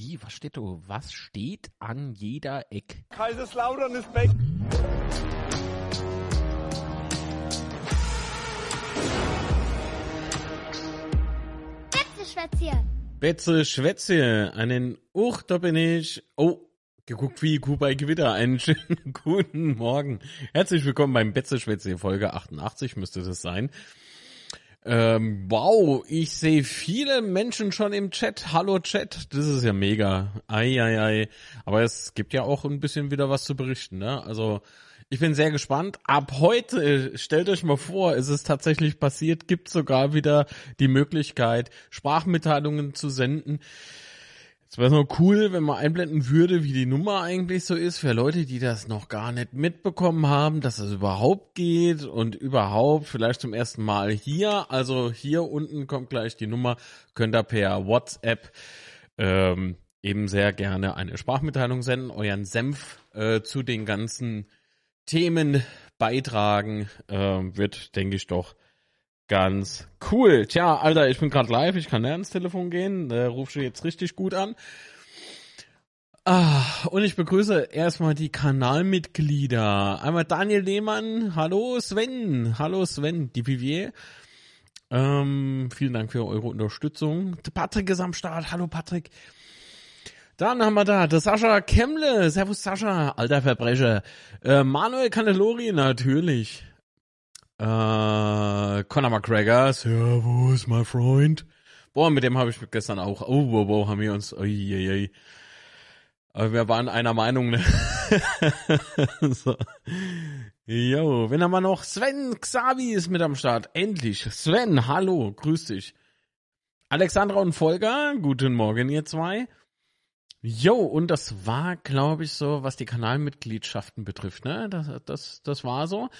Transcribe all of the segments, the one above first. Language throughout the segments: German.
Wie, was steht da? Was steht an jeder Eck? Kaiserslautern ist weg. Betzeschwätzchen. Betze Schwätze, einen Uch, da bin ich. Oh, geguckt wie Kuh bei Gewitter. Einen schönen guten Morgen. Herzlich willkommen beim Betze Schwätze, Folge 88 müsste das sein. Ähm, wow, ich sehe viele Menschen schon im Chat. Hallo Chat, das ist ja mega. Ei, ei, ei. Aber es gibt ja auch ein bisschen wieder was zu berichten, ne? Also, ich bin sehr gespannt. Ab heute, stellt euch mal vor, ist es tatsächlich passiert, gibt sogar wieder die Möglichkeit, Sprachmitteilungen zu senden. Es wäre noch cool, wenn man einblenden würde, wie die Nummer eigentlich so ist, für Leute, die das noch gar nicht mitbekommen haben, dass es überhaupt geht und überhaupt vielleicht zum ersten Mal hier. Also hier unten kommt gleich die Nummer, könnt ihr per WhatsApp ähm, eben sehr gerne eine Sprachmitteilung senden, euren Senf äh, zu den ganzen Themen beitragen, äh, wird, denke ich, doch ganz cool. Tja, Alter, ich bin gerade live, ich kann näher ins Telefon gehen, der ruft schon jetzt richtig gut an. Ah, und ich begrüße erstmal die Kanalmitglieder. Einmal Daniel Lehmann, hallo Sven, hallo Sven, die Vivier. Ähm, vielen Dank für eure Unterstützung. Patrick ist am Start, hallo Patrick. Dann haben wir da der Sascha Kemmle. Servus Sascha, alter Verbrecher. Äh, Manuel Cannellori, natürlich. Äh, Conor McGregor, Servus, my friend. Boah, mit dem habe ich gestern auch, oh, wow, wow, haben wir uns, oi, oi, oi. Aber wir waren einer Meinung, ne? so. Jo, wenn aber noch Sven Xavi ist mit am Start. Endlich. Sven, hallo, grüß dich. Alexandra und Volker, guten Morgen, ihr zwei. Jo, und das war, glaube ich, so, was die Kanalmitgliedschaften betrifft, ne? Das, das, das war so.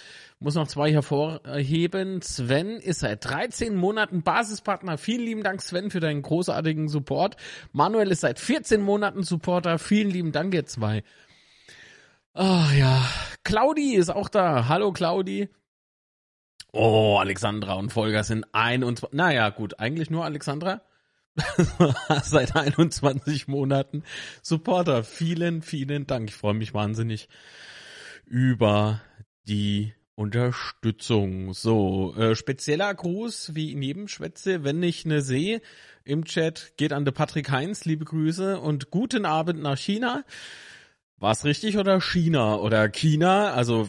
Muss noch zwei hervorheben. Sven ist seit 13 Monaten Basispartner. Vielen lieben Dank, Sven, für deinen großartigen Support. Manuel ist seit 14 Monaten Supporter. Vielen lieben Dank, ihr zwei. Ah, ja. Claudi ist auch da. Hallo, Claudi. Oh, Alexandra und Volker sind 21. Naja, gut, eigentlich nur Alexandra. seit 21 Monaten Supporter. Vielen, vielen Dank. Ich freue mich wahnsinnig über die Unterstützung. So, äh, spezieller Gruß, wie in jedem Schwätze, wenn ich ne sehe im Chat, geht an der Patrick Heinz, liebe Grüße und guten Abend nach China. War's richtig oder China oder China? Also,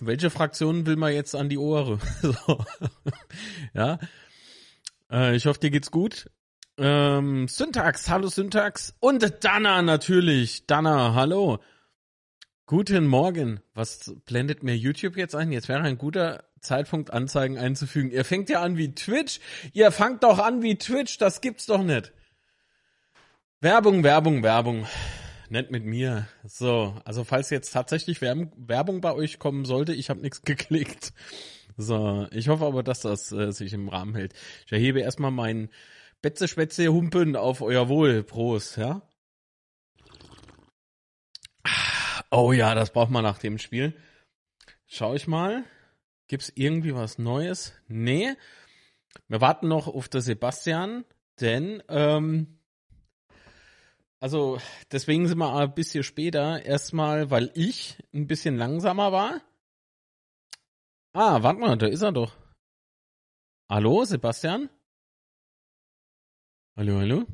welche Fraktionen will man jetzt an die Ohren? so. ja. Äh, ich hoffe, dir geht's gut. Ähm, Syntax, hallo Syntax. Und Dana natürlich. Dana, hallo. Guten Morgen. Was blendet mir YouTube jetzt ein? Jetzt wäre ein guter Zeitpunkt, Anzeigen einzufügen. Ihr fängt ja an wie Twitch. Ihr fangt doch an wie Twitch. Das gibt's doch nicht. Werbung, Werbung, Werbung. Nett mit mir. So, also falls jetzt tatsächlich Werbung bei euch kommen sollte, ich habe nichts geklickt. So, ich hoffe aber, dass das äh, sich im Rahmen hält. Ich erhebe erstmal meinen Betze, Spätze, Humpen auf euer Wohl. Prost, ja? Oh ja, das braucht man nach dem Spiel. Schau ich mal. Gibt's irgendwie was Neues? Nee. Wir warten noch auf den Sebastian, denn, ähm, also deswegen sind wir ein bisschen später. Erstmal, weil ich ein bisschen langsamer war. Ah, warte mal, da ist er doch. Hallo, Sebastian? Hallo, hallo?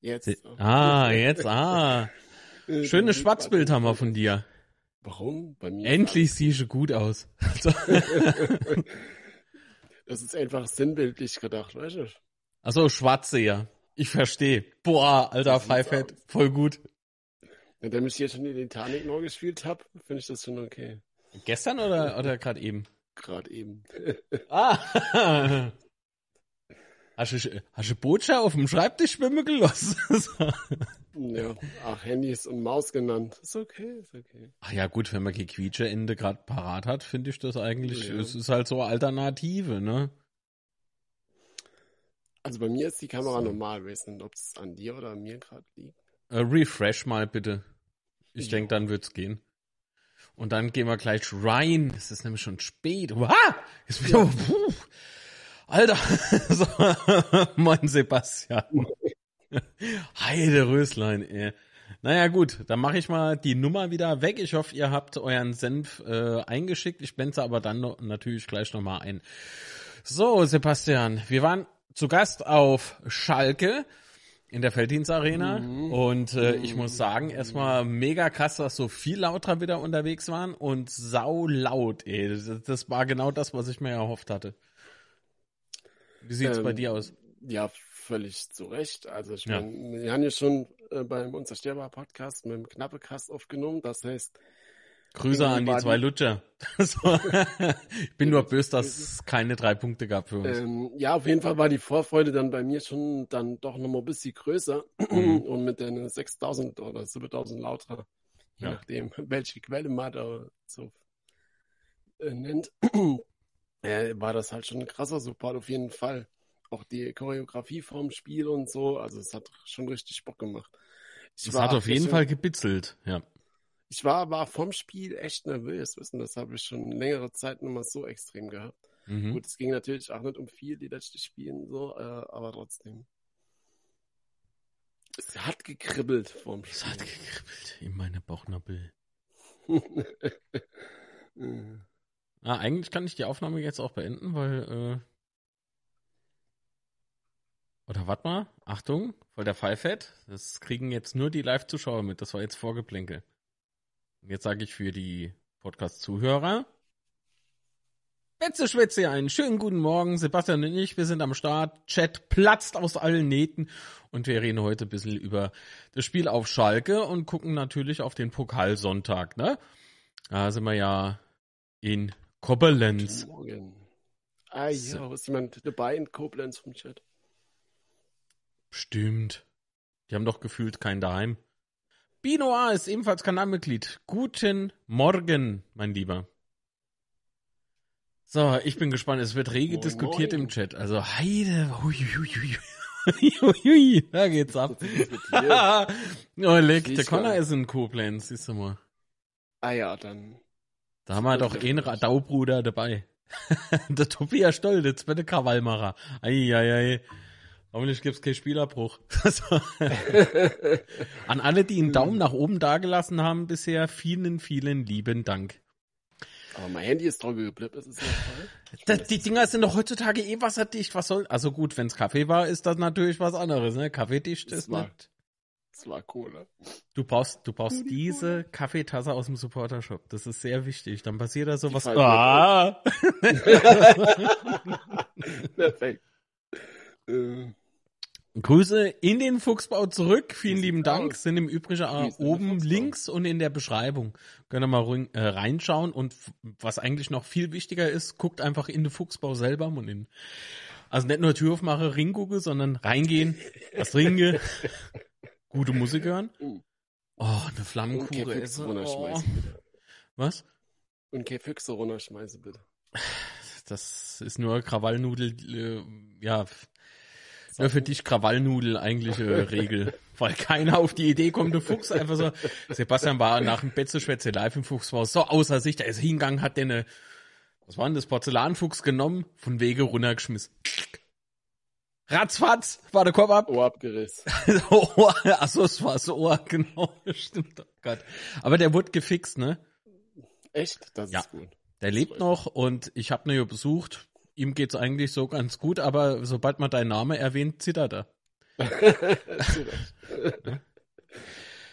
Jetzt. Ah, jetzt, ah. Äh, Schönes Schwarzbild haben wir von dir. Warum? Bei mir? Endlich siehst du gut aus. das ist einfach sinnbildlich gedacht, weißt du? Achso, schwarze ja. Ich verstehe. Boah, alter Pfeifett, voll gut. Nachdem ich hier schon die Titanic neu gespielt habe, finde ich das schon okay. Gestern oder, oder gerade eben? Gerade eben. ah! Hast du, hast du Botscha auf dem Schreibtisch schwimmen gelassen? ja, ach, Handys und Maus genannt. Ist okay, ist okay. Ach ja, gut, wenn man die Quietsche-Ende gerade parat hat, finde ich das eigentlich, ja. es ist halt so Alternative, ne? Also bei mir ist die Kamera so. normal, weiß nicht, ob es an dir oder an mir gerade liegt. Uh, refresh mal bitte. Ich ja. denke, dann wird's gehen. Und dann gehen wir gleich rein. Es ist nämlich schon spät. Wow! Ist wieder, ja. Alter, so, Mann Sebastian. Heide Röslein, ey. Naja gut, dann mache ich mal die Nummer wieder weg. Ich hoffe, ihr habt euren Senf äh, eingeschickt. Ich blende aber dann noch, natürlich gleich nochmal ein. So, Sebastian, wir waren zu Gast auf Schalke in der Felddienstarena mhm. und äh, ich muss sagen, erstmal mega krass, dass so viel lauter wieder unterwegs waren und sau laut, ey. Das, das war genau das, was ich mir erhofft hatte. Wie sieht's ähm, bei dir aus? Ja, völlig zu Recht. Also ich ja. meine, wir haben ja schon äh, beim Unzerstörbar Podcast mit dem knappe Cast aufgenommen. Das heißt, Grüße an die zwei Lutscher. ich bin nur böse, dass es keine drei Punkte gab für uns. Ähm, ja, auf jeden Fall war die Vorfreude dann bei mir schon dann doch nochmal ein bisschen größer. Mhm. Und mit den 6000 oder 7000 lauter, je ja. nachdem, welche Quelle man da so äh, nennt, äh, war das halt schon ein krasser Support auf jeden Fall auch die Choreografie vorm Spiel und so. Also es hat schon richtig Bock gemacht. Ich es hat auf jeden Fall gebitzelt, ja. Ich war aber vom Spiel echt nervös, wissen, das habe ich schon längere Zeit nicht mal so extrem gehabt. Mhm. Gut, es ging natürlich auch nicht um viel, die letzte Spielen, so, äh, aber trotzdem. Es hat gekribbelt vorm Spiel. Es hat gekribbelt in meine Bauchnabel. ah, eigentlich kann ich die Aufnahme jetzt auch beenden, weil äh, oder warte mal, Achtung, voll der Pfeifett. Das kriegen jetzt nur die Live-Zuschauer mit. Das war jetzt Vorgeplänkel. Und jetzt sage ich für die Podcast-Zuhörer. Betze Schwätze einen schönen guten Morgen. Sebastian und ich, wir sind am Start. Chat platzt aus allen Nähten. Und wir reden heute ein bisschen über das Spiel auf Schalke und gucken natürlich auf den Pokalsonntag, ne? Da sind wir ja in Koblenz. Ah ja, ist jemand dabei in Koblenz vom Chat? Stimmt. Die haben doch gefühlt kein Daheim. Binoa ist ebenfalls Kanalmitglied. Guten Morgen, mein Lieber. So, ich bin gespannt. Es wird rege moin, diskutiert moin. im Chat. Also, Heide. Da geht's ab. oh, leck. Der Connor ist in Koblenz, siehst du mal. Ah ja, dann. Da haben wir doch eh einen Radaubruder dabei. der Tobias Stoll, der zweite Krawallmacher. Eieiei. Ei, ei. Hoffentlich gibt es keinen Spielerbruch. An alle, die einen Daumen nach oben dagelassen haben bisher, vielen, vielen lieben Dank. Aber mein Handy ist trocken geblieben, das ist ja toll. die Dinger sind doch heutzutage eh wasserdicht. Was soll? Also gut, wenn es Kaffee war, ist das natürlich was anderes. Ne? Kaffeedicht ist war, nicht. Das war Cola. Du brauchst, du brauchst diese Kaffeetasse aus dem Supporter-Shop. Das ist sehr wichtig. Dann passiert da sowas. Ah! Perfekt. Äh. Grüße in den Fuchsbau zurück. Vielen lieben Dank. Sind im Übrigen oben links und in der Beschreibung. Könnt ihr mal äh, reinschauen. Und was eigentlich noch viel wichtiger ist, guckt einfach in den Fuchsbau selber und in. Also nicht nur Tür aufmache, Ring gucke, sondern reingehen, was trinke, gute Musik hören. Uh. Oh, eine Flammenkuche esse. Oh. Was? Und kein Füchse runterschmeiße, bitte. Das ist nur Krawallnudel, äh, ja, nur für dich Krawallnudel eigentliche Regel. Weil keiner auf die Idee kommt, du Fuchs einfach so. Sebastian war nach dem Betzeschwätze live im Fuchshaus so außer sich, der ist hingegangen, hat den, eine, was war denn das, Porzellanfuchs genommen, von Wege runtergeschmissen. Ratzfatz, war der Kopf ab. Ohr abgerissen. Ohr, achso, es war das Ohr, genau, stimmt, oh Gott. Aber der wurde gefixt, ne? Echt? Das ja. ist gut. Der lebt noch und ich habe ihn ja besucht ihm geht's eigentlich so ganz gut, aber sobald man deinen Namen erwähnt, zittert er.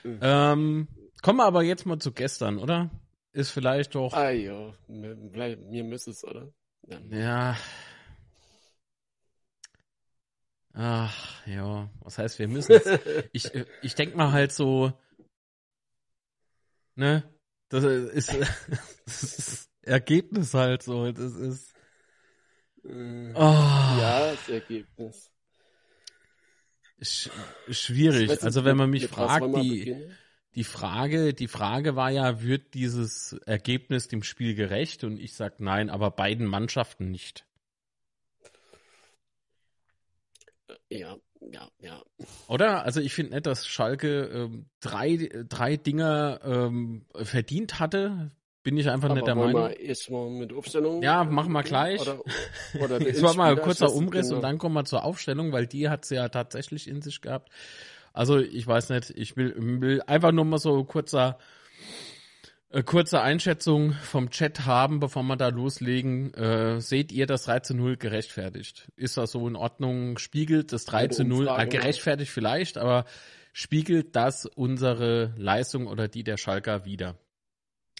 ähm, kommen wir aber jetzt mal zu gestern, oder? Ist vielleicht doch. Ah ja, mir, mir müsste es, oder? Ja. ja. Ach, ja, was heißt, wir müssen es? ich, ich denk mal halt so, ne? Das ist, das ist Ergebnis halt so. Das ist, äh, oh. Ja, das Ergebnis. Sch schwierig. Also wenn man mich fragt, die, die Frage, die Frage war ja, wird dieses Ergebnis dem Spiel gerecht? Und ich sag nein, aber beiden Mannschaften nicht. Ja, ja, ja. Oder? Also ich finde nicht, dass Schalke ähm, drei, drei Dinger ähm, verdient hatte, bin ich einfach Aber nicht der Meinung. wir erstmal mit Aufstellung? Ja, machen wir gleich. Oder, oder der Jetzt war mal ein kurzer Umriss und genau. dann kommen wir zur Aufstellung, weil die hat's ja tatsächlich in sich gehabt. Also ich weiß nicht, ich will, will einfach nur mal so kurzer, kurze Einschätzung vom Chat haben, bevor wir da loslegen. Äh, seht ihr das 3 zu 0 gerechtfertigt? Ist das so in Ordnung? Spiegelt das 3 Eine zu 0, Umfrage, äh, gerechtfertigt vielleicht, aber spiegelt das unsere Leistung oder die der Schalker wieder?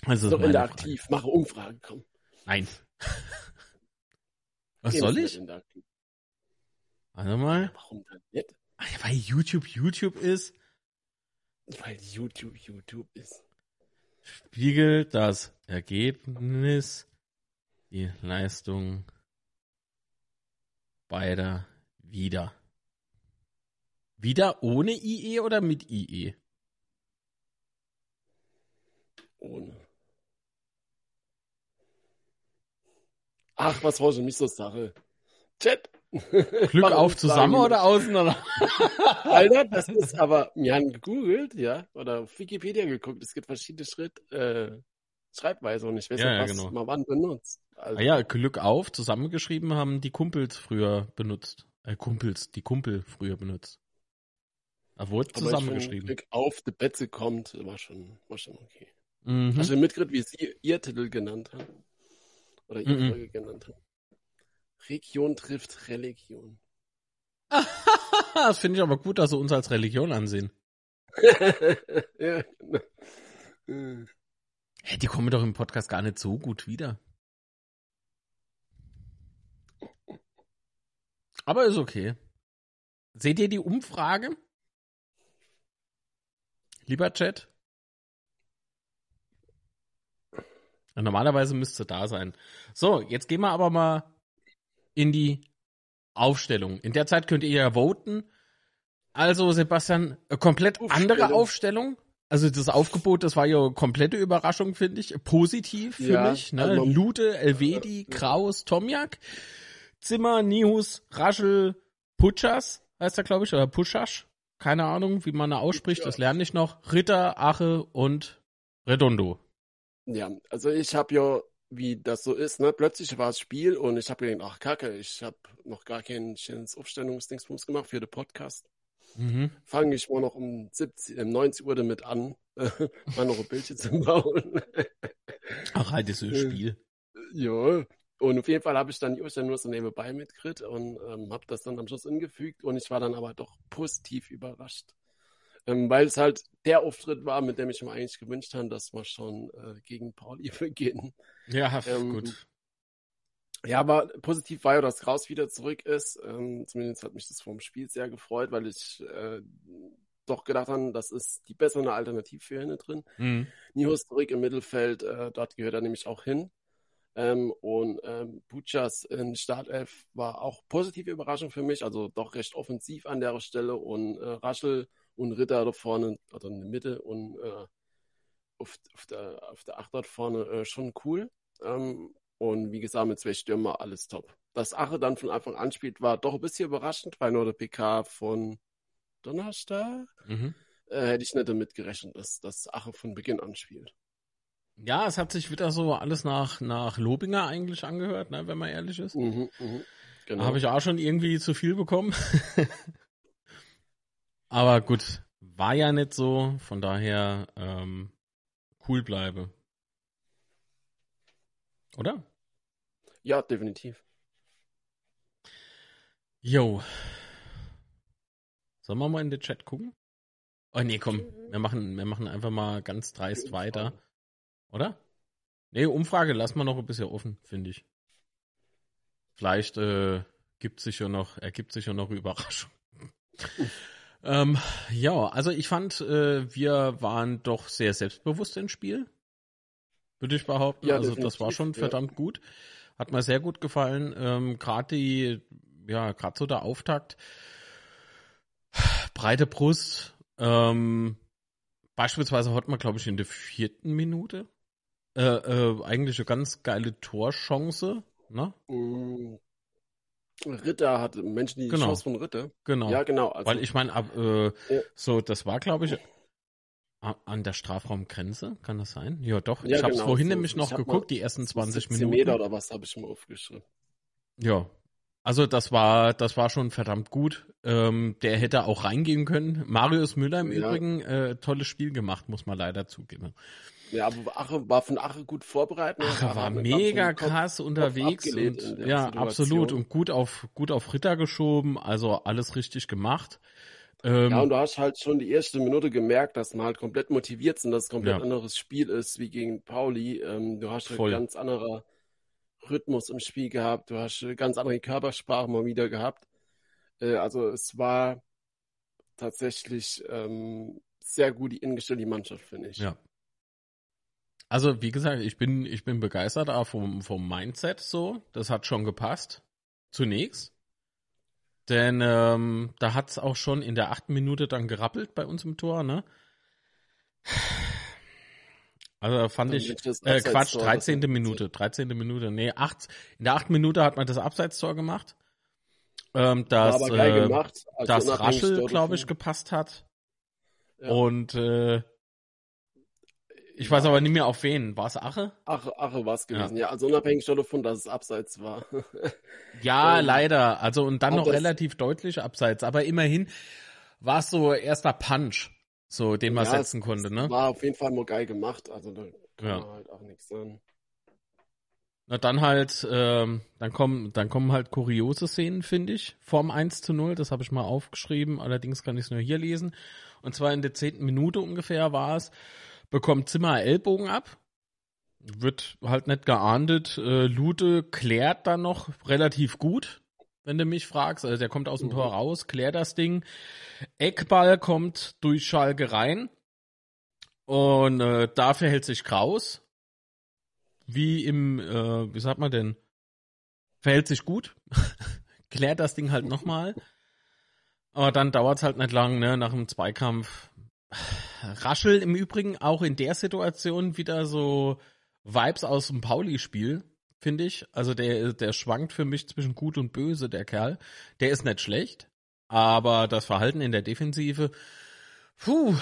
Also So meine Frage. interaktiv, mache Umfrage, komm. Nein. Was Gehen soll ich? Warte mal. Warum dann nicht? Weil YouTube YouTube ist, Weil YouTube YouTube ist. Spiegelt das Ergebnis die Leistung beider wieder. Wieder ohne IE oder mit IE? Ohne. Ach, was war schon nicht so Sache? Chat. Glück auf zusammen oder außen oder? Alter, das ist aber, wir haben gegoogelt, ja, oder auf Wikipedia geguckt, es gibt verschiedene Schritt, äh, Schreibweise und ich weiß Ja, nicht, ja, was genau. man wann benutzt. Also, Ah ja, Glück auf zusammengeschrieben haben die Kumpels früher benutzt. Äh, Kumpels, die Kumpel früher benutzt. Da wurde zusammengeschrieben. Glück auf, die Betze kommt, war schon, war schon okay. Mhm. Hast du mitgekriegt, wie sie ihr Titel genannt haben? Oder ihre Mhm. Folge genannt haben? Region trifft Religion. das finde ich aber gut, dass sie uns als Religion ansehen. ja, genau. Hey, die kommen doch im Podcast gar nicht so gut wieder. Aber ist okay. Seht ihr die Umfrage? Lieber Chat? Normalerweise müsste da sein. So, jetzt gehen wir aber mal in die Aufstellung. In der Zeit könnt ihr ja voten. Also, Sebastian, äh, komplett andere Aufstellung. Aufstellung. Also das Aufgebot, das war ja komplette Überraschung, finde ich. Positiv für Ja, mich. Ne? also Lute, Elvedi, Kraus, Tomjak, Zimmer, Nihus, Raschel, Putschas, heißt er, glaube ich, oder Puschasch. Keine Ahnung, wie man da ausspricht, das lerne ich noch. Ritter, Ache und Redondo. Ja, also ich habe ja, wie das so ist, ne, plötzlich war das Spiel und ich habe gedacht, ach Kacke, ich habe noch gar kein schönes Aufstellungsdingsbums gemacht für den Podcast. Mhm. Fange ich mal noch um 70, um 90 Uhr damit an, mal noch ein Bildchen zu bauen. Ach, halt ist so ein Spiel. ja, und auf jeden Fall habe ich dann die Aufstellung nur so nebenbei mitgekriegt und ähm, habe das dann am Schluss angefügt und ich war dann aber doch positiv überrascht. Ähm, weil es halt der Auftritt war, mit dem ich mir eigentlich gewünscht habe, dass wir schon äh, gegen Pauli beginnen. Ja, Ähm, gut. Ja, aber positiv war ja, dass Kraus wieder zurück ist. Ähm, zumindest hat mich das vom Spiel sehr gefreut, weil ich äh, doch gedacht habe, das ist die bessere Alternative für ihn drin. Mhm. Nihus zurück im Mittelfeld, äh, dort gehört er nämlich auch hin. Ähm, und ähm, Buchas in Startelf war auch positive Überraschung für mich, also doch recht offensiv an der Stelle und äh, Raschel und Ritter da vorne, oder in der Mitte und äh, auf, auf, der, auf der Acht dort vorne äh, schon cool. Ähm, und wie gesagt, mit zwei Stürmer alles top. Dass Ache dann von Anfang an spielt, war doch ein bisschen überraschend, weil nur der PK von Donnerstag Mhm. äh, hätte ich nicht damit gerechnet, dass, dass Ache von Beginn an spielt. Ja, es hat sich wieder so alles nach, nach Lobinger eigentlich angehört, ne, wenn man ehrlich ist. Mhm, mhm. Genau. Da habe ich auch schon irgendwie zu viel bekommen. Aber gut, war ja nicht so, von daher ähm, cool bleibe. Oder? Ja, definitiv. Jo. Sollen wir mal in den Chat gucken? Oh nee, komm, wir machen, wir machen einfach mal ganz dreist weiter. Oder? Nee, Umfrage lassen wir noch ein bisschen offen, finde ich. Vielleicht äh, gibt sich ja noch, ergibt sich ja noch eine Überraschung. Ähm, ja, also ich fand, äh, wir waren doch sehr selbstbewusst im Spiel. Würde ich behaupten. Ja, also das war schon ja. verdammt gut. Hat mir sehr gut gefallen. Ähm, gerade die, ja, gerade so der Auftakt. Breite Brust. Ähm, beispielsweise hat man, glaube ich, in der vierten Minute äh, äh, eigentlich eine ganz geile Torchance. Ne? Mhm. Ritter hatte Menschen, die Genau. Chance von Ritter. Genau. Ja, genau. Also, Weil ich meine, ab, äh, Ja. so, das war, glaube ich, An der Strafraumgrenze, kann das sein? Ja, doch. Ja, ich habe es genau, vorhin so- nämlich noch geguckt, die ersten so 20 17 Minuten. Meter oder was habe ich mir aufgeschrieben. Ja. Also das war, das war schon verdammt gut. Ähm, der hätte auch reingehen können. Marius Müller im Ja. Übrigen, äh, tolles Spiel gemacht, muss man leider zugeben. Ja, aber Ache war von Ache gut vorbereitet. Ach, er war mir mega krass unterwegs und der ja, Situation. absolut und gut auf gut auf Ritter geschoben, also alles richtig gemacht. Ähm, Ja, und du hast halt schon die erste Minute gemerkt, dass man halt komplett motiviert sind, dass es ein komplett Ja. anderes Spiel ist wie gegen Pauli. Ähm, du hast Voll. ein ganz anderer Rhythmus im Spiel gehabt, du hast eine ganz andere Körpersprache mal wieder gehabt. Äh, also es war tatsächlich ähm, sehr gut die Mannschaft, finde ich. Ja. Also, wie gesagt, ich bin, ich bin begeistert auch vom, vom Mindset so. Das hat schon gepasst. Zunächst. Denn ähm, da hat's auch schon in der achten Minute dann gerappelt bei uns im Tor, ne? Also fand Dann ich, äh, Quatsch, Abseitstor, das 13. hat- Minute, 13. Minute, nee, acht, in der achten Minute hat man das Abseitstor gemacht. Ähm, das, aber geil äh, gemacht. Das Raschel, glaube ich, gepasst hat. Ja. Und äh, ich weiß Ja. aber nicht mehr auf wen. War es Ache? Ache, Ache war es gewesen. Ja. also unabhängig davon, dass es abseits war. Ja, Ähm, leider. Also und dann noch relativ deutlich abseits. Aber immerhin war es so erster Punch, so den man Ja, setzen es- konnte, es ne? War auf jeden Fall mal geil gemacht. Also da kann Ja. man halt auch nichts sagen. Na dann halt, ähm, dann kommen, dann kommen halt kuriose Szenen, finde ich, vorm 1 zu 0. Das habe ich mal aufgeschrieben. Allerdings kann ich es nur hier lesen. Und zwar in der zehnten Minute ungefähr war es. Bekommt Zimmer Ellbogen ab. Wird halt nicht geahndet. Äh, Lute klärt dann noch relativ gut, wenn du mich fragst. Also der kommt aus dem Mhm. Tor raus, klärt das Ding. Eckball kommt durch Schalke rein. Und äh, da verhält sich Kraus. Wie im, äh, wie sagt man denn? Verhält sich gut. Klärt das Ding halt nochmal. Aber dann dauert's halt nicht lang, ne? Nach dem Zweikampf. Raschel im Übrigen auch in der Situation wieder so Vibes aus dem Pauli-Spiel, finde ich. Also der, der schwankt für mich zwischen gut und böse, der Kerl. Der ist nicht schlecht, aber das Verhalten in der Defensive, puh.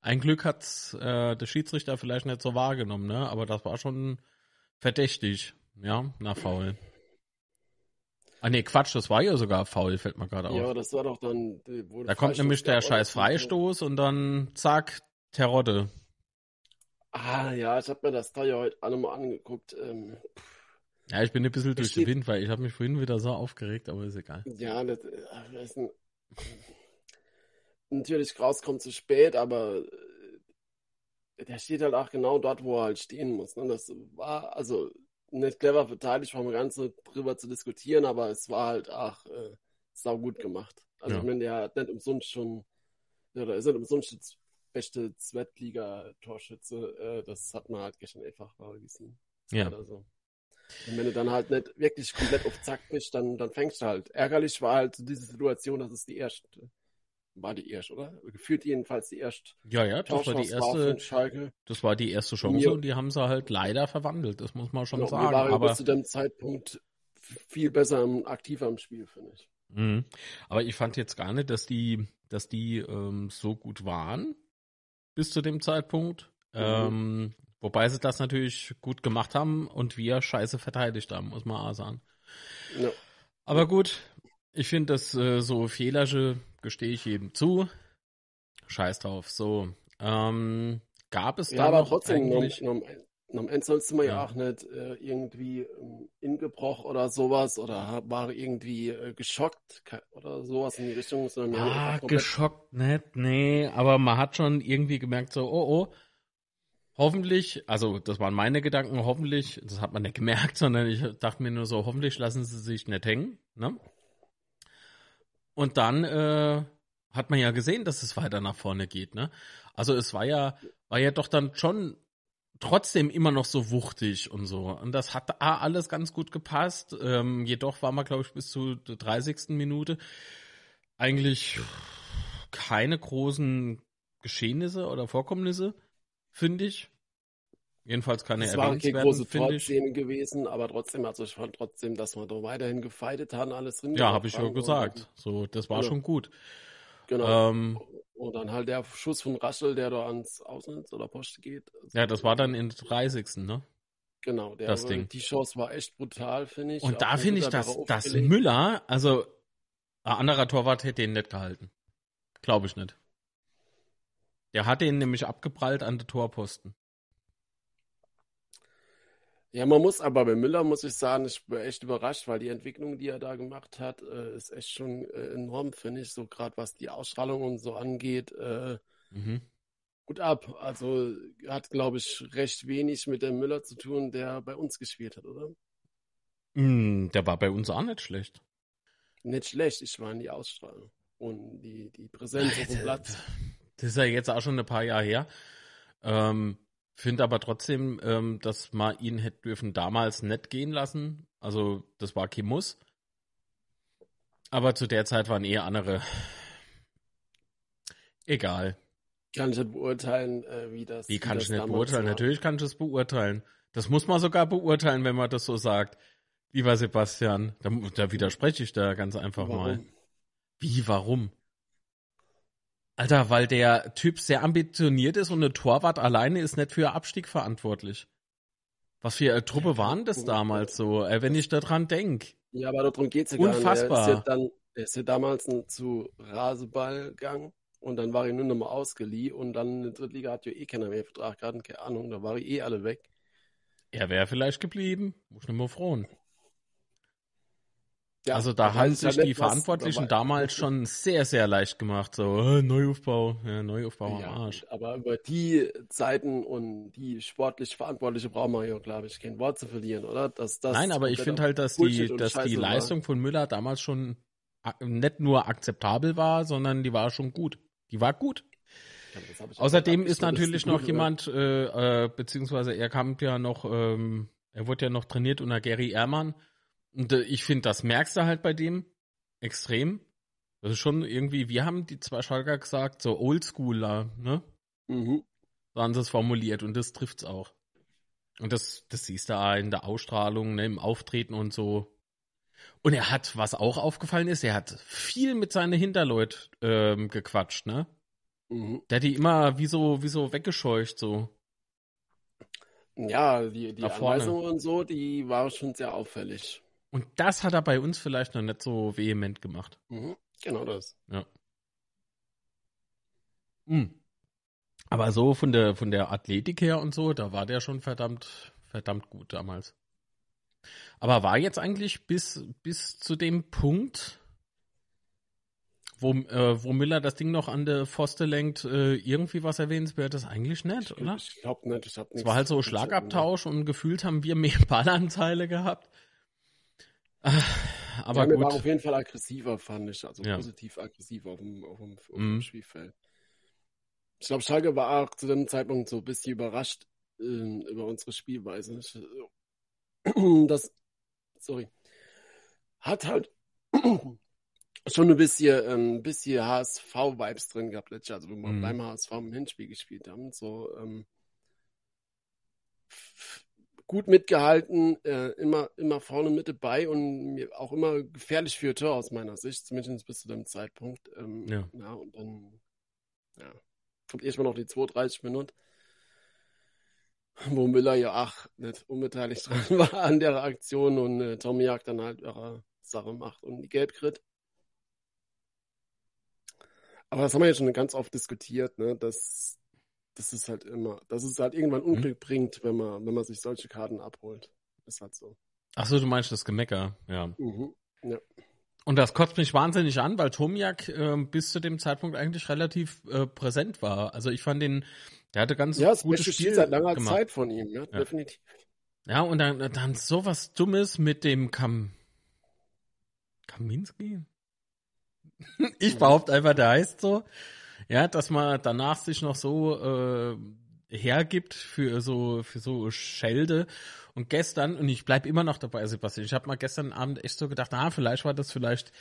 Ein Glück hat's äh, der Schiedsrichter vielleicht nicht so wahrgenommen, ne? Aber das war schon verdächtig, ja, nach Foul. Ah nee, Quatsch, das war ja sogar Foul, fällt mir gerade auf. Ja, das war doch dann. wo Da kommt nämlich der oder? scheiß Freistoß und dann zack, Terodde. Ah, ja, ich habe mir das Teil ja heute alle mal angeguckt. Ähm, Ja, ich bin ein bisschen durch den Wind, weil ich habe mich vorhin wieder so aufgeregt, aber ist egal. ja, das, äh, das ist ein, natürlich rauskommt zu spät, aber äh, der steht halt auch genau dort, wo er halt stehen muss. Ne? Das war also nicht clever verteidigt, war mir ganz so drüber zu diskutieren, aber es war halt auch äh, sau gut gemacht. Also Ja. ich meine, der hat nicht umsonst schon, ja, da ist nicht umsonst der beste Zweitliga-Torschütze. Äh, das hat man halt gestern einfach mal gesehen. Ja. Leider so. Und wenn du dann halt nicht wirklich komplett auf Zack bist, dann, dann fängst du halt. Ärgerlich war halt diese Situation, dass es die erste, war die erste, oder? Gefühlt jedenfalls die erste Ja, ja, das war die erste, das war die erste Chance Mir- und die haben sie halt leider verwandelt, das muss man schon Genau, wir sagen. waren Aber bis zu dem Zeitpunkt viel besser, im- aktiver im Spiel, finde ich. Mhm. Aber ich fand jetzt gar nicht, dass die, dass die ähm, so gut waren bis zu dem Zeitpunkt. Mhm. Ähm, wobei sie das natürlich gut gemacht haben und wir scheiße verteidigt haben, muss man auch sagen. Ja. Aber gut, ich finde, das äh, so Fehlersche gestehe ich jedem zu. Scheiß drauf. So, ähm, gab es Ja, da aber noch trotzdem, noch, eigentlich? noch, noch am Ende sollst du mal ja. Ja. auch nicht äh, irgendwie ähm, ingebroch oder sowas oder war irgendwie äh, geschockt oder sowas in die Richtung, sondern Ah, geschockt nicht, nee, aber man hat schon irgendwie gemerkt, so, oh, oh, hoffentlich, also das waren meine Gedanken, hoffentlich, das hat man nicht gemerkt, sondern ich dachte mir nur so, hoffentlich lassen sie sich nicht hängen, ne? Und dann äh, hat man ja gesehen, dass es weiter nach vorne geht, ne? Also es war ja, war ja doch dann schon trotzdem immer noch so wuchtig und so. Und das hat ah, alles ganz gut gepasst. Ähm, jedoch war man, glaube ich, bis zur 30. Minute eigentlich keine großen Geschehnisse oder Vorkommnisse, finde ich. Jedenfalls keine Es waren keine erwähnenswerten, große finde ich. Torszenen gewesen, aber trotzdem, also ich fand trotzdem, dass wir da weiterhin gefeitet haben, alles drin. Ja, habe ich ja gesagt. So, das war Ja. schon gut. Genau. Ähm, und dann halt der Schuss von Raschel, der da ans Ausnetz oder Post geht. Also ja, das war dann in 30. ne? Genau, der, das Ding. die Chance war echt brutal, finde ich. Und da finde ich, dass, dass Müller, also ein anderer Torwart hätte ihn nicht gehalten. Glaube ich nicht. Der hat ihn nämlich abgeprallt an den Torposten. Ja, man muss aber bei Müller, muss ich sagen, ich bin echt überrascht, weil die Entwicklung, die er da gemacht hat, äh, ist echt schon äh, enorm, finde ich, so gerade was die Ausstrahlung und so angeht. Äh, mhm gut ab. Also hat, glaube ich, recht wenig mit dem Müller zu tun, der bei uns gespielt hat, oder? Mm, der war bei uns auch nicht schlecht. Nicht schlecht, ich war in die Ausstrahlung und die, die Präsenz auf dem Platz. Das ist ja jetzt auch schon ein paar Jahre her. Ähm, Finde aber trotzdem, ähm, dass man ihn hätte dürfen damals nicht gehen lassen. Also das war kein Muss. Aber zu der Zeit waren eher andere. Egal kann ich nicht beurteilen, äh, wie das. Wie kann wie ich nicht beurteilen? War. Natürlich kann ich es beurteilen. Das muss man sogar beurteilen, wenn man das so sagt. Lieber Sebastian, da, da widerspreche ich da ganz einfach warum? mal. Wie, warum? Alter, weil der Typ sehr ambitioniert ist und eine Torwart alleine ist nicht für Abstieg verantwortlich. Was für eine Truppe waren das damals so, äh, wenn ich daran denke? Ja, aber darum geht es ja Unfassbar. gar nicht. Dann, er ist ja damals zu Raseball gegangen und dann war ich nur noch mal ausgeliehen und dann in der Drittliga hat ja eh keiner mehr Vertrag gehabt, keine Ahnung, da war ich eh alle weg. Er wäre vielleicht geblieben, muss ich nicht mehr freuen. Ja, also da haben sich die Verantwortlichen damals schon sehr, sehr leicht gemacht. So, äh, Neuaufbau, ja, Neuaufbau am ja, Arsch. Aber über die Zeiten und die sportlich Verantwortliche brauchen wir ja, glaube ich, kein Wort zu verlieren, oder? Dass, das Nein, aber ich finde halt, dass die, dass die Leistung war. von Müller damals schon nicht nur akzeptabel war, sondern die war schon gut. Die war gut. Außerdem ist natürlich noch jemand, äh, äh, beziehungsweise er kam ja noch, ähm, er wurde ja noch trainiert unter Gary Ehrmann. Und äh, ich finde, das merkst du halt bei dem extrem. Das ist schon irgendwie, wir haben die zwei Schalker gesagt, so Oldschooler, ne? Mhm. So haben sie es formuliert und das trifft's auch. Und das, das siehst du auch in der Ausstrahlung, ne, im Auftreten und so. Und er hat, was auch aufgefallen ist, er hat viel mit seinen Hinterleut ähm, gequatscht, ne? Mhm. Der hat die immer wie so, wie so weggescheucht, so. Ja, die, die Anweisungen und so, die waren schon sehr auffällig. Und das hat er bei uns vielleicht noch nicht so vehement gemacht. Mhm. Genau das. Ja. Mhm. Aber so von der, von der Athletik her und so, da war der schon verdammt, verdammt gut damals. Aber war jetzt eigentlich bis, bis zu dem Punkt, wo, äh, wo Miller das Ding noch an der Pfoste lenkt, äh, irgendwie was erwähnenswertes? Eigentlich nicht, oder? Ich glaube nicht, ich habe nichts. Es war halt so Schlagabtausch und gefühlt haben wir mehr Ballanteile gehabt. Ah, aber ja, gut. war auf jeden Fall aggressiver, fand ich. Also ja. positiv aggressiv auf dem, auf dem, auf dem mhm. Spielfeld. Ich glaube, Schalke war auch zu dem Zeitpunkt so ein bisschen überrascht äh, über unsere Spielweise. Ich, das, sorry, hat halt schon ein bisschen, ein ähm, bisschen HSV-Vibes drin gehabt letztes Jahr, also wo wir mhm. beim HSV im Hinspiel gespielt haben. So, ähm, gut mitgehalten, äh, immer, immer vorne mit dabei und mir auch immer gefährlich für Tor aus meiner Sicht, zumindest bis zu dem Zeitpunkt. Ähm, ja. ja. Und dann, ja, kommt erstmal noch die 32 Minuten wo Müller ja ach nicht unbeteiligt dran war an der Aktion und äh, Tommy Jagd dann halt ihre Sache macht und die Gelb kriegt. Aber das haben wir ja schon ganz oft diskutiert, ne, dass das ist halt immer, dass es halt irgendwann mhm. Unglück mhm. bringt, wenn man, wenn man sich solche Karten abholt. Ist halt so. Ach so, du meinst das Gemecker, ja. Mhm. ja. Und das kotzt mich wahnsinnig an, weil Tomiak äh, bis zu dem Zeitpunkt eigentlich relativ äh, präsent war. Also ich fand den, der hatte ganz ja, gutes Spiel, Spiel seit langer gemacht. Zeit von ihm, ja, ja. definitiv. Ja, und dann, dann sowas Dummes mit dem Kam Kaminski? ich behaupte einfach, der heißt so. Ja, dass man danach sich noch so äh, hergibt für so für so Schelde und gestern und ich bleib immer noch dabei Sebastian ich habe mal gestern Abend echt so gedacht ah vielleicht war das vielleicht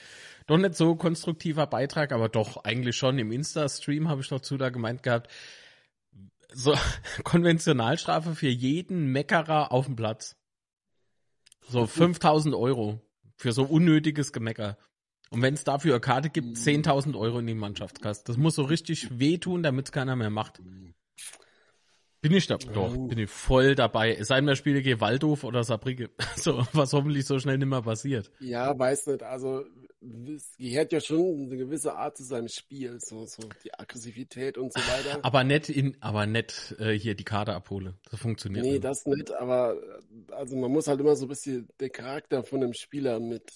doch nicht so konstruktiver Beitrag aber doch eigentlich schon im Insta Stream habe ich noch zu da gemeint gehabt so Konventionalstrafe für jeden Meckerer auf dem Platz. So 5000 Euro für so unnötiges Gemecker. Und wenn es dafür eine Karte gibt, 10.000 Euro in die Mannschaftskasse. Das muss so richtig wehtun, damit es keiner mehr macht. Bin ich da, doch, bin ich voll dabei. Es sei denn, wir spielen gegen Waldhof oder Saarbrücke. So, was hoffentlich so schnell nicht mehr passiert. Ja, weiß nicht. Also, gehört ja schon eine gewisse Art zu seinem Spiel, so, so die Aggressivität und so weiter. Aber nicht in, aber nicht äh, hier die Karte abhole. Das funktioniert Nee, nicht. das nicht, aber also man muss halt immer so ein bisschen den Charakter von dem Spieler mit,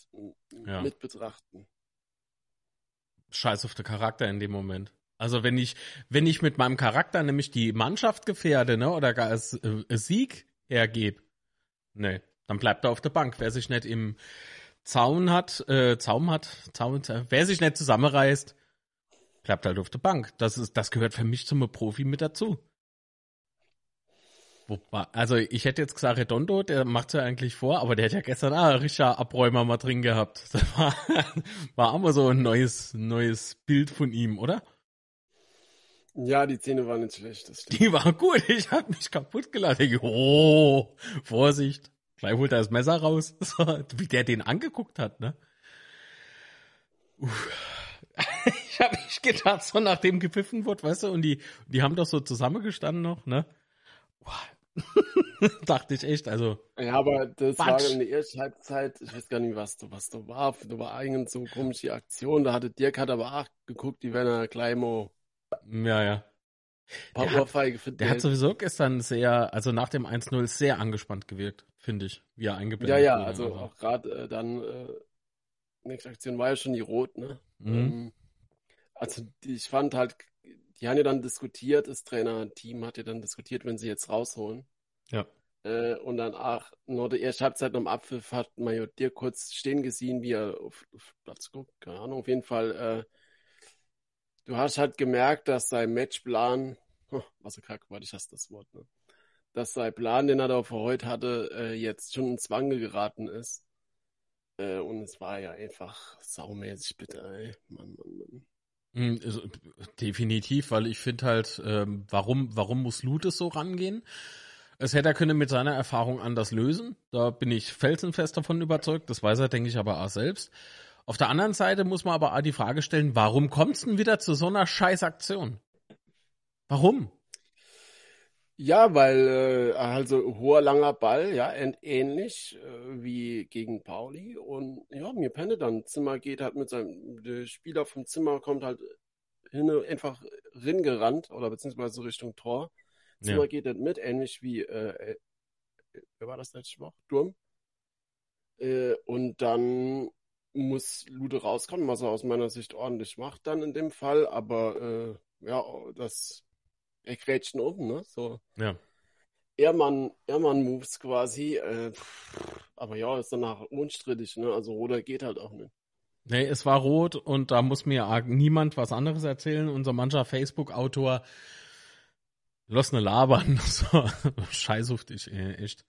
Ja. mit betrachten. Scheiß auf den Charakter in dem Moment. Also wenn ich, wenn ich mit meinem Charakter nämlich die Mannschaft gefährde, ne, oder gar als äh, Sieg hergebe, ne, dann bleibt er auf der Bank. Wer sich nicht im Zaun hat, äh, Zaum hat, Zaun, wer sich nicht zusammenreißt, bleibt halt auf der Bank. Das ist, das gehört für mich zum Profi mit dazu. Wobei, also ich hätte jetzt gesagt, Redondo, der macht's ja eigentlich vor, aber der hat ja gestern ah, Richard Abräumer mal drin gehabt. Das war, war auch mal so ein neues, neues Bild von ihm, oder? Ja, die Szene war nicht schlecht. Die war gut, ich hab mich kaputt. Ich, oh, Vorsicht. Gleich holt er das Messer raus. So, wie der den angeguckt hat, ne? Uff. Ich hab mich gedacht, so nachdem gepfiffen wurde, weißt du, und die, die haben doch so zusammengestanden noch, ne? Dachte ich echt, also. Ja, aber das Quatsch. war in der ersten Halbzeit, ich weiß gar nicht, was da, was da war. Da war irgend so komische Aktion. Da hatte Dirk hat aber auch geguckt, die wenn er gleich mal Ja, ja. Paar Der hat- für Der hat sowieso gestern sehr, also nach dem 1-0 sehr angespannt gewirkt, finde ich, wie er eingeblendet Ja, ja, wurde. also auch gerade äh, dann, äh, nächste Aktion war ja schon die Rot, ne? Mhm. Ähm, also die, ich fand halt, die haben ja dann diskutiert, das Trainerteam hat ja dann diskutiert, wenn sie jetzt rausholen. Ja. Äh, und dann auch noch der erste Halbzeit noch im Abpfiff hat ja dir kurz stehen gesehen, wie er auf, auf Platz guckt, keine Ahnung, auf jeden Fall. Äh, du hast halt gemerkt, dass sein Matchplan, oh, was so kack, warte, ich hasse das Wort, ne? Dass sein Plan, den er da für heute hatte, äh, jetzt schon in Zwange geraten ist. Äh, und es war ja einfach saumäßig bitter, ey. Mann, Mann, Mann. Mm, also, Definitiv, weil ich finde halt, ähm, warum, warum muss Lutes so rangehen? Es hätte er können mit seiner Erfahrung anders lösen. Da bin ich felsenfest davon überzeugt. Das weiß er, denke ich, aber auch selbst. Auf der anderen Seite muss man aber auch die Frage stellen, warum kommt es denn wieder zu so einer Scheißaktion? Warum? Ja, weil äh, also hoher langer Ball, ja, ähn- ähnlich äh, wie gegen Pauli und ja, mir penne dann Zimmer geht halt mit seinem der Spieler vom Zimmer kommt halt hin, einfach ringerannt oder beziehungsweise Richtung Tor. Zimmer Ja. geht nicht mit, ähnlich wie äh, äh, wer war das letzte Woche? Durm. Äh, und dann muss Lude rauskommen, was er aus meiner Sicht ordentlich macht dann in dem Fall, aber äh, ja, das er grätscht ihn um, ne? So. Ja. Ehrmann, Ehrmann-Moves quasi. Äh, aber ja, ist danach unstrittig, ne? Also Roder geht halt auch nicht. Nee, es war rot und da muss mir niemand was anderes erzählen. Unser mancher Facebook-Autor los ne labern. So, scheißhaftig, ey, echt.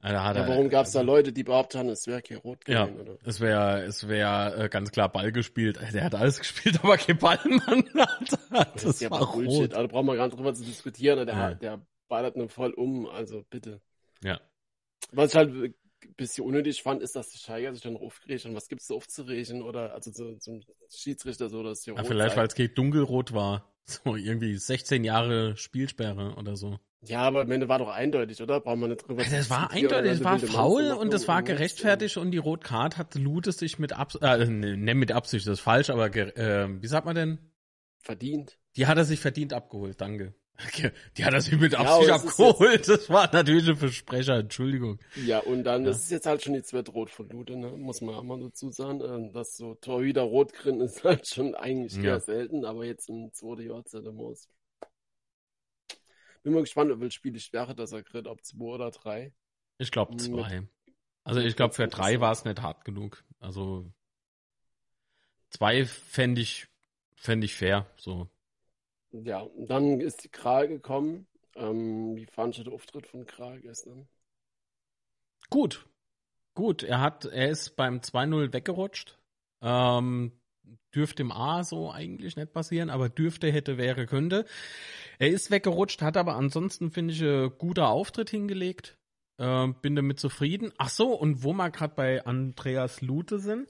Hat Ja, warum gab's da Leute, die behauptet haben, es wäre kein Rot Ja, gewesen, oder? es wäre es wär, äh, ganz klar Ball gespielt. Äh, Der hat alles gespielt, aber kein Ball, Mann. Alter. Das, ist ja war Bullshit. rot. Also brauchen wir gar nicht drüber zu diskutieren. Der, Ja. der ballert nur voll um, also bitte. Ja. Was ich halt ein bisschen unnötig fand, ist, dass die Scheiger sich dann aufgeregt haben. Was gibt's so aufzuregen? Oder also so, zum Schiedsrichter so, dass hier Ja, vielleicht, weil es dunkelrot war. So irgendwie 16 Jahre Spielsperre oder so. Ja, aber am Ende war doch eindeutig, oder? Brauchen wir nicht drüber Also es war eindeutig, es oder war faul und es war gerechtfertigt und die Rotcard hat Lute sich mit Absicht, äh, ne, ne, mit Absicht, das ist falsch, aber äh, wie sagt man denn? Verdient. Die hat er sich verdient abgeholt, danke. Die hat er sich mit Ja, Absicht ist abgeholt. Das war natürlich ein Versprecher, Entschuldigung. Ja, und dann Ja. ist es jetzt halt schon die zweite Rot von Lute, ne? Muss man auch mal dazu sagen. Ähm, dass so Torhüter rot kriegen ist halt schon eigentlich Ja. eher selten, aber jetzt im zweiten Jahr der muss. Bin mal gespannt, ob welches Spiel ich wäre, dass er kriegt, ob zwei oder drei. Ich glaube Mit- zwei. Also ich glaube, für mit- drei war es nicht hart genug. Also zwei fände ich, fänd ich fair. So. Ja, dann ist die Krage gekommen. Ähm, wie fand ich den Auftritt von Krage gestern? Gut. Gut. Er hat, er ist beim 2-0 weggerutscht. Ähm, dürfte im A so eigentlich nicht passieren, aber dürfte, hätte, wäre, könnte. Er ist weggerutscht, hat aber ansonsten, finde ich, ein guter Auftritt hingelegt. Ähm, bin damit zufrieden. Ach so, und wo wir gerade bei Andreas Lute sind.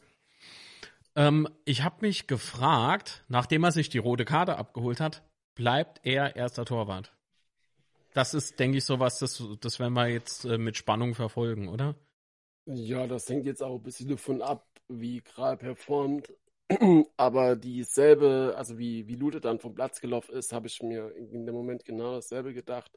Ähm, ich habe mich gefragt, nachdem er sich die rote Karte abgeholt hat, bleibt er erster Torwart? Das ist, denke ich, sowas, das, das werden wir jetzt äh, mit Spannung verfolgen, oder? Ja, das hängt jetzt auch ein bisschen davon ab, wie Kral performt. Aber dieselbe, also wie, wie Lute dann vom Platz gelaufen ist, habe ich mir in dem Moment genau dasselbe gedacht.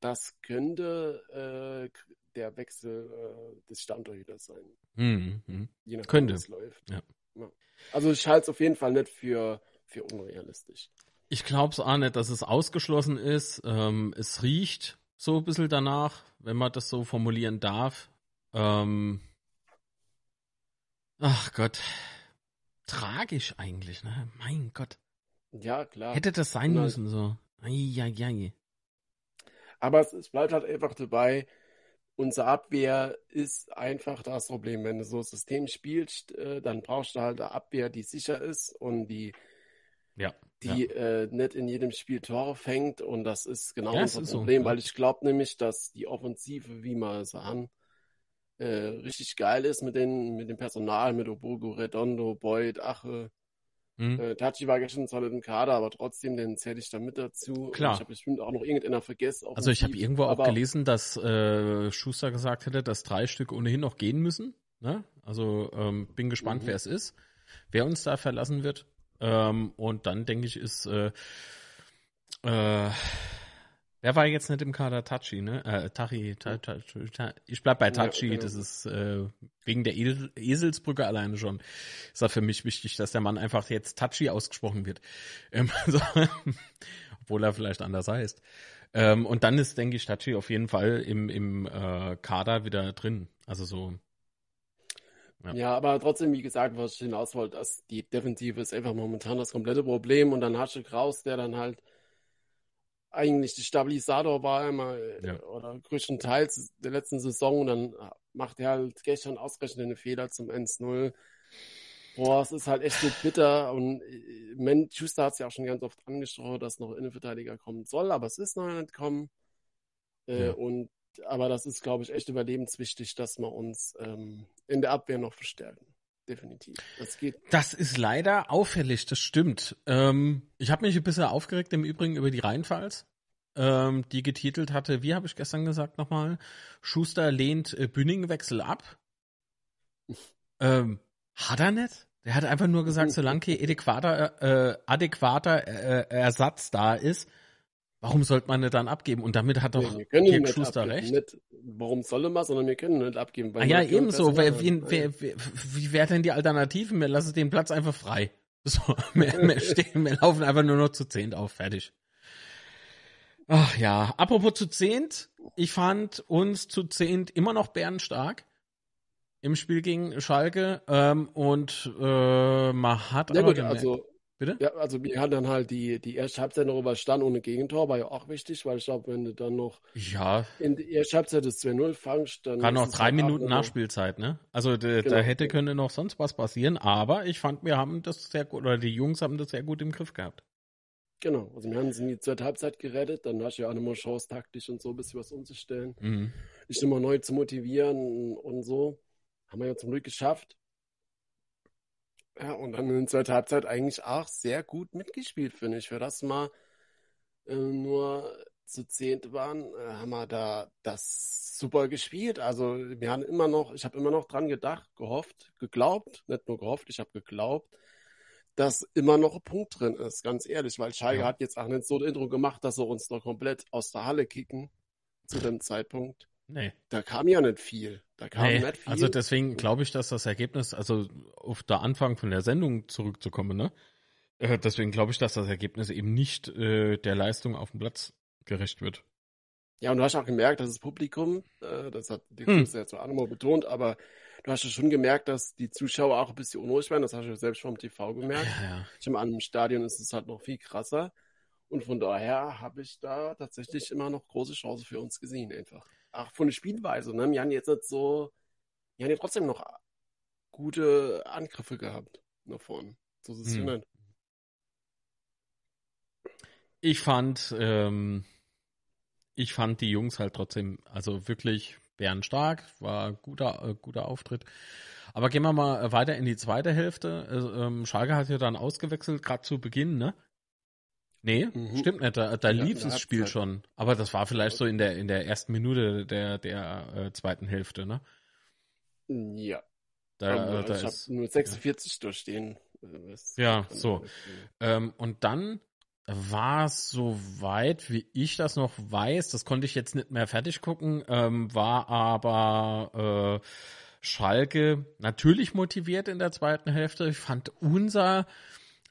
Das könnte äh, der Wechsel äh, des Stammtorhüters sein. Mhm. Je nachdem, Könnte. wie es läuft. Ja. Ja. Also ich halte es auf jeden Fall nicht für, für unrealistisch. Ich glaube es auch nicht, dass es ausgeschlossen ist. Ähm, es riecht so ein bisschen danach, wenn man das so formulieren darf. Ähm, ach Gott. Tragisch eigentlich, ne? Mein Gott. Ja, klar. Hätte das sein Genau. müssen so. Eieiei. Aber es, es bleibt halt einfach dabei, unsere Abwehr ist einfach das Problem. Wenn du so ein System spielst, äh, dann brauchst du halt eine Abwehr, die sicher ist und die, Ja. Die ja. äh, nicht in jedem Spiel Tore fängt. Und das ist genau Ja, es unser so, Problem, ja. weil ich glaube nämlich, dass die Offensive, wie wir sahen, äh, richtig geil ist mit, den, mit dem Personal, mit Obogo, Redondo, Boyd, Ache. Hm? Äh, Tachi war gestern zwar nicht im Kader, aber trotzdem, den zähle ich da mit dazu. Und Klar. Ich habe bestimmt auch noch irgendeiner vergessen. Also ich habe irgendwo auch gelesen, dass äh, Schuster gesagt hätte, dass drei Stück ohnehin noch gehen müssen. Ne? Also ähm, bin gespannt, Mhm. wer es ist, wer uns da verlassen wird. Ähm, und dann denke ich, ist äh, äh, wer war jetzt nicht im Kader? Tachi, ne? Äh, Tachi, ta, ta, ta, ich bleib bei Tachi, ja. das ist äh, wegen der Esel, Eselsbrücke alleine schon. Ist das für mich wichtig, dass der Mann einfach jetzt Tachi ausgesprochen wird. Ähm, so, obwohl er vielleicht anders heißt. Ähm, und dann ist, denke ich, Tachi auf jeden Fall im, im äh, Kader wieder drin. Also so, Ja. Ja, aber trotzdem, wie gesagt, was ich hinaus wollte, dass die Defensive ist einfach momentan das komplette Problem und dann hast du Kraus, der dann halt eigentlich der Stabilisator war immer äh, Ja. oder größtenteils der letzten Saison und dann macht er halt gestern ausgerechnet einen Fehler zum 1-0. Boah, es ist halt echt so bitter und äh, Man Schuster hat es ja auch schon ganz oft angesprochen, dass noch Innenverteidiger kommen soll, aber es ist noch nicht gekommen. Äh, Ja. Und aber das ist, glaube ich, echt überlebenswichtig, dass wir uns ähm, in der Abwehr noch verstärken. Definitiv. Das geht. Das ist leider auffällig, das stimmt. Ähm, ich habe mich ein bisschen aufgeregt im Übrigen über die Rheinpfalz, ähm, die getitelt hatte, wie habe ich gestern gesagt nochmal, Schuster lehnt äh, Bünningwechsel ab. Ähm, hat er nicht? Der hat einfach nur gesagt, solange kein adäquater, äh, adäquater äh, Ersatz da ist, warum sollte man nicht dann abgeben? Und damit hat doch Nee, Dirk Schuster abgeben. recht. Nicht, warum soll er mal, sondern wir können nicht abgeben. Ah ja, ebenso. Wer, wen, wer, wer, wie wäre denn die Alternativen? Wir lassen den Platz einfach frei. So, wir, wir, stehen, wir laufen einfach nur noch zu zehnt auf. Fertig. Ach ja, apropos zu zehnt. Ich fand uns zu zehnt immer noch bärenstark im Spiel gegen Schalke. Ähm, und äh, man hat Ja aber gut, gemerkt- also, Bitte? ja, also wir hatten dann halt die, die erste Halbzeit noch überstanden ohne Gegentor, war ja auch wichtig, weil ich glaube, wenn du dann noch Ja, in die erste Halbzeit das 2-0 fangst, dann Gerade noch drei halt Minuten Nachspielzeit, ne? Also de, Genau. da hätte könnte noch sonst was passieren, aber ich fand, wir haben das sehr gut, oder die Jungs haben das sehr gut im Griff gehabt. Genau, also wir haben es in die zweite Halbzeit gerettet, dann hast du ja auch nochmal Chance, taktisch und so ein bisschen was umzustellen, Mhm. dich nochmal neu zu motivieren und so. Haben wir ja zum Glück geschafft. Ja, und dann in der zweiten Halbzeit eigentlich auch sehr gut mitgespielt, finde ich. Für das mal äh, nur zu zehnt waren, äh, haben wir da das super gespielt. Also wir haben immer noch, ich habe immer noch dran gedacht, gehofft, geglaubt, nicht nur gehofft, ich habe geglaubt, dass immer noch ein Punkt drin ist, ganz ehrlich, weil Schalke Ja. hat jetzt auch nicht so ein Intro gemacht, dass sie uns noch komplett aus der Halle kicken zu dem Zeitpunkt. Nee. Da kam ja nicht viel. Da kam nee. nicht viel. Also deswegen glaube ich, dass das Ergebnis, also auf der Anfang von der Sendung zurückzukommen, ne? Äh, deswegen glaube ich, dass das Ergebnis eben nicht äh, der Leistung auf dem Platz gerecht wird. Ja, und du hast auch gemerkt, dass das Publikum, äh, das hat die Hm. Zwar auch nochmal betont, aber du hast ja schon gemerkt, dass die Zuschauer auch ein bisschen unruhig waren. Das hast du ja selbst vom TV gemerkt. Ja, ja. Ich meine, im Stadion ist es halt noch viel krasser. Und von daher habe ich da tatsächlich immer noch große Chancen für uns gesehen, einfach. Auch von der Spielweise, ne? Wir haben jetzt nicht so, wir haben ja trotzdem noch gute Angriffe gehabt nach vorne. So ist es Hm. nicht. Ich fand, ähm, ich fand die Jungs halt trotzdem, also wirklich bärenstark, war guter, äh, guter Auftritt. Aber gehen wir mal weiter in die zweite Hälfte. Äh, ähm, Schalke hat ja dann ausgewechselt, gerade zu Beginn, ne? Nee, mhm. stimmt nicht. Da, da ja, lief das Spiel schon. Aber das war vielleicht so in der, in der ersten Minute der, der äh, zweiten Hälfte, ne? Ja. Da, da ich habe nur 46 ja. durchstehen. Ja, so. Ähm, und dann war es so weit, wie ich das noch weiß, das konnte ich jetzt nicht mehr fertig gucken, ähm, war aber äh, Schalke natürlich motiviert in der zweiten Hälfte. Ich fand unser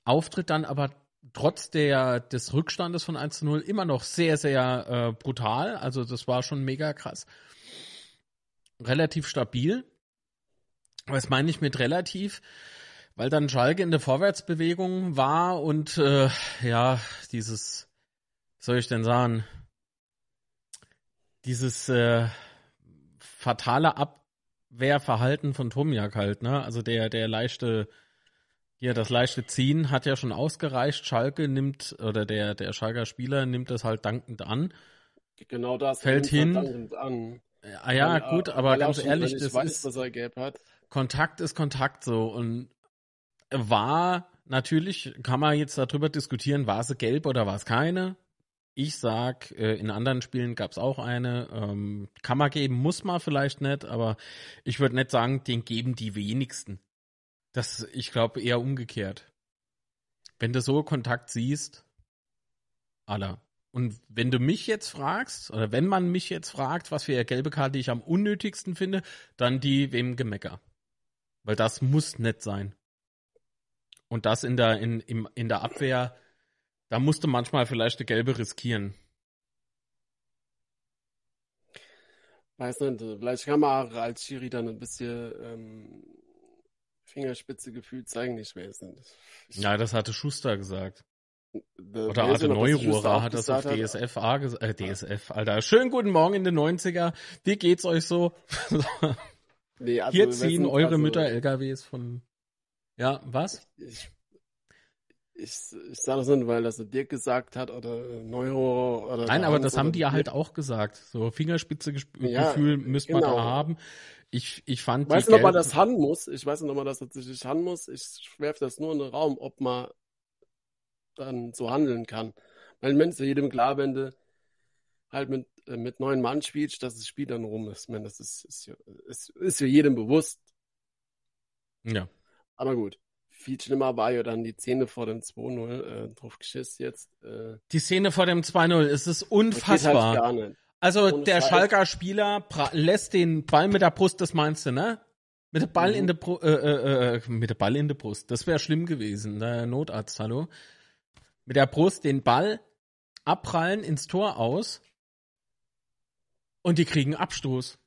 Auftritt dann aber trotz der, des Rückstandes von 1 zu 0 immer noch sehr, sehr äh, brutal. Also das war schon mega krass. Relativ stabil. Was meine ich mit relativ? Weil dann Schalke in der Vorwärtsbewegung war und äh, ja, dieses, soll ich denn sagen, dieses äh, fatale Abwehrverhalten von Tomiak halt, ne? Also der, der leichte ja, das leichte Ziehen hat ja schon ausgereicht. Schalke nimmt, oder der, der Schalker Spieler nimmt das halt dankend an. Genau das. Fällt hin. Dankend an. Ah ja, weil, gut, aber ganz ehrlich, das weiß, ist, Kontakt ist Kontakt so und war natürlich, kann man jetzt darüber diskutieren, war sie gelb oder war es keine? Ich sag, äh, in anderen Spielen gab es auch eine. Ähm, kann man geben, muss man vielleicht nicht, aber ich würde nicht sagen, den geben die wenigsten. Das, ich glaube, eher umgekehrt. Wenn du so Kontakt siehst, aller. Und wenn du mich jetzt fragst, oder wenn man mich jetzt fragt, was für eine gelbe Karte ich am unnötigsten finde, dann die wem Gemecker. Weil das muss nett sein. Und das in der, in, im, in der Abwehr, da musst du manchmal vielleicht eine gelbe riskieren. Weiß nicht, vielleicht kann man als Schiri dann ein bisschen ähm, Fingerspitze gefühlt zeigen nicht mehr sind. Ja, das hatte Schuster gesagt. The Oder Arte Neururer hat das auf DSFA gesagt. Äh, DSF, Alter. Schönen guten Morgen in den 90er. Wie geht's euch so? nee, also Hier ziehen eure also, Mütter LKWs von. Ja, was? Ich, ich, ich sage das nicht, weil das Dirk gesagt hat oder Neuro oder. Nein, aber das haben die ja halt auch gesagt. So Fingerspitze-Gefühl ja, müsste genau. man da haben. Ich, ich fand. Weißt du ob man das haben muss? Ich weiß nicht, ob man das tatsächlich muss. Ich werfe das nur in den Raum, ob man dann so handeln kann. Weil wenn es jedem klar, wenn du halt mit, äh, mit neun Mann spielst, dass das Spiel dann rum ist. Ich meine, das ist, ist, ist, ist für jedem bewusst. Ja. Aber gut. Viel schlimmer war ja dann die Szene vor dem 2-0, äh, drauf geschissen jetzt. Äh, die Szene vor dem 2-0, es ist unfassbar. Das geht halt gar nicht. Also Ohne der Scheiß. Schalker Spieler lässt den Ball mit der Brust, das meinst du, ne? Mit der Ball mhm. in der Bru äh, äh, äh, mit der Ball in der Brust. Das wäre schlimm gewesen. Der Notarzt, hallo. Mit der Brust den Ball abprallen ins Tor aus und die kriegen Abstoß.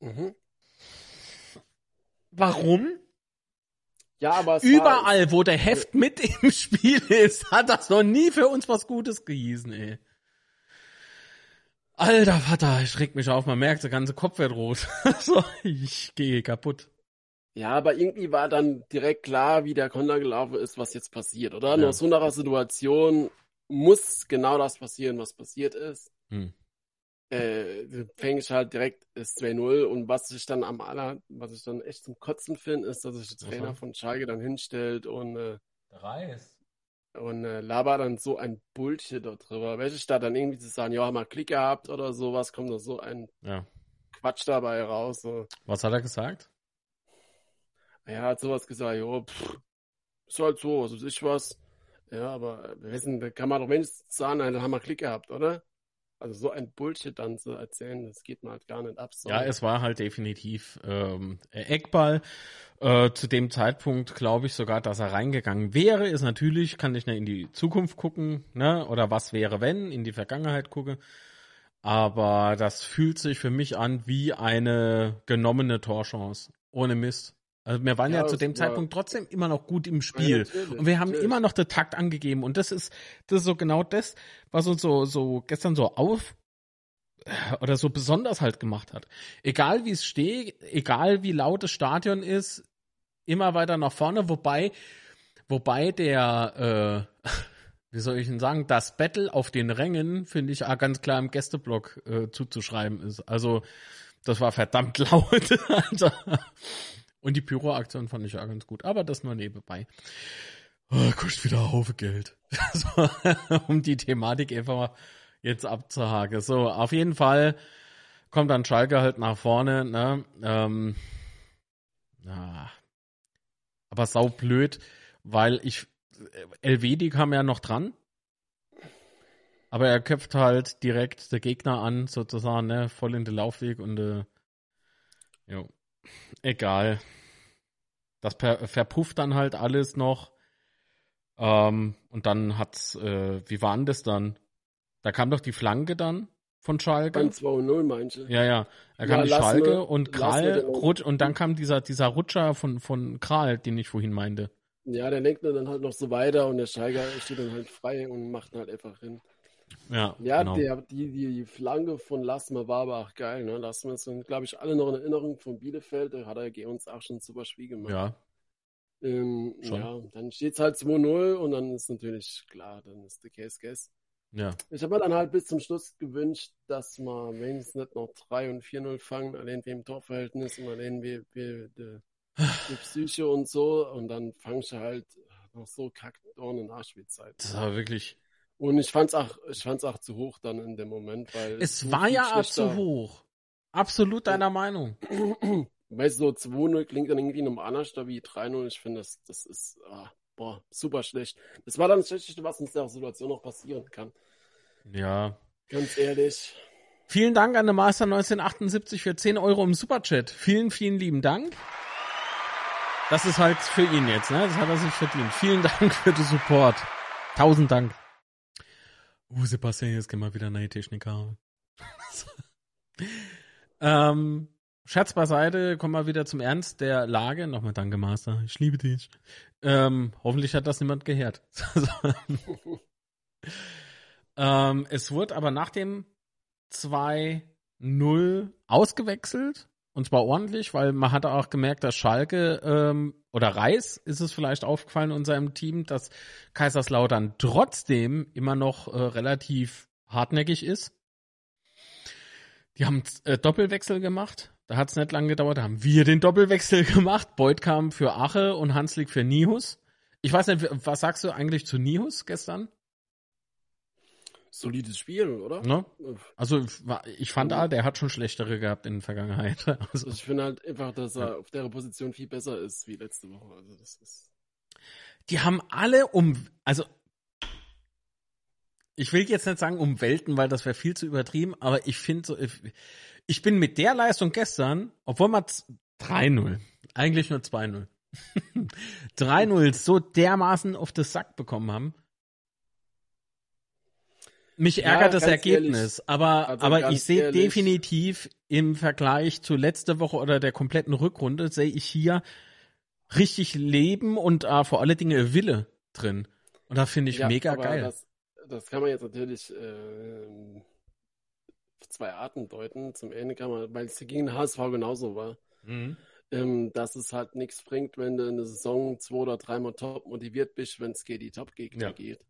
Mhm. Warum? Ja, aber überall, wo der Heft mit im Spiel ist, hat das noch nie für uns was Gutes gehießen, ey. Alter Vater, ich reg mich auf, man merkt, der ganze Kopf wird rot. so, ich gehe kaputt. Ja, aber irgendwie war dann direkt klar, wie der Konter gelaufen ist, was jetzt passiert, oder? Ja. Nach so einer Situation muss genau das passieren, was passiert ist. Hm. Äh, du fängst halt direkt das 2-0 und was ich dann am aller, was ich dann echt zum Kotzen finde, ist, dass sich der Trainer Aha. von Schalke dann hinstellt und äh, Reis und äh, laber dann so ein Bullshit darüber. Welche Stadt dann irgendwie zu sagen, ja, haben wir Klick gehabt oder sowas, kommt da so ein ja. Quatsch dabei raus. So. Was hat er gesagt? Er hat sowas gesagt, jo, pff, ist halt so, was weiß ich was. Ja, aber wir wissen, da kann man doch wenigstens sagen, dann haben wir Klick gehabt, oder? Also so ein Bullshit dann zu erzählen, das geht mir halt gar nicht ab. So. Ja, es war halt definitiv ähm, Eckball. Äh, zu dem Zeitpunkt glaube ich sogar, dass er reingegangen wäre. Ist natürlich, kann ich nicht in die Zukunft gucken, ne? Oder was wäre, wenn, in die Vergangenheit gucke. Aber das fühlt sich für mich an wie eine genommene Torchance. Ohne Mist. Also wir waren ja, ja zu dem Zeitpunkt trotzdem immer noch gut im Spiel. Ja, und wir haben natürlich. immer noch den Takt angegeben. Und das ist, das ist so genau das, was uns so, so gestern so auf oder so besonders halt gemacht hat. Egal wie es steht, egal wie laut das Stadion ist, immer weiter nach vorne, wobei, wobei der, äh, wie soll ich denn sagen, das Battle auf den Rängen, finde ich, ganz klar im Gästeblock äh, zuzuschreiben ist. Also Das war verdammt laut, Alter. Und die Pyroaktion fand ich ja ganz gut, aber das nur nebenbei. Oh, kostet wieder Haufe Geld. so, um die Thematik einfach mal jetzt abzuhaken. So, auf jeden Fall kommt dann Schalke halt nach vorne, ne? Ähm, ja. Aber sau blöd, weil ich Elvedi kam ja noch dran. Aber er köpft halt direkt der Gegner an, sozusagen, ne? Voll in den Laufweg und äh, jo. Egal. Das verpufft dann halt alles noch. Ähm, und dann hat's, äh, wie war denn das dann? Da kam doch die Flanke dann von Schalke. 2-0 meinst du? Ja, ja. Da kam Ja, die Schalke mir- und Kral rutsch, und dann kam dieser, dieser Rutscher von, von Kral, den ich vorhin meinte. Ja, der lenkt dann halt noch so weiter und der Steiger steht dann halt frei und macht ihn halt einfach hin. Ja, Ja, genau. der, die, die Flanke von Lassmer war aber auch geil, ne? Lassmer sind, glaube ich, alle noch in Erinnerung von Bielefeld. Da hat er gegen uns auch schon super Spiel gemacht. ja, Ähm, Schon. ja, dann steht es halt 2-0 und dann ist natürlich klar, dann ist der Case Guess. ja. Ich habe mir dann halt bis zum Schluss gewünscht, dass wir wenigstens nicht noch 3 und 4-0 fangen, allein wegen Torverhältnis und allein wie, wie die, die Psyche und so. Und dann fangst du halt noch so kackt an in Nachspielzeit. Das war wirklich. Und ich fand's auch, ich fand's auch zu hoch dann in dem Moment, weil Es war ja auch zu hoch. Absolut deiner Meinung. Weißt du, so 2-0 klingt dann irgendwie noch anders da wie 3-0. Ich finde, das, das ist, ah, boah, super schlecht. Das war dann das Schlechteste, was in der Situation noch passieren kann. Ja. Ganz ehrlich. Vielen Dank an den Master 1978 für 10 Euro im Superchat. Vielen, vielen lieben Dank. Das ist halt für ihn jetzt, ne? Das hat er sich verdient. Vielen Dank für den Support. Tausend Dank. Uh, Sebastian, jetzt können wir wieder neue Technik haben. ähm, Scherz beiseite, kommen wir wieder zum Ernst der Lage. Nochmal danke, Master. Ich liebe dich. Ähm, hoffentlich hat das niemand gehört. ähm, es wurde aber nach dem 2-0 ausgewechselt. Und zwar ordentlich, weil man hatte auch gemerkt, dass Schalke ähm, oder Reis ist es vielleicht aufgefallen in seinem Team, dass Kaiserslautern trotzdem immer noch äh, relativ hartnäckig ist. Die haben äh, Doppelwechsel gemacht. Da hat es nicht lange gedauert. Da haben wir den Doppelwechsel gemacht. Beuth kam für Ache und Hanslik für Nihus. Ich weiß nicht, was sagst du eigentlich zu Nihus gestern? Solides Spiel, oder? Ne? Also ich fand da, der hat schon schlechtere gehabt in der Vergangenheit. Also, Also ich finde halt einfach, dass er auf der Position viel besser ist wie letzte Woche. Also das ist. die haben alle um, also ich will jetzt nicht sagen um Welten, weil das wäre viel zu übertrieben, aber ich finde so, ich, ich bin mit der Leistung gestern, obwohl man 3-0, eigentlich nur 2-0, 3-0 so dermaßen auf den Sack bekommen haben. Mich Ja, ärgert das ganz Ergebnis, ehrlich. aber, Also aber ich sehe definitiv im Vergleich zu letzter Woche oder der kompletten Rückrunde, sehe ich hier richtig Leben und äh, vor allen Dingen Wille drin. Und da finde ich Ja, mega geil. Das, das kann man jetzt natürlich äh, auf zwei Arten deuten. Zum einen kann man, weil es gegen den HSV genauso war, Mhm. ähm, dass es halt nichts bringt, wenn du in der Saison zwei oder dreimal top motiviert bist, wenn es gegen die Top-Gegner Ja. geht.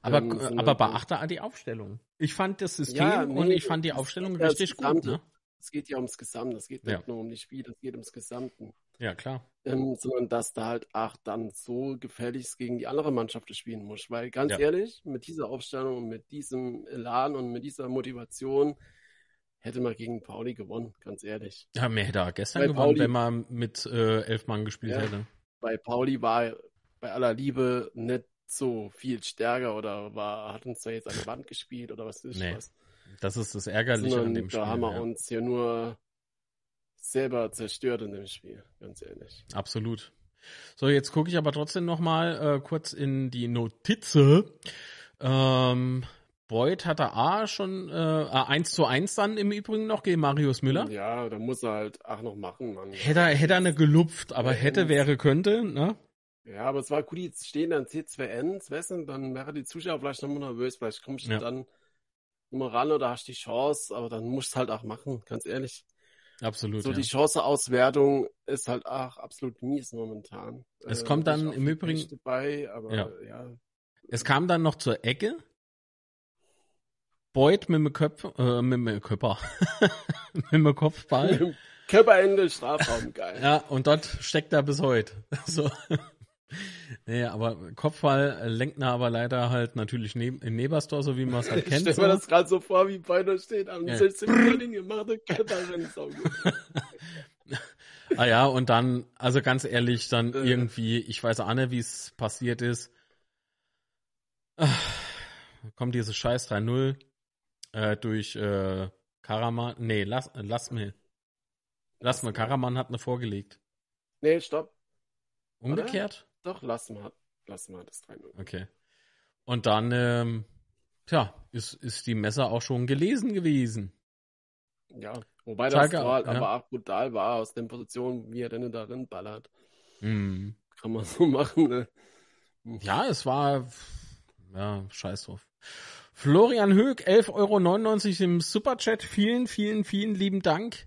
Aber, Ähm, so aber beachte an die Aufstellung. Ich fand das System Ja, und nee, ich fand die Aufstellung richtig gut. Gesamte. Ne? Es geht ja ums Gesamt, es geht Ja. nicht nur um die Spiele, es geht ums Gesamten. Ja, klar. Ähm, sondern dass da halt auch dann so gefährlich gegen die andere Mannschaft spielen muss. Weil ganz Ja. ehrlich, mit dieser Aufstellung und mit diesem Elan und mit dieser Motivation hätte man gegen Pauli gewonnen, ganz ehrlich. Ja, mehr hätte er gestern Bei gewonnen, Pauli- wenn man mit äh, elf Mann gespielt Ja. hätte. Bei Pauli war bei aller Liebe nicht so viel stärker oder war, hat uns da jetzt an die Wand gespielt oder was ist Nee, was. Das ist das Ärgerliche an Sondern dem Spiel. da haben wir ja. uns hier nur selber zerstört in dem Spiel, ganz ehrlich. Absolut. So, jetzt gucke ich aber trotzdem noch mal äh, kurz in die Notize. Ähm, Beuth hat er A schon äh, 1 zu 1 dann im Übrigen noch gegen Marius Müller. Ja, da muss er halt auch noch machen, Mann. Hätte er, hätte er eine gelupft, aber Ja, hätte, wäre, könnte, ne? Ja, aber es war gut, jetzt stehen dann C2Ns, weißt du, dann wäre die Zuschauer vielleicht nochmal nervös, vielleicht kommst du Ja. dann nochmal ran oder hast die Chance, aber dann musst du halt auch machen, ganz ehrlich. Absolut. So ja. die Chanceauswertung ist halt auch absolut mies momentan. Es Äh, kommt dann im Übrigen- dabei, aber Ja. ja. Es kam dann noch zur Ecke. Beuth mit dem Köpf, äh, mit dem Köpfer, mit dem Kopfball. Körperende Strafraum, geil. Ja, und dort steckt er bis heute. So. Nee, aber Kopfball lenkt er aber leider halt natürlich neben, in Neberstor, so wie man es halt kennt. Ich stell so. mir das gerade so vor, wie Beuter steht am Ja. 16. Training gemacht und Ah ja, und dann, also ganz ehrlich, dann Äh. irgendwie, ich weiß auch nicht, wie es passiert ist. Ah, Kommt dieses Scheiß 3-0 äh, durch äh, Karaman. Nee, lass, lass mir. Lass mir, Karaman hat eine vorgelegt. Nee, stopp. Umgekehrt? Doch, lass mal. Lass mal das 3-0. Okay. Und dann, ähm, tja, ist, ist die Messer auch schon gelesen gewesen. Ja, wobei das Schalke, ja. aber auch brutal war, aus den Positionen, wie er denn darin ballert. Hm. Kann man so machen, ne? Ja, es war, ja, scheiß drauf. Florian Höck, 11,99 Euro im Superchat. Vielen, vielen, vielen lieben Dank.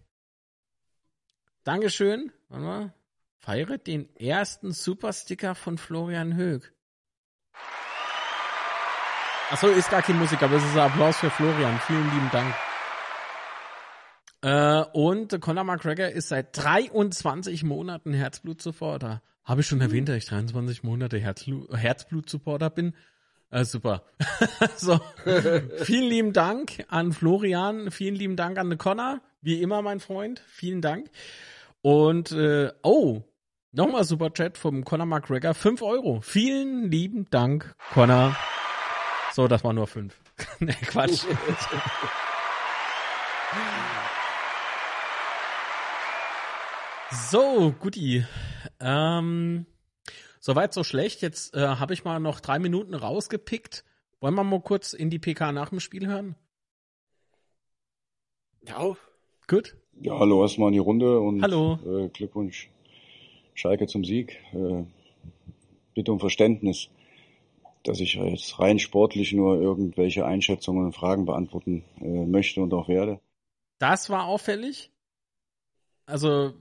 Dankeschön. Warte mal. Feiert den ersten Supersticker von Florian Höck. Achso, ist gar kein Musik, aber es ist ein Applaus für Florian. Vielen lieben Dank. Äh, und Conor McGregor ist seit 23 Monaten Herzblut-Supporter. Habe ich schon erwähnt, dass ich 23 Monate Herzblu Herzblut-Supporter bin? Äh, super. so, vielen lieben Dank an Florian, vielen lieben Dank an Conor, wie immer mein Freund, vielen Dank. Und, äh, oh, nochmal Superchat vom Conor McGregor, 5 Euro. Vielen lieben Dank, Conor. So, das war nur 5. nee, Quatsch. So, Guti. Ähm, soweit so schlecht. Jetzt äh, habe ich mal noch drei Minuten rausgepickt. Wollen wir mal kurz in die PK nach dem Spiel hören? Ja, Gut. Ja, hallo erstmal in die Runde und Hallo. Äh, Glückwunsch Schalke zum Sieg. Äh, bitte um Verständnis, dass ich jetzt rein sportlich nur irgendwelche Einschätzungen und Fragen beantworten äh, möchte und auch werde. Das war auffällig. Also,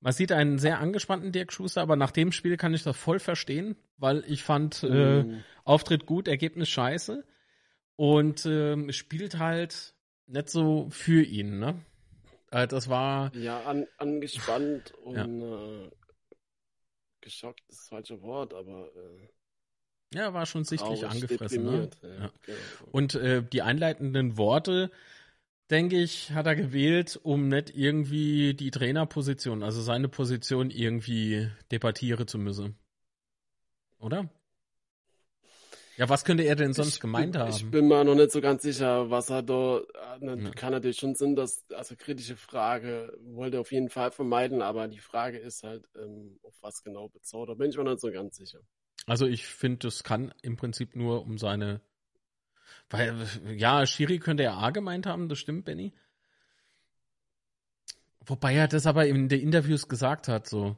man sieht einen sehr angespannten Dirk Schuster, aber nach dem Spiel kann ich das voll verstehen, weil ich fand äh, Mhm. Auftritt gut, Ergebnis scheiße und ähm, spielt halt nicht so für ihn, ne? Äh, das war ja an, angespannt und äh, geschockt ist das falsche Wort, aber äh, ja war schon sichtlich angefressen, ne? Ja, Ja. Genau. Und äh, die einleitenden Worte, denke ich, hat er gewählt, um nicht irgendwie die Trainerposition, also seine Position irgendwie debattieren zu müssen. Oder? Ja, was könnte er denn sonst ich, gemeint haben? Ich bin mir noch nicht so ganz sicher, was er da. äh, Ja. Kann natürlich schon Sinn, dass, also kritische Frage wollte er auf jeden Fall vermeiden, aber die Frage ist halt, ähm, auf was genau bezogen. Da bin ich mir nicht so ganz sicher. Also ich finde, das kann im Prinzip nur um seine, weil ja, Schiri könnte er A gemeint haben, das stimmt, Benny. Wobei er das aber in den Interviews gesagt hat, so.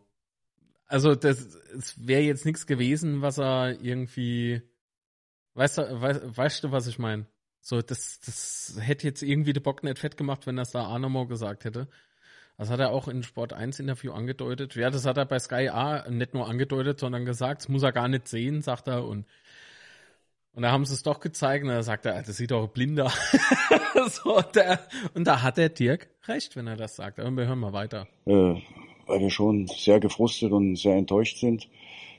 Also das, es wäre jetzt nichts gewesen, was er irgendwie, weißt du, weißt, weißt du, was ich meine? So, das, das hätte jetzt irgendwie der Bock nicht fett gemacht, wenn das da A nochmal gesagt hätte. Das hat er auch in Sport 1 Interview angedeutet. Ja, das hat er bei Sky A nicht nur angedeutet, sondern gesagt, das muss er gar nicht sehen, sagt er. Und, und da haben sie es doch gezeigt und da sagt er, das sieht doch blinder. so, der, und da hat der Dirk recht, wenn er das sagt. Aber wir hören mal weiter. Äh, weil wir schon sehr gefrustet und sehr enttäuscht sind.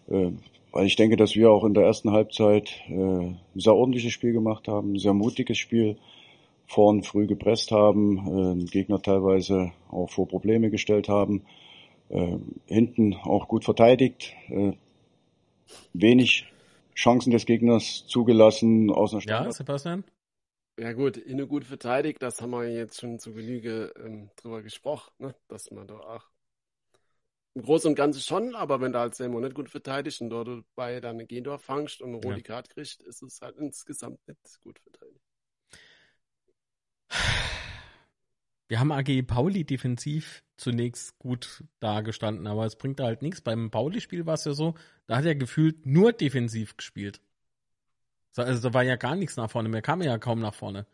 Äh, weil ich denke, dass wir auch in der ersten Halbzeit äh, ein sehr ordentliches Spiel gemacht haben, ein sehr mutiges Spiel, vorn früh gepresst haben, äh, den Gegner teilweise auch vor Probleme gestellt haben, äh, hinten auch gut verteidigt, äh, wenig Chancen des Gegners zugelassen aus einer Ja, Standard. Sebastian? Ja gut, inne gut verteidigt, das haben wir jetzt schon zu Genüge ähm, drüber gesprochen, ne? dass man da auch im Großen und Ganzen schon, aber wenn du halt Selmo nicht gut verteidigt und dort dabei dann eine Gendor fangst und eine rote Ja. Karte kriegst, ist es halt insgesamt nicht gut verteidigt. Wir haben AG Pauli defensiv zunächst gut dagestanden, aber es bringt halt nichts. Beim Pauli-Spiel war es ja so, da hat er gefühlt nur defensiv gespielt. So, Also da war ja gar nichts nach vorne mehr, kam ja kaum nach vorne.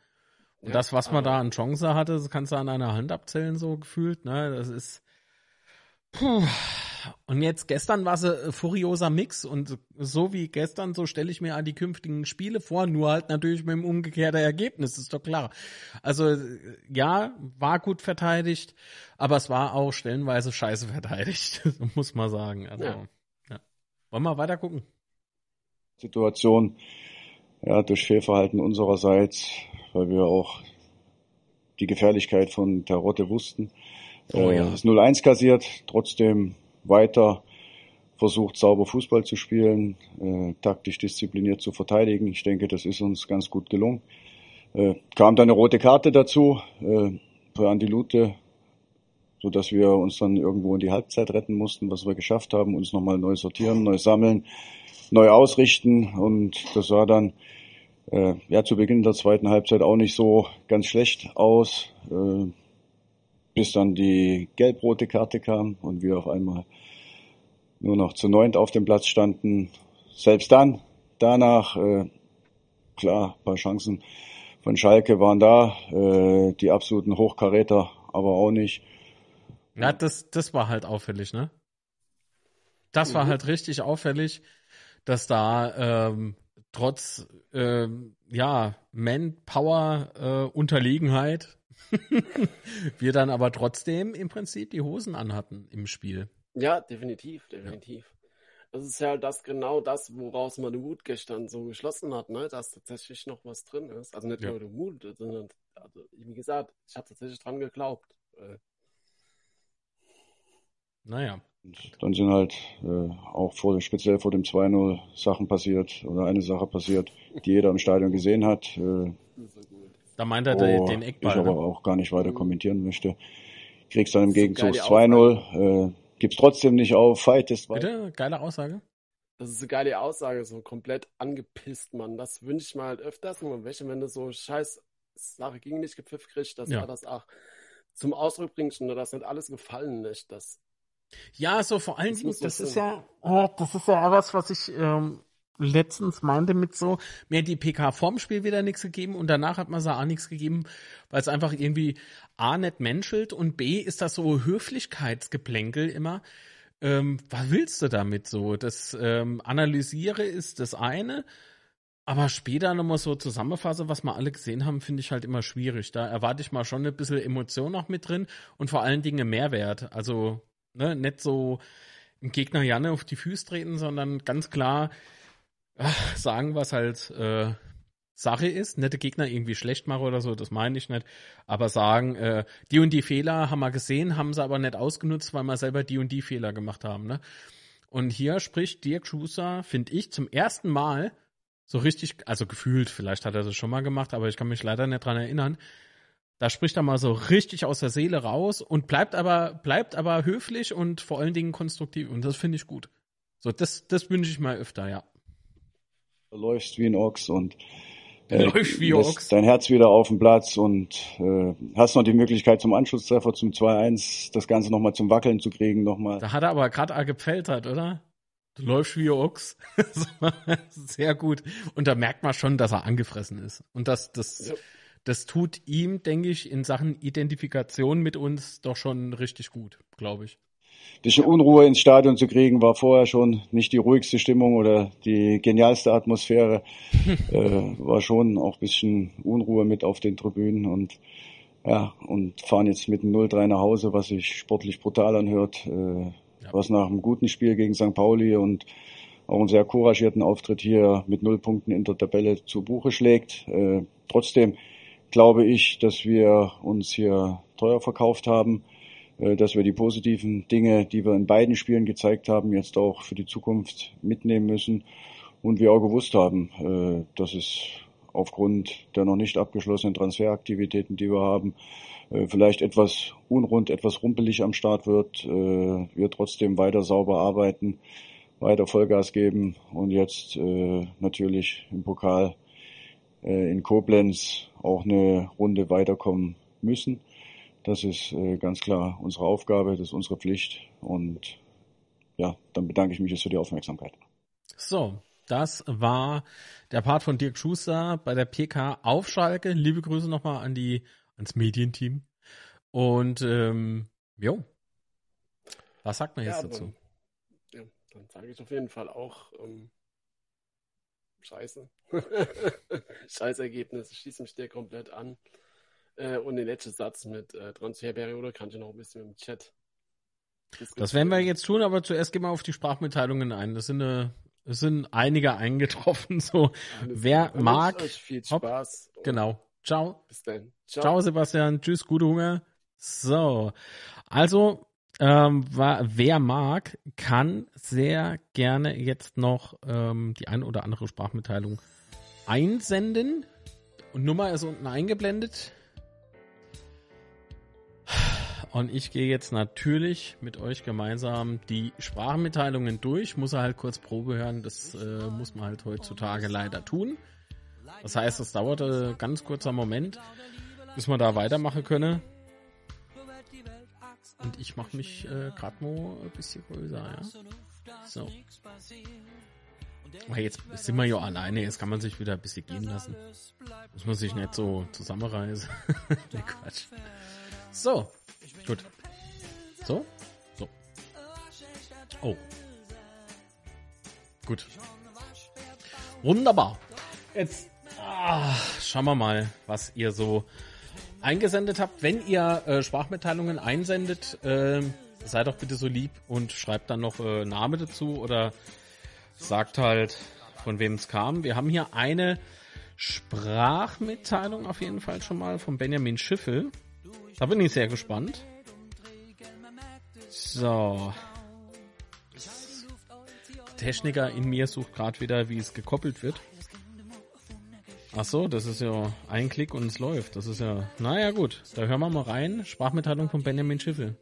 Und Ja, das, was man da an Chance hatte, das kannst du an einer Hand abzählen, so gefühlt. Ne? Das ist. Puh. Und jetzt gestern war es ein furioser Mix und so wie gestern, so stelle ich mir an die künftigen Spiele vor, nur halt natürlich mit dem umgekehrten Ergebnis, ist doch klar. Also ja, war gut verteidigt, aber es war auch stellenweise scheiße verteidigt, muss man sagen. Also, ja. ja. Wollen wir weiter gucken? Situation, ja, durch Fehlverhalten unsererseits, weil wir auch die Gefährlichkeit von Tarotte wussten. Oh, ja. äh, ist 0-1 kassiert, trotzdem weiter versucht, sauber Fußball zu spielen, äh, taktisch diszipliniert zu verteidigen. Ich denke, das ist uns ganz gut gelungen. Äh, kam dann eine rote Karte dazu äh, für Andi Lute, so dass wir uns dann irgendwo in die Halbzeit retten mussten, was wir geschafft haben, uns nochmal neu sortieren, neu sammeln, neu ausrichten und das sah dann äh, ja zu Beginn der zweiten Halbzeit auch nicht so ganz schlecht aus. Äh, bis dann die gelb-rote Karte kam und wir auf einmal nur noch zu neunt auf dem Platz standen. Selbst dann, danach, äh, klar, paar Chancen von Schalke waren da, äh, die absoluten Hochkaräter aber auch nicht. Ja, das, das war halt auffällig, ne? Das war mhm. halt richtig auffällig, dass da ähm, trotz ähm, ja Manpower äh, Unterlegenheit wir dann aber trotzdem im Prinzip die Hosen anhatten im Spiel. Ja, definitiv, definitiv. Ja. Das ist ja das genau das, woraus man den Mut gestern so geschlossen hat, ne? dass tatsächlich noch was drin ist. Also nicht ja. nur der Mut, sondern, also, wie gesagt, ich habe tatsächlich dran geglaubt. Äh. Naja. Dann sind halt äh, auch vor, speziell vor dem 2-0 Sachen passiert oder eine Sache passiert, die jeder im Stadion gesehen hat. Äh, da meint er oh, den Eckball. Ich aber ne? auch gar nicht weiter kommentieren möchte. Kriegst dann im Gegenzug 2-0, äh, gibt's trotzdem nicht auf, fightest weiter. Bitte, geile Aussage. Das ist eine geile Aussage, so komplett angepisst, Mann. Das wünsche ich mal halt öfters. Nur welche, wenn du so scheiß Sache gegen dich gepfiffen kriegst, dass ja. er das auch zum Ausdruck bringst und das nicht alles gefallen lässt. Das ja, so vor allen Dingen, das ist ja, äh, das ist ja was, was ich ähm, letztens meinte mit so, mir hat die PK vorm Spiel wieder nichts gegeben und danach hat man sie auch nichts gegeben, weil es einfach irgendwie A nicht menschelt und B ist das so Höflichkeitsgeplänkel immer. Ähm, was willst du damit so? Das ähm, Analysiere ist das eine, aber später nochmal so zusammenfasse, was wir alle gesehen haben, finde ich halt immer schwierig. Da erwarte ich mal schon ein bisschen Emotion auch mit drin und vor allen Dingen Mehrwert. Also, ne, nicht so im Gegner Janne auf die Füße treten, sondern ganz klar, sagen, was halt äh, Sache ist, nette Gegner irgendwie schlecht machen oder so, das meine ich nicht, aber sagen, äh, die und die Fehler haben wir gesehen, haben sie aber nicht ausgenutzt, weil wir selber die und die Fehler gemacht haben, ne? Und hier spricht Dirk Schuster, finde ich, zum ersten Mal so richtig, also gefühlt, vielleicht hat er das schon mal gemacht, aber ich kann mich leider nicht dran erinnern. Da spricht er mal so richtig aus der Seele raus und bleibt aber, bleibt aber höflich und vor allen Dingen konstruktiv. Und das finde ich gut. So, das, das wünsche ich mal öfter, ja läufst wie ein Ochs und äh, läufst wie Ochs. dein Herz wieder auf dem Platz und äh, hast noch die Möglichkeit zum Anschlusstreffer, zum 2-1, das Ganze nochmal zum Wackeln zu kriegen, nochmal. Da hat er aber gerade gepfeltert, oder? Du läufst wie Ochs. Sehr gut. Und da merkt man schon, dass er angefressen ist. Und das, das, ja. das tut ihm, denke ich, in Sachen Identifikation mit uns doch schon richtig gut, glaube ich bisschen Unruhe ins Stadion zu kriegen, war vorher schon nicht die ruhigste Stimmung oder die genialste Atmosphäre. äh, war schon auch bisschen Unruhe mit auf den Tribünen und ja, und fahren jetzt mit einem 0-3 nach Hause, was sich sportlich brutal anhört, äh, ja. was nach einem guten Spiel gegen St. Pauli und auch einen sehr couragierten Auftritt hier mit null Punkten in der Tabelle zu Buche schlägt. Äh, trotzdem glaube ich, dass wir uns hier teuer verkauft haben dass wir die positiven Dinge, die wir in beiden Spielen gezeigt haben, jetzt auch für die Zukunft mitnehmen müssen. Und wir auch gewusst haben, äh, dass es aufgrund der noch nicht abgeschlossenen Transferaktivitäten, die wir haben, äh, vielleicht etwas unrund, etwas rumpelig am Start wird, wir trotzdem weiter sauber arbeiten, weiter Vollgas geben und jetzt natürlich im Pokal in Koblenz auch eine Runde weiterkommen müssen. Das ist äh, ganz klar unsere Aufgabe, das ist unsere Pflicht. Und ja, dann bedanke ich mich jetzt für die Aufmerksamkeit. So, das war der Part von Dirk Schuster bei der PK auf Schalke. Liebe Grüße nochmal an die, ans Medienteam. Und ähm, jo, was sagt man jetzt ja, dazu? Dann sage ich auf jeden Fall auch ähm, Scheiße. Scheißergebnis, ich schließe mich dir komplett an. Äh, und den letzten Satz mit äh, Transferperiode kann ich noch ein bisschen im Chat. Das werden wir jetzt tun, aber zuerst gehen wir auf die Sprachmitteilungen ein. Das sind, eine, äh, das sind einige eingetroffen. So, Alles wer gut. mag. Euch viel Spaß. Hopp, genau. Ciao. Bis dann. Ciao. Ciao, Sebastian. Tschüss, gute Hunger. So, also ähm, wer mag, kann sehr gerne jetzt noch ähm, die ein oder andere Sprachmitteilung einsenden. Und Nummer ist unten eingeblendet. Und ich gehe jetzt natürlich mit euch gemeinsam die Sprachmitteilungen durch. Muss er halt kurz Probe hören. Das äh, muss man halt heutzutage leider tun. Das heißt, es dauert ein ganz kurzer Moment, bis man da weitermachen könne. Und ich mache mich äh, gerade mal ein bisschen größer, ja. So. Aber jetzt sind wir ja alleine, jetzt kann man sich wieder ein bisschen gehen lassen. Muss man sich nicht so zusammenreißen. nee, Quatsch. So, gut. So, so. Oh. Gut. Wunderbar. Jetzt ah, schauen wir mal, was ihr so eingesendet habt. Wenn ihr äh, Sprachmitteilungen einsendet, äh, seid doch bitte so lieb und schreibt dann noch äh, Name dazu oder sagt halt, von wem es kam. Wir haben hier eine Sprachmitteilung auf jeden Fall schon mal von Benjamin Schiffel. Da bin ich sehr gespannt. So. Techniker in mir sucht gerade wieder, wie es gekoppelt wird. Ach so, das ist ja ein Klick und es läuft. Das ist ja, naja gut, da hören wir mal rein. Sprachmitteilung von Benjamin Schiffel.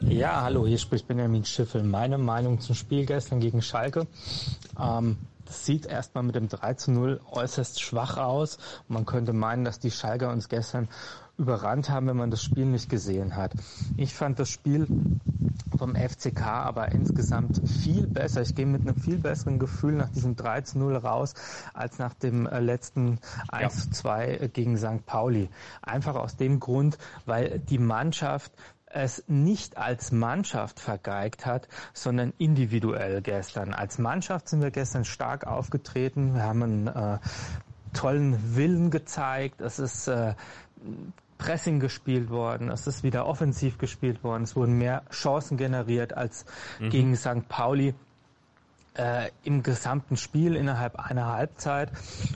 Ja, hallo, hier spricht Benjamin Schiffel. Meine Meinung zum Spiel gestern gegen Schalke. Ähm, das sieht erstmal mit dem 3 zu 0 äußerst schwach aus. man könnte meinen, dass die Schalker uns gestern überrannt haben, wenn man das Spiel nicht gesehen hat. Ich fand das Spiel vom FCK aber insgesamt viel besser. Ich gehe mit einem viel besseren Gefühl nach diesem 3 zu 0 raus, als nach dem äh, letzten 1 zu 2 äh, gegen St. Pauli. Einfach aus dem Grund, weil die Mannschaft es nicht als Mannschaft vergeigt hat, sondern individuell gestern. Als Mannschaft sind wir gestern stark aufgetreten. Wir haben einen äh, tollen Willen gezeigt. Es ist äh, Pressing gespielt worden, es ist wieder offensiv gespielt worden, es wurden mehr Chancen generiert als mhm. gegen St. Pauli. Äh, im gesamten Spiel innerhalb einer Halbzeit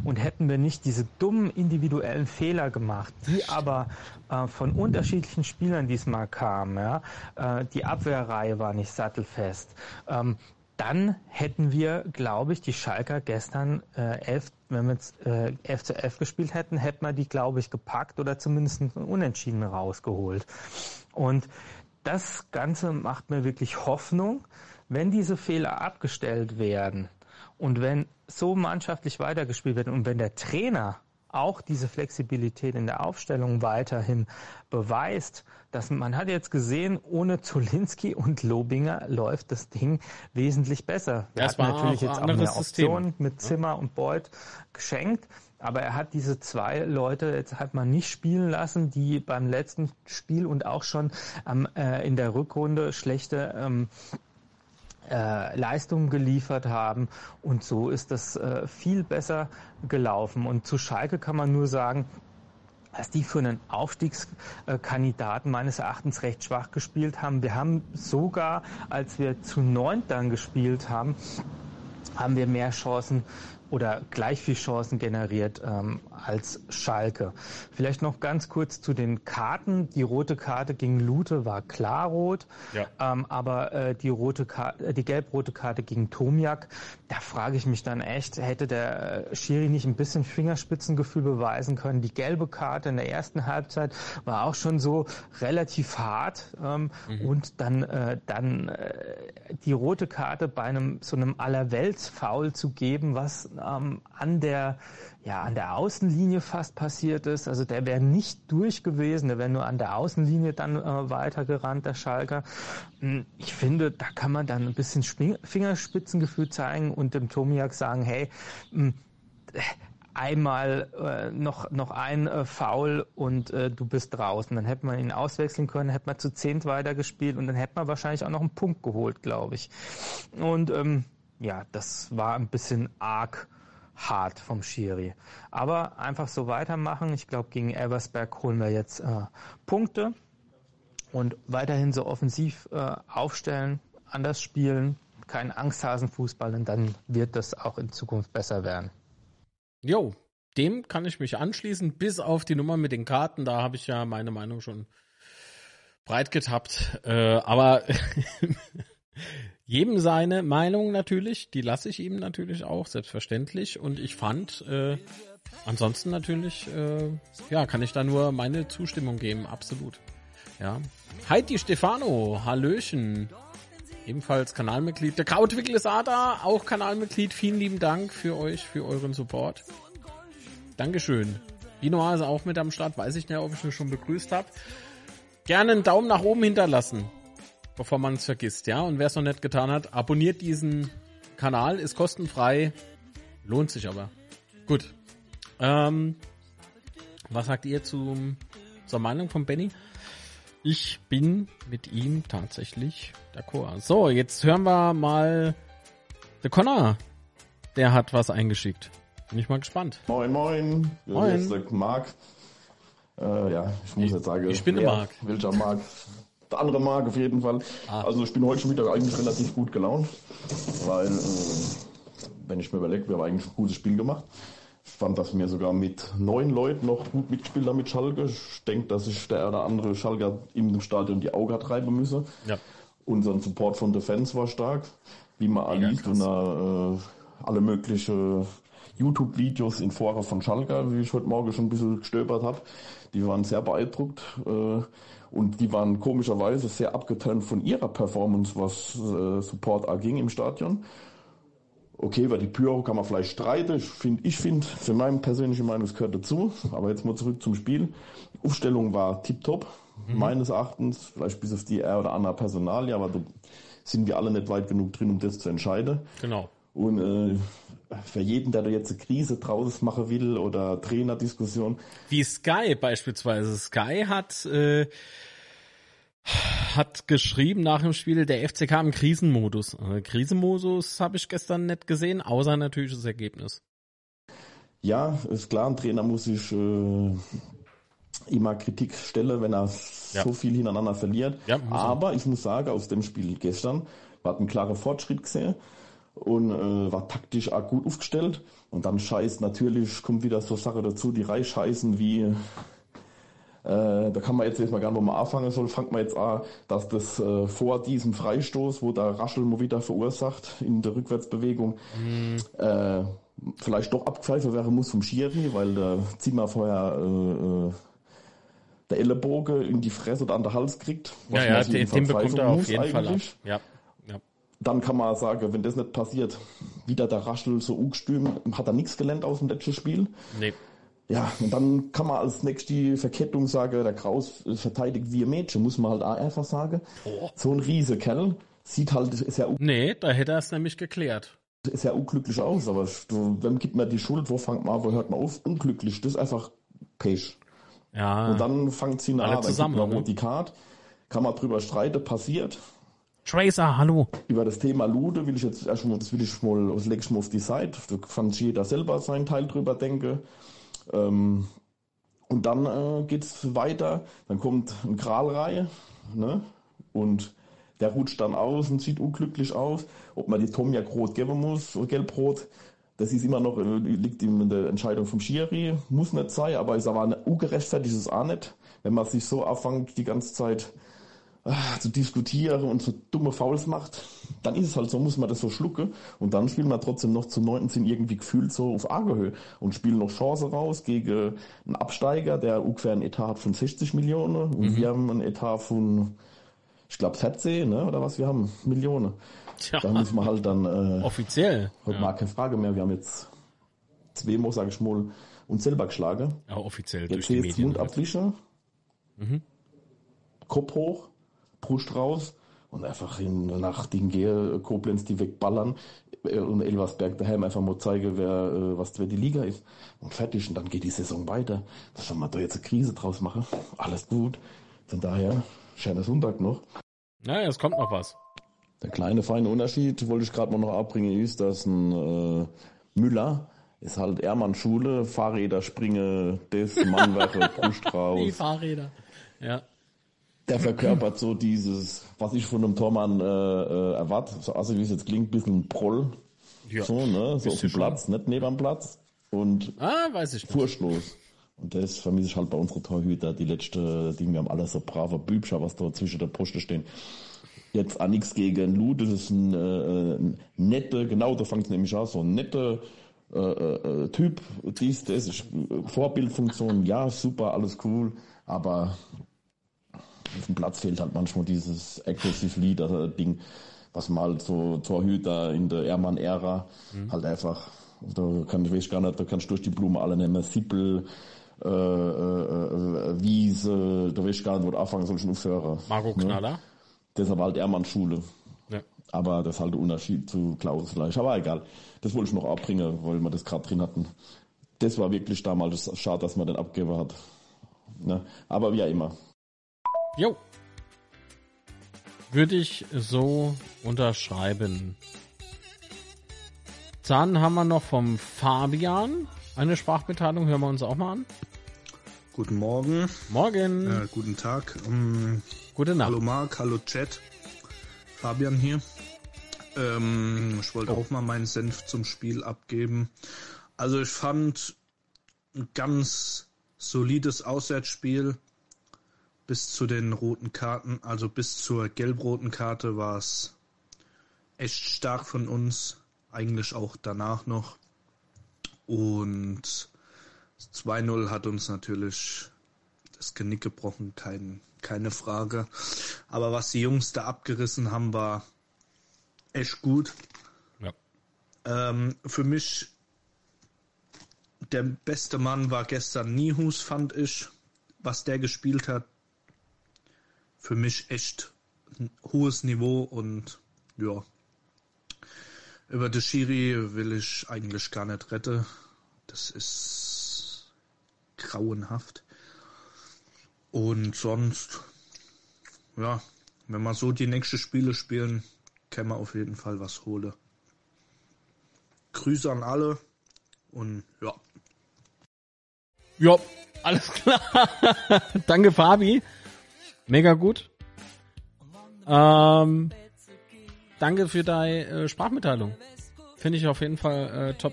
und hätten wir nicht diese dummen individuellen Fehler gemacht, die aber äh, von unterschiedlichen Spielern diesmal kamen. Ja? Äh, die Abwehrreihe war nicht sattelfest. Ähm, dann hätten wir, glaube ich, die Schalker gestern äh, 11, wenn wir jetzt äh, 11 zu 11 gespielt hätten, hätten wir die, glaube ich, gepackt oder zumindest einen Unentschieden rausgeholt. Und das Ganze macht mir wirklich Hoffnung, wenn diese Fehler abgestellt werden und wenn so mannschaftlich weitergespielt wird und wenn der Trainer auch diese Flexibilität in der Aufstellung weiterhin beweist, dass man hat jetzt gesehen, ohne Zulinski und Lobinger läuft das Ding wesentlich besser. Wir das hatten natürlich jetzt auch eine Option mit Zimmer und Beuth geschenkt. Aber er hat diese zwei Leute jetzt halt mal nicht spielen lassen, die beim letzten Spiel und auch schon ähm, äh, in der Rückrunde schlechte ähm, äh, Leistungen geliefert haben und so ist das äh, viel besser gelaufen. Und zu Schalke kann man nur sagen, dass die für einen Aufstiegskandidaten meines Erachtens recht schwach gespielt haben. Wir haben sogar, als wir zu neunt dann gespielt haben, haben wir mehr Chancen oder gleich viel Chancen generiert ähm, als Schalke. Vielleicht noch ganz kurz zu den Karten. Die rote Karte gegen Lute war klar rot, ja. ähm, aber äh, die rote Karte, äh, die gelb-rote Karte gegen Tomiak, da frage ich mich dann echt, hätte der äh, Schiri nicht ein bisschen Fingerspitzengefühl beweisen können? Die gelbe Karte in der ersten Halbzeit war auch schon so relativ hart ähm, mhm. und dann äh, dann äh, die rote Karte bei einem so einem Allerweltsfoul zu geben, was ähm, an der ja an der Außenlinie fast passiert ist. Also der wäre nicht durch gewesen, der wäre nur an der Außenlinie dann äh, weitergerannt, der Schalker. Hm, ich finde, da kann man dann ein bisschen Fingerspitzengefühl zeigen und dem Tomiak sagen, hey, hm, einmal äh, noch, noch ein äh, Foul und äh, du bist draußen. Dann hätte man ihn auswechseln können, hätte man zu zehnt weitergespielt und dann hätte man wahrscheinlich auch noch einen Punkt geholt, glaube ich. Und ähm, ja, das war ein bisschen arg hart vom Schiri. Aber einfach so weitermachen. Ich glaube, gegen Elversberg holen wir jetzt äh, Punkte und weiterhin so offensiv äh, aufstellen, anders spielen, kein Angsthasenfußball und dann wird das auch in Zukunft besser werden. Jo, dem kann ich mich anschließen, bis auf die Nummer mit den Karten. Da habe ich ja meine Meinung schon breit getappt. Äh, aber jedem seine Meinung natürlich, die lasse ich ihm natürlich auch, selbstverständlich. Und ich fand, äh, ansonsten natürlich, äh, ja, kann ich da nur meine Zustimmung geben, absolut. Ja. Heidi Stefano, Hallöchen. Ebenfalls Kanalmitglied. Der Krautwickel ist da, auch Kanalmitglied. Vielen lieben Dank für euch, für euren Support. Dankeschön. Dinoa ist auch mit am Start. Weiß ich nicht, ob ich ihn schon begrüßt habe. Gerne einen Daumen nach oben hinterlassen, bevor man es vergisst, ja. Und wer es noch nicht getan hat, abonniert diesen Kanal, ist kostenfrei, lohnt sich aber. Gut. Ähm, was sagt ihr zum, zur Meinung von Benny? Ich bin mit ihm tatsächlich d'accord. So, jetzt hören wir mal der Connor. Der hat was eingeschickt. Bin ich mal gespannt. Moin, moin. Moin. Jetzt Marc. Äh, ja, ich muss jetzt sagen. ich bin der Marc. Welcher Marc? Der andere Marc auf jeden Fall. Ah. Also ich bin heute schon wieder eigentlich relativ gut gelaunt, weil, äh, wenn ich mir überlege, wir haben eigentlich ein gutes Spiel gemacht. Ich fand, dass wir sogar mit neun Leuten noch gut mitgespielt haben mit Schalke. Ich denke, dass sich der oder andere Schalker im Stadion die Augen hat reiben müssen. Ja. Unseren Support von den Fans war stark, wie man liest und äh, alle mögliche YouTube-Videos in Foren von Schalker, wie ich heute Morgen schon ein bisschen gestöbert habe. Die waren sehr beeindruckt äh, und die waren komischerweise sehr abgeturnt von ihrer Performance, was äh, Support anging im Stadion. Okay, über die Pyro kann man vielleicht streiten. Ich finde, ich finde, für meine persönliche Meinung, es gehört dazu. Aber jetzt mal zurück zum Spiel. Aufstellung war tipptopp, meines Erachtens. Vielleicht bis auf die R oder andere Personalie, aber da sind wir alle nicht weit genug drin, um das zu entscheiden. Genau. Und äh, für jeden, der da jetzt eine Krise draus machen will oder Trainerdiskussion, Wie Sky beispielsweise. Sky hat, äh, hat geschrieben nach dem Spiel, der FCK im Krisenmodus. Äh, Krisenmodus habe ich gestern nicht gesehen, außer natürlich das Ergebnis. ja, ist klar, ein Trainer muss sich äh, immer Kritik stellen, wenn er Ja. so viel hintereinander verliert. Ja, er. Aber ich muss sagen, aus dem Spiel gestern war ein klarer Fortschritt gesehen und äh, war taktisch auch gut aufgestellt. Und dann scheißt natürlich, kommt wieder so Sache dazu, die Reichscheißen wie äh, da kann man jetzt erstmal gar nicht, wo man anfangen soll, fangt man jetzt an, dass das äh, vor diesem Freistoß, wo der Raschel mal wieder verursacht in der Rückwärtsbewegung, äh, vielleicht doch abgepfeift werden muss vom Schiri, weil der Zimmer vorher äh, äh, der Ellenbogen in die Fresse oder an den Hals kriegt. Ja, ja, den, den bekommt er auf jeden Fall ab. eigentlich. Ja. Dann kann man sagen, wenn das nicht passiert, wieder der Raschel so ungestüm, hat er nichts gelernt aus dem letzten Spiel. Nee. Ja, und dann kann man als nächste Verkettung sagen, der Kraus verteidigt wie ein Mädchen, muss man halt auch einfach sagen. Oh. So ein riese Kerl sieht halt sehr, un- Nee, da hätte er es nämlich geklärt. sehr unglücklich aus, aber wem gibt man die Schuld, wo fängt man an, wo hört man auf? Unglücklich, das ist einfach Pech. Ja. Und dann fängt sie an, dann zusammen, gibt man ne? die Karte, kann man drüber streiten, passiert. Tracer, hallo. Über das Thema Lude will ich jetzt erstmal, das will ich mal, das leg ich mal auf die Seite. Da kann jeder selber seinen Teil drüber denken. Ähm, und dann äh, geht's weiter. Dann kommt ein Kralreihe, ne? Und der rutscht dann aus und sieht unglücklich aus. Ob man die Tomja rot geben muss gelbrot, das ist immer noch, äh, liegt in der Entscheidung vom Schiri. Muss nicht sein, aber ist aber ein ungerechtfertigtes auch nicht. Wenn man sich so anfängt, die ganze Zeit ah, zu diskutieren und so dumme Fouls macht, dann ist es halt so, muss man das so schlucken. Und dann spielen wir trotzdem noch zu 19 irgendwie gefühlt so auf Argehöhe und spielen noch Chance raus gegen einen Absteiger, der ungefähr ein Etat hat von 60 Millionen und wir haben ein Etat von, ich glaube, 14, ne, oder was wir haben, Millionen. Tja, Da muss man halt dann, äh, offiziell. heute mal keine Frage mehr, wir haben jetzt zweimal, sage ich mal, uns selber geschlagen. Ja, offiziell Jetzt durch die Mund Medien. abwischen, Mhm. Kopf hoch, Brust raus und einfach in, nach Ding gehe, Koblenz die wegballern äh, und Elversberg daheim einfach mal zeigen, wer, äh, was wer die Liga ist. Und fertig. Und dann geht die Saison weiter. Was soll man da jetzt eine Krise draus machen? Alles gut. Von daher, schöner Sonntag noch. Naja, es kommt noch was. Der kleine feine Unterschied, wollte ich gerade mal noch abbringen, ist, dass ein äh, Müller ist halt Ehrmann-Schule, Fahrräder springe, das, Mannwerke, Brust raus. Die Fahrräder. Ja. Der verkörpert so dieses, was ich von einem Tormann äh, äh, erwarte, so also wie es jetzt klingt, bisschen Proll. Ja. So, ne? So auf dem. Platz, nicht neben dem Platz. Und Ah, weiß ich nicht. furchtlos. Und das vermisse ich halt bei unseren Torhüter, die letzte, die wir haben alle so braver Bübscher, was da zwischen der Poste stehen. Jetzt auch nichts gegen Lou, das ist ein, äh, ein nette, genau, da fängt es nämlich an, so ein netter äh, äh, Typ, dies, das ist äh, Vorbildfunktion, ja, super, alles cool, aber auf dem Platz fehlt halt manchmal dieses Aggressive Leader Ding, was halt so Torhüter in der Ehrmann-Ära halt einfach, da kann ich weiß gar nicht, da kannst du durch die Blume alle nehmen, Sippel, äh, äh, äh, Wiese, da weiß ich gar nicht, wo du anfangen soll, schon aufhören. Marco Knaller. Das ist aber halt Ehrmann-Schule. Ja. Aber das ist halt der Unterschied zu Klaus vielleicht. Aber egal. Das wollte ich noch abbringen, weil wir das gerade drin hatten. Das war wirklich damals schade, dass man den abgegeben hat. Ne? Aber wie auch immer. Jo. Würde ich so unterschreiben. Dann haben wir noch vom Fabian eine Sprachmitteilung. Hören wir uns auch mal an. Guten Morgen, Morgen. äh, guten Tag. Ähm, Gute Nacht. hallo Marc, hallo Chat. Fabian hier. Ähm, ich wollte auch mal meinen Senf zum Spiel abgeben. Also ich fand ein ganz solides Auswärtsspiel bis zu den roten Karten, also bis zur gelb-roten Karte war es echt stark von uns, eigentlich auch danach noch. Und 2-0 hat uns natürlich das Genick gebrochen, kein, keine Frage. Aber was die Jungs da abgerissen haben, war echt gut. Ja. Ähm, für mich der beste Mann war gestern Nihus, fand ich. Was der gespielt hat, für mich echt ein hohes Niveau und ja. Über die Schiri will ich eigentlich gar nicht retten. Das ist grauenhaft. Und sonst, ja, wenn wir so die nächsten Spiele spielen, kann man auf jeden Fall was holen. Grüße an alle und ja. Ja, alles klar. Danke, Fabi. Mega gut. Ähm, danke für deine äh, Sprachmitteilung. Finde ich auf jeden Fall äh, top.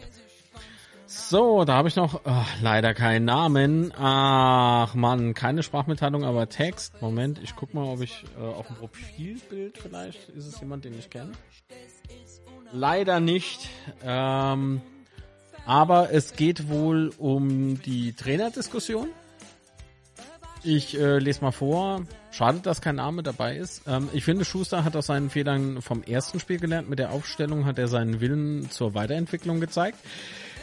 So, da habe ich noch ach, leider keinen Namen. Ach man, keine Sprachmitteilung, aber Text. Moment, ich guck mal, ob ich äh, auf dem Profilbild vielleicht ist es jemand, den ich kenne. Leider nicht. Ähm, aber es geht wohl um die Trainerdiskussion. Ich äh, lese mal vor. Schade, dass kein Name dabei ist. Ähm, ich finde, Schuster hat aus seinen Fehlern vom ersten Spiel gelernt. Mit der Aufstellung hat er seinen Willen zur Weiterentwicklung gezeigt.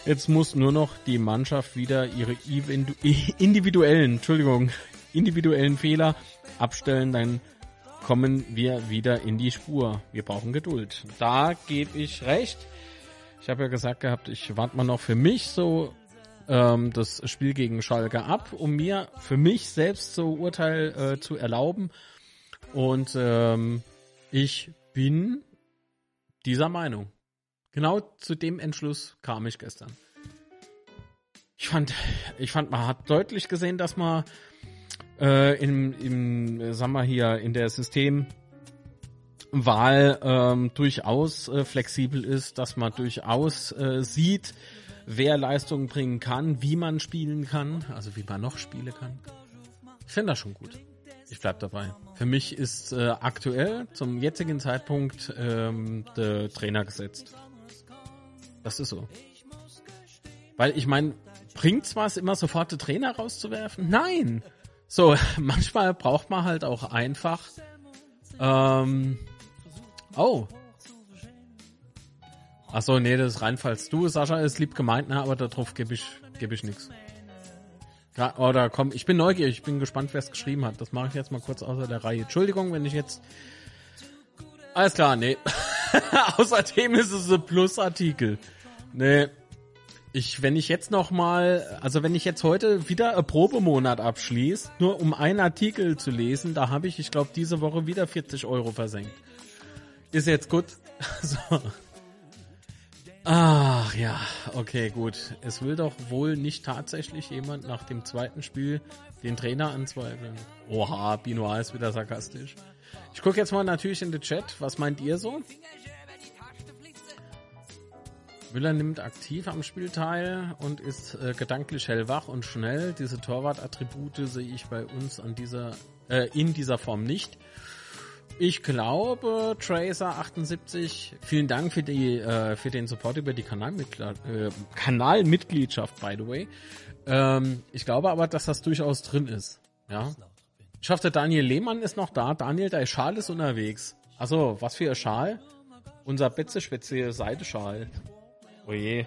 Jetzt muss nur noch die Mannschaft wieder ihre individuellen, Entschuldigung, individuellen Fehler abstellen. Dann kommen wir wieder in die Spur. Wir brauchen Geduld. Da gebe ich recht. Ich habe ja gesagt gehabt, ich warte mal noch für mich so ähm, das Spiel gegen Schalke ab, um mir für mich selbst so Urteil äh, zu erlauben. Und ähm, ich bin dieser Meinung. Genau zu dem Entschluss kam ich gestern. Ich fand, ich fand, man hat deutlich gesehen, dass man äh, im, im, sagen wir hier, in der Systemwahl ähm, durchaus äh, flexibel ist, dass man durchaus äh, sieht, wer Leistungen bringen kann, wie man spielen kann, also wie man noch spielen kann. Ich finde das schon gut. Ich bleib dabei. Für mich ist äh, aktuell zum jetzigen Zeitpunkt ähm, der Trainer gesetzt. Das ist so. Weil ich meine, bringt's was, immer sofort den Trainer rauszuwerfen? Nein. So, manchmal braucht man halt auch einfach. Ähm, oh. Ach so, nee, das ist reinfalls du, Sascha, ist lieb gemeint, ne, aber darauf gebe ich, gebe ich. Gra- Oder komm, ich bin neugierig, ich bin gespannt, wer es geschrieben hat. Das mache ich jetzt mal kurz außer der Reihe. Entschuldigung, wenn ich jetzt Alles klar, nee. Außerdem ist es ein Plusartikel. Nee. Ich, wenn ich jetzt noch mal, also wenn ich jetzt heute wieder ein Probemonat abschließe, nur um einen Artikel zu lesen, da habe ich, ich glaube, diese Woche wieder 40 Euro versenkt. Ist jetzt gut. so. Ach ja, okay, gut. Es will doch wohl nicht tatsächlich jemand nach dem zweiten Spiel den Trainer anzweifeln. Oha, Binoir ist wieder sarkastisch. Ich gucke jetzt mal natürlich in den Chat. Was meint ihr so? Müller nimmt aktiv am Spiel teil und ist äh, gedanklich hellwach und schnell. Diese Torwart-Attribute sehe ich bei uns an dieser, äh, in dieser Form nicht. Ich glaube, Tracer78, vielen Dank für die, äh, für den Support über die Kanalmitglied, äh, Kanalmitgliedschaft, by the way. Ähm, ich glaube aber, dass das durchaus drin ist. Ja. Ich hoffe, der Daniel Lehmann ist noch da. Daniel, der Schal ist unterwegs. Also, was für ein Schal? Unser Betze-spezielle Seideschal. Oh je.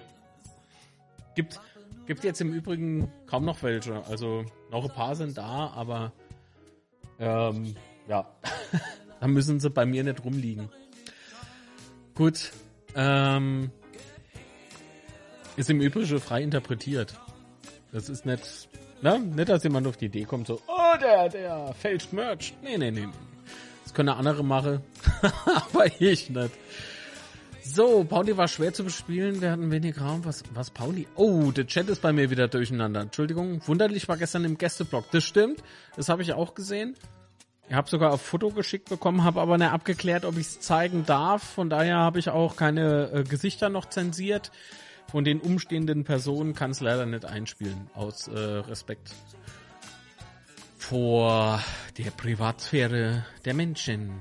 Gibt, gibt jetzt im Übrigen kaum noch welche. Also, noch ein paar sind da, aber, ähm, ja. da müssen sie bei mir nicht rumliegen. Gut. Ähm, ist im Übrigen frei interpretiert. Das ist nicht, ne? Nicht, dass jemand auf die Idee kommt, so, oh, der, der fälscht Merch. Nee, nee, nee, nee. Das können andere machen, aber ich nicht. So, Pauli war schwer zu bespielen, wir hatten wenig Raum. Was, was Pauli? Oh, der Chat ist bei mir wieder durcheinander. Entschuldigung, wunderlich war gestern im Gästeblock. Das stimmt, das habe ich auch gesehen. Ich habe sogar auf Foto geschickt bekommen, habe aber nicht abgeklärt, ob ich es zeigen darf. Von daher habe ich auch keine äh, Gesichter noch zensiert. Von den umstehenden Personen kann es leider nicht einspielen, aus äh, Respekt vor der Privatsphäre der Menschen.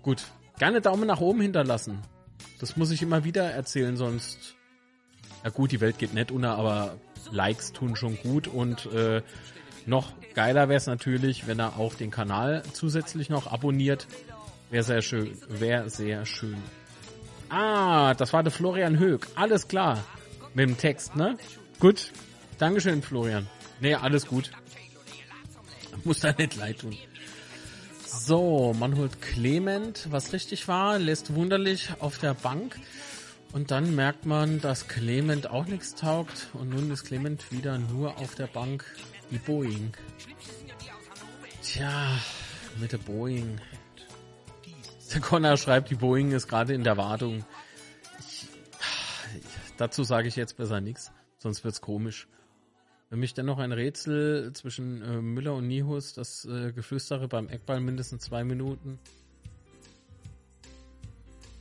Gut, gerne Daumen nach oben hinterlassen. Das muss ich immer wieder erzählen, sonst... Ja gut, die Welt geht nicht unter, aber Likes tun schon gut und äh, noch geiler wäre es natürlich, wenn er auch den Kanal zusätzlich noch abonniert. Wäre sehr schön. Wäre sehr schön. Ah, das war der Florian Höck. Alles klar. Mit dem Text, ne? Gut. Dankeschön, Florian. Nee, alles gut. Muss da nicht leid tun. So, man holt Clement, was richtig war, lässt wunderlich auf der Bank. Und dann merkt man, dass Clement auch nichts taugt. Und nun ist Clement wieder nur auf der Bank. Die Boeing. Tja, mit der Boeing. Der Connor schreibt, die Boeing ist gerade in der Wartung. Ich, dazu sage ich jetzt besser nichts, sonst wird's komisch. Für mich dennoch ein Rätsel zwischen äh, Müller und Nihus, das äh, Geflüstere beim Eckball mindestens zwei Minuten.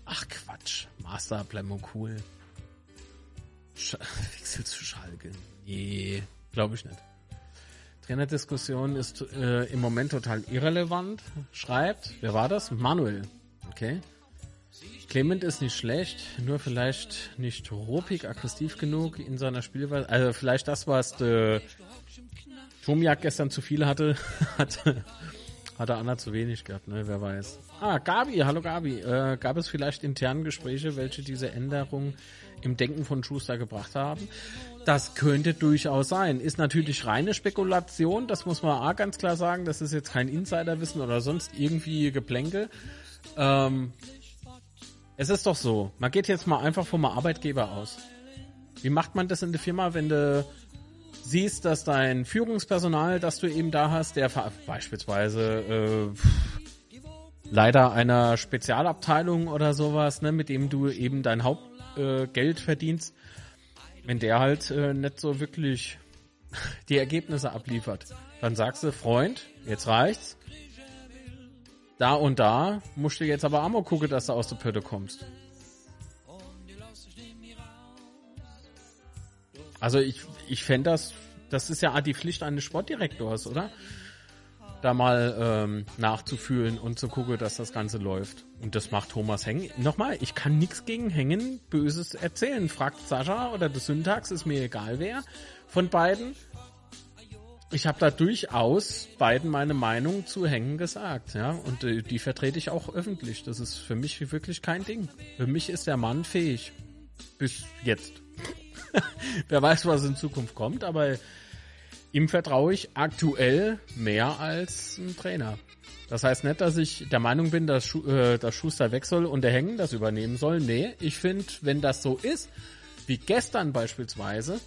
Ach Quatsch, Master bleiben cool. Sch Wechsel zu Schalke. Nee, glaube ich nicht. Trainerdiskussion ist äh, im Moment total irrelevant. Schreibt, wer war das? Manuel. Okay. Clement ist nicht schlecht, nur vielleicht nicht ruppig, aggressiv genug in seiner Spielweise. Also vielleicht das, was der Tomiak gestern zu viel hatte, hat, hat der Anna zu wenig gehabt, ne? Wer weiß. Ah, Gabi, hallo Gabi. Äh, gab es vielleicht interne Gespräche, welche diese Änderung im Denken von Schuster gebracht haben? Das könnte durchaus sein. Ist natürlich reine Spekulation, das muss man auch ganz klar sagen. Das ist jetzt kein Insiderwissen oder sonst irgendwie Geplänkel. Ähm, es ist doch so, man geht jetzt mal einfach vom Arbeitgeber aus. Wie macht man das in der Firma, wenn du siehst, dass dein Führungspersonal, das du eben da hast, der beispielsweise äh, leider einer Spezialabteilung oder sowas, ne, mit dem du eben dein Hauptgeld äh, verdienst, wenn der halt äh, nicht so wirklich die Ergebnisse abliefert, dann sagst du, Freund, jetzt reicht's. Da und da musst du jetzt aber mal gucken, dass du aus der Pötte kommst. Also ich, ich fände das, das ist ja die Pflicht eines Sportdirektors, oder? Da mal ähm, nachzufühlen und zu gucken, dass das Ganze läuft. Und das macht Thomas Hängen. Nochmal, ich kann nichts gegen Hängen Böses erzählen. Fragt Sascha oder das Syntax, ist mir egal wer von beiden. Ich habe da durchaus beiden meine Meinung zu Hängen gesagt, ja, und äh, die vertrete ich auch öffentlich. Das ist für mich wirklich kein Ding. Für mich ist der Mann fähig. Bis jetzt. Wer weiß, was in Zukunft kommt, aber Ihm vertraue ich aktuell mehr als ein Trainer. Das heißt nicht, dass ich der Meinung bin, dass, Schu äh, dass Schuster weg soll und der Hängen das übernehmen soll. Nee, ich finde, wenn das so ist, wie gestern beispielsweise,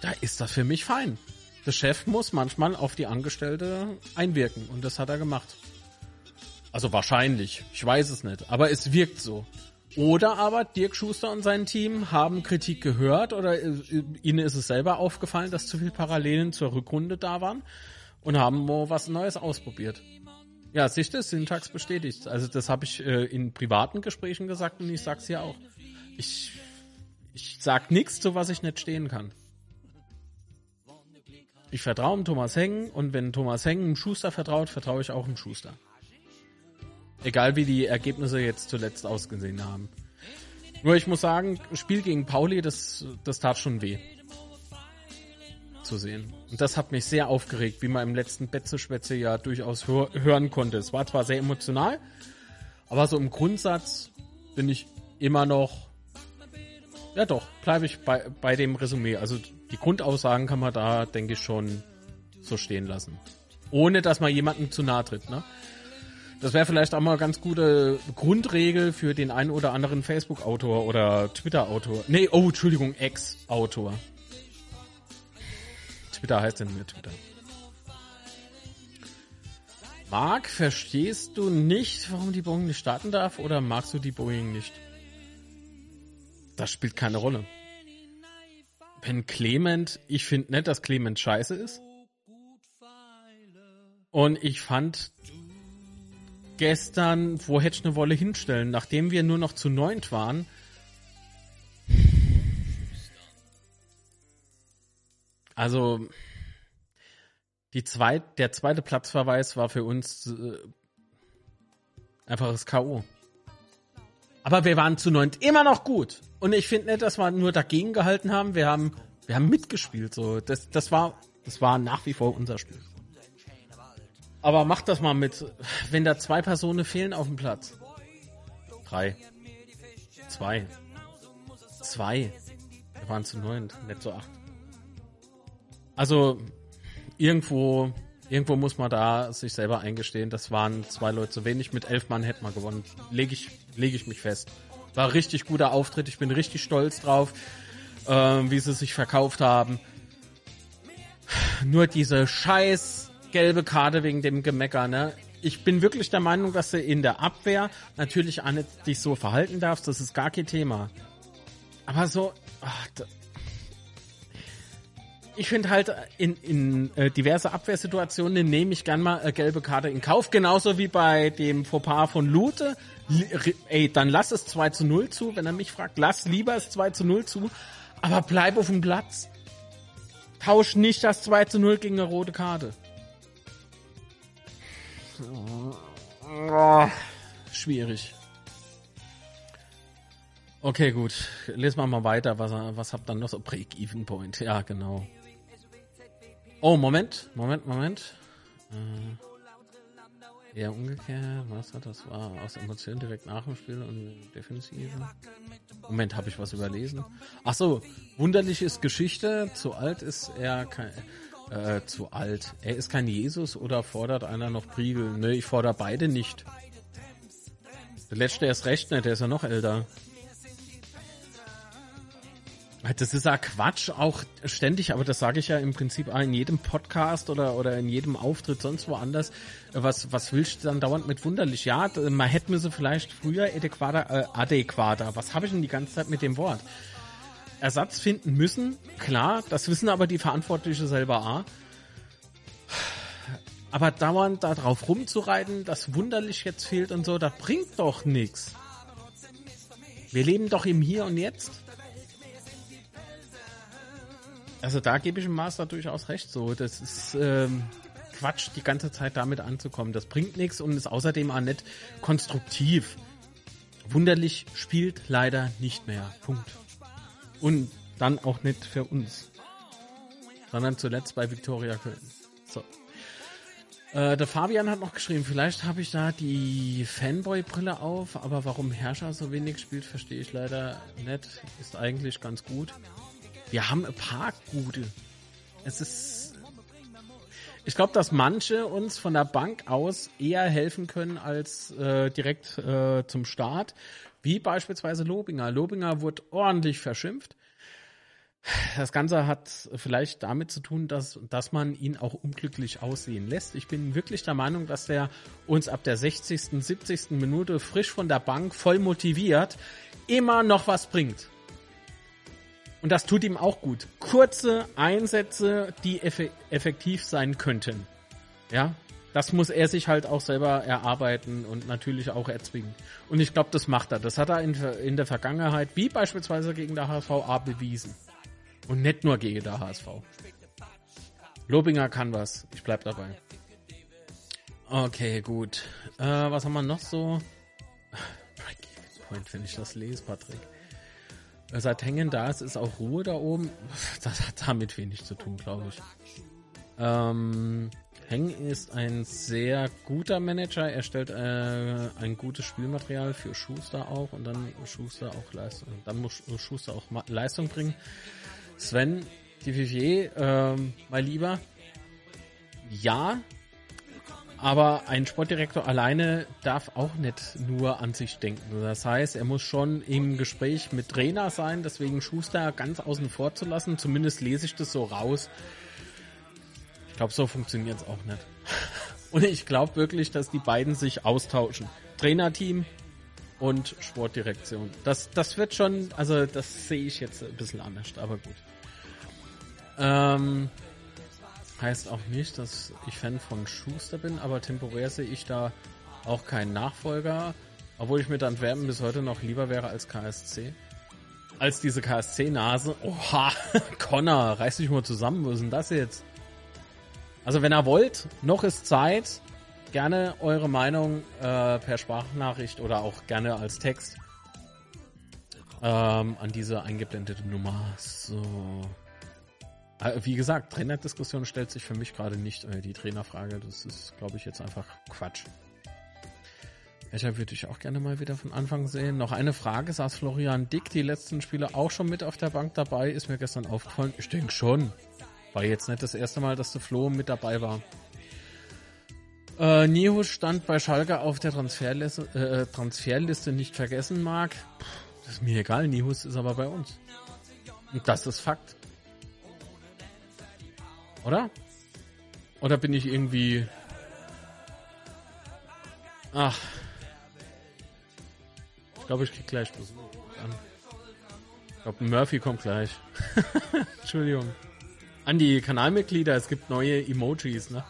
da ist das für mich fein. Der Chef muss manchmal auf die Angestellte einwirken und das hat er gemacht. Also wahrscheinlich, ich weiß es nicht, aber es wirkt so. Oder aber Dirk Schuster und sein Team haben Kritik gehört oder äh, ihnen ist es selber aufgefallen, dass zu viele Parallelen zur Rückrunde da waren und haben was Neues ausprobiert. Ja, siehst du, Syntax bestätigt. Also das habe ich äh, in privaten Gesprächen gesagt und ich sag's hier auch. Ich, ich sag nichts, zu was ich nicht stehen kann. Ich vertraue Thomas Hengen und wenn Thomas Hengen Schuster vertraut, vertraue ich auch dem Schuster. Egal wie die Ergebnisse jetzt zuletzt ausgesehen haben. Nur ich muss sagen, Spiel gegen Pauli, das, das tat schon weh. Zu sehen. Und das hat mich sehr aufgeregt, wie man im letzten Betze-Schwätze ja durchaus hör hören konnte. Es war zwar sehr emotional, aber so im Grundsatz bin ich immer noch, ja doch, bleibe ich bei, bei dem Resümee. Also die Grundaussagen kann man da, denke ich, schon so stehen lassen. Ohne, dass man jemandem zu nahe tritt, ne? Das wäre vielleicht auch mal ganz gute Grundregel für den einen oder anderen Facebook-Autor oder Twitter-Autor. Nee, oh, Entschuldigung, Ex-Autor. Twitter heißt nicht mehr Twitter. Marc, verstehst du nicht, warum die Boeing nicht starten darf oder magst du die Boeing nicht? Das spielt keine Rolle. Wenn Clement, ich finde nicht, dass Clement scheiße ist. Und ich fand gestern, wo hätte ich eine Wolle hinstellen, nachdem wir nur noch zu neunt waren. Also, die zweit, der zweite Platzverweis war für uns äh, einfaches K.O. Aber wir waren zu neunt immer noch gut. Und ich finde nicht, dass wir nur dagegen gehalten haben. Wir haben, wir haben mitgespielt. So, das, das war, das war nach wie vor unser Spiel. Aber macht das mal mit, wenn da zwei Personen fehlen auf dem Platz. Drei. Zwei. Zwei. Wir waren zu neun, nicht zu acht. Also, irgendwo, irgendwo muss man da sich selber eingestehen, das waren zwei Leute zu wenig. Mit elf Mann hätte man gewonnen. Lege ich, lege ich mich fest. War richtig guter Auftritt. Ich bin richtig stolz drauf, äh, wie sie sich verkauft haben. Nur diese scheiß gelbe Karte wegen dem Gemecker, ne? Ich bin wirklich der Meinung, dass du in der Abwehr natürlich auch nicht dich so verhalten darfst, das ist gar kein Thema. Aber so, ach, da, ich finde halt in, in äh, diverse Abwehrsituationen nehme ich gern mal äh, gelbe Karte in Kauf, genauso wie bei dem Fauxpas von Lute. L ey, dann lass es 2 zu 0 zu, wenn er mich fragt, lass lieber es 2 zu 0 zu, aber bleib auf dem Platz. Tausch nicht das 2 zu 0 gegen eine rote Karte. Schwierig. Okay, gut. Lesen wir mal weiter. Was, was habt ihr noch so? Break-Even Point. Ja, genau. Oh, Moment. Moment, Moment. Äh, ja, umgekehrt. Was hat das? War aus Emotionen direkt nach dem Spiel und Defensive. Moment, habe ich was überlesen? Ach so. Wunderlich ist Geschichte. Zu alt ist er kein äh, zu alt. Er ist kein Jesus oder fordert einer noch Priegel? Ne, ich fordere beide nicht. Der letzte ist recht nicht, der ist ja noch älter. Das ist ja Quatsch, auch ständig, aber das sage ich ja im Prinzip in jedem Podcast oder, oder in jedem Auftritt sonst woanders. Was, was willst du dann dauernd mit wunderlich? Ja, man hätte mir so vielleicht früher adäquater, äh, adäquater. Was habe ich denn die ganze Zeit mit dem Wort? Ersatz finden müssen, klar, das wissen aber die Verantwortlichen selber auch. Aber dauernd da drauf rumzureiten, das wunderlich jetzt fehlt und so, das bringt doch nichts. Wir leben doch im Hier und Jetzt. Also da gebe ich dem Master durchaus recht. So, das ist ähm, Quatsch, die ganze Zeit damit anzukommen. Das bringt nichts und ist außerdem auch nicht konstruktiv. Wunderlich spielt leider nicht mehr. Punkt. Und dann auch nicht für uns. Sondern zuletzt bei Viktoria Köln. So. Äh, der Fabian hat noch geschrieben, vielleicht habe ich da die Fanboy-Brille auf, aber warum Herrscher so wenig spielt, verstehe ich leider nicht. Ist eigentlich ganz gut. Wir haben ein paar gute. Es ist. Ich glaube, dass manche uns von der Bank aus eher helfen können als äh, direkt äh, zum Start, wie beispielsweise Lobinger. Lobinger wurde ordentlich verschimpft. Das Ganze hat vielleicht damit zu tun, dass, dass man ihn auch unglücklich aussehen lässt. Ich bin wirklich der Meinung, dass der uns ab der 60., 70. Minute frisch von der Bank voll motiviert immer noch was bringt. Und das tut ihm auch gut. Kurze Einsätze, die effektiv sein könnten. Ja, das muss er sich halt auch selber erarbeiten und natürlich auch erzwingen. Und ich glaube, das macht er. Das hat er in, in der Vergangenheit, wie beispielsweise gegen der HVA, bewiesen. Und nicht nur gegen der HSV. Lobinger kann was. Ich bleib dabei. Okay, gut. Äh, was haben wir noch so? Point, wenn ich das lese, Patrick. Äh, seit Hängen da ist, ist auch Ruhe da oben. Das hat damit wenig zu tun, glaube ich. Ähm, Heng ist ein sehr guter Manager. Er stellt äh, ein gutes Spielmaterial für Schuster auch und dann Schuster auch Leistung. Dann muss Schuster auch Leistung bringen. Sven, die Vivier, ähm, mein Lieber, ja, aber ein Sportdirektor alleine darf auch nicht nur an sich denken. Das heißt, er muss schon im Gespräch mit Trainer sein, deswegen Schuster ganz außen vor zu lassen. Zumindest lese ich das so raus. Ich glaube, so funktioniert es auch nicht. Und ich glaube wirklich, dass die beiden sich austauschen. Trainerteam und Sportdirektion. Das, das wird schon, also das sehe ich jetzt ein bisschen anders, aber gut. Ähm, heißt auch nicht, dass ich Fan von Schuster bin, aber temporär sehe ich da auch keinen Nachfolger, obwohl ich mit Antwerpen bis heute noch lieber wäre als KSC. Als diese KSC-Nase. Oha, Connor, reiß dich mal zusammen, wo ist denn das jetzt? Also wenn ihr wollt, noch ist Zeit. Gerne eure Meinung äh, per Sprachnachricht oder auch gerne als Text ähm, an diese eingeblendete Nummer. So. Äh, wie gesagt, Trainerdiskussion stellt sich für mich gerade nicht. Äh, die Trainerfrage, das ist, glaube ich, jetzt einfach Quatsch. Welcher würde ich auch gerne mal wieder von Anfang sehen. Noch eine Frage, saß Florian Dick die letzten Spiele auch schon mit auf der Bank dabei? Ist mir gestern aufgefallen. Ich denke schon. War jetzt nicht das erste Mal, dass der Flo mit dabei war. Äh, Nihus stand bei Schalke auf der Transferliste, äh, Transferliste nicht vergessen mag. Das ist mir egal, Nihus ist aber bei uns. Und das ist Fakt. Oder? Oder bin ich irgendwie... Ach. Ich glaube, ich krieg gleich Besuch an. Ich glaube, Murphy kommt gleich. Entschuldigung. An die Kanalmitglieder, es gibt neue Emojis, ne?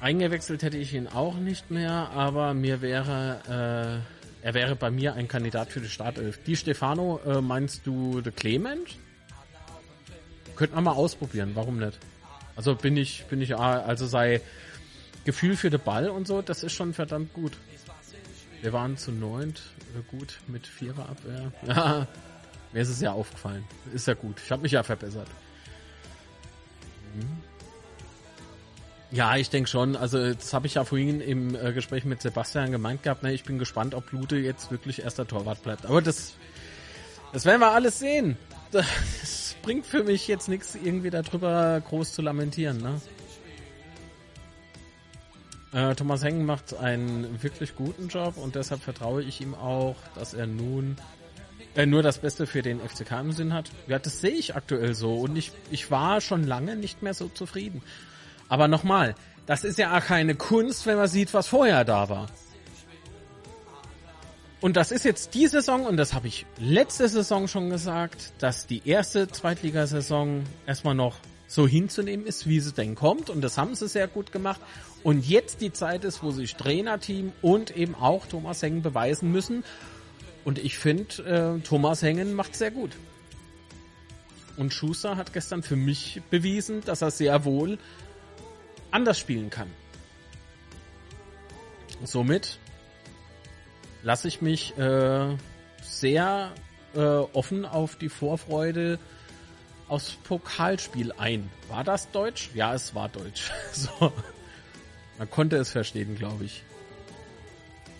Eingewechselt hätte ich ihn auch nicht mehr, aber mir wäre, äh, er wäre bei mir ein Kandidat für die Startelf. Die Stefano, äh, meinst du der Clement? Könnten wir mal ausprobieren, warum nicht? Also bin ich, bin ich, ah, also sei Gefühl für den Ball und so, das ist schon verdammt gut. Wir waren zu neunt, äh, gut mit Vierer Abwehr. Ja, mir ist es ja aufgefallen. Ist ja gut. Ich habe mich ja verbessert. Mhm. Ja, ich denke schon. Also das habe ich ja vorhin im äh, Gespräch mit Sebastian gemeint gehabt. Ne? Ich bin gespannt, ob Lute jetzt wirklich erster Torwart bleibt. Aber das, das werden wir alles sehen. Das bringt für mich jetzt nichts, irgendwie darüber groß zu lamentieren. Ne? Äh, Thomas Hengen macht einen wirklich guten Job und deshalb vertraue ich ihm auch, dass er nun äh, nur das Beste für den FCK im Sinn hat. Ja, das sehe ich aktuell so und ich, ich war schon lange nicht mehr so zufrieden. Aber nochmal, das ist ja auch keine Kunst, wenn man sieht, was vorher da war. Und das ist jetzt die Saison, und das habe ich letzte Saison schon gesagt, dass die erste Zweitligasaison erstmal noch so hinzunehmen ist, wie sie denn kommt. Und das haben sie sehr gut gemacht. Und jetzt die Zeit ist, wo sich Trainerteam und eben auch Thomas Hengen beweisen müssen. Und ich finde, äh, Thomas Hengen macht sehr gut. Und Schuster hat gestern für mich bewiesen, dass er sehr wohl anders spielen kann. Somit lasse ich mich äh, sehr äh, offen auf die Vorfreude aufs Pokalspiel ein. War das Deutsch? Ja, es war Deutsch. so. Man konnte es verstehen, glaube ich.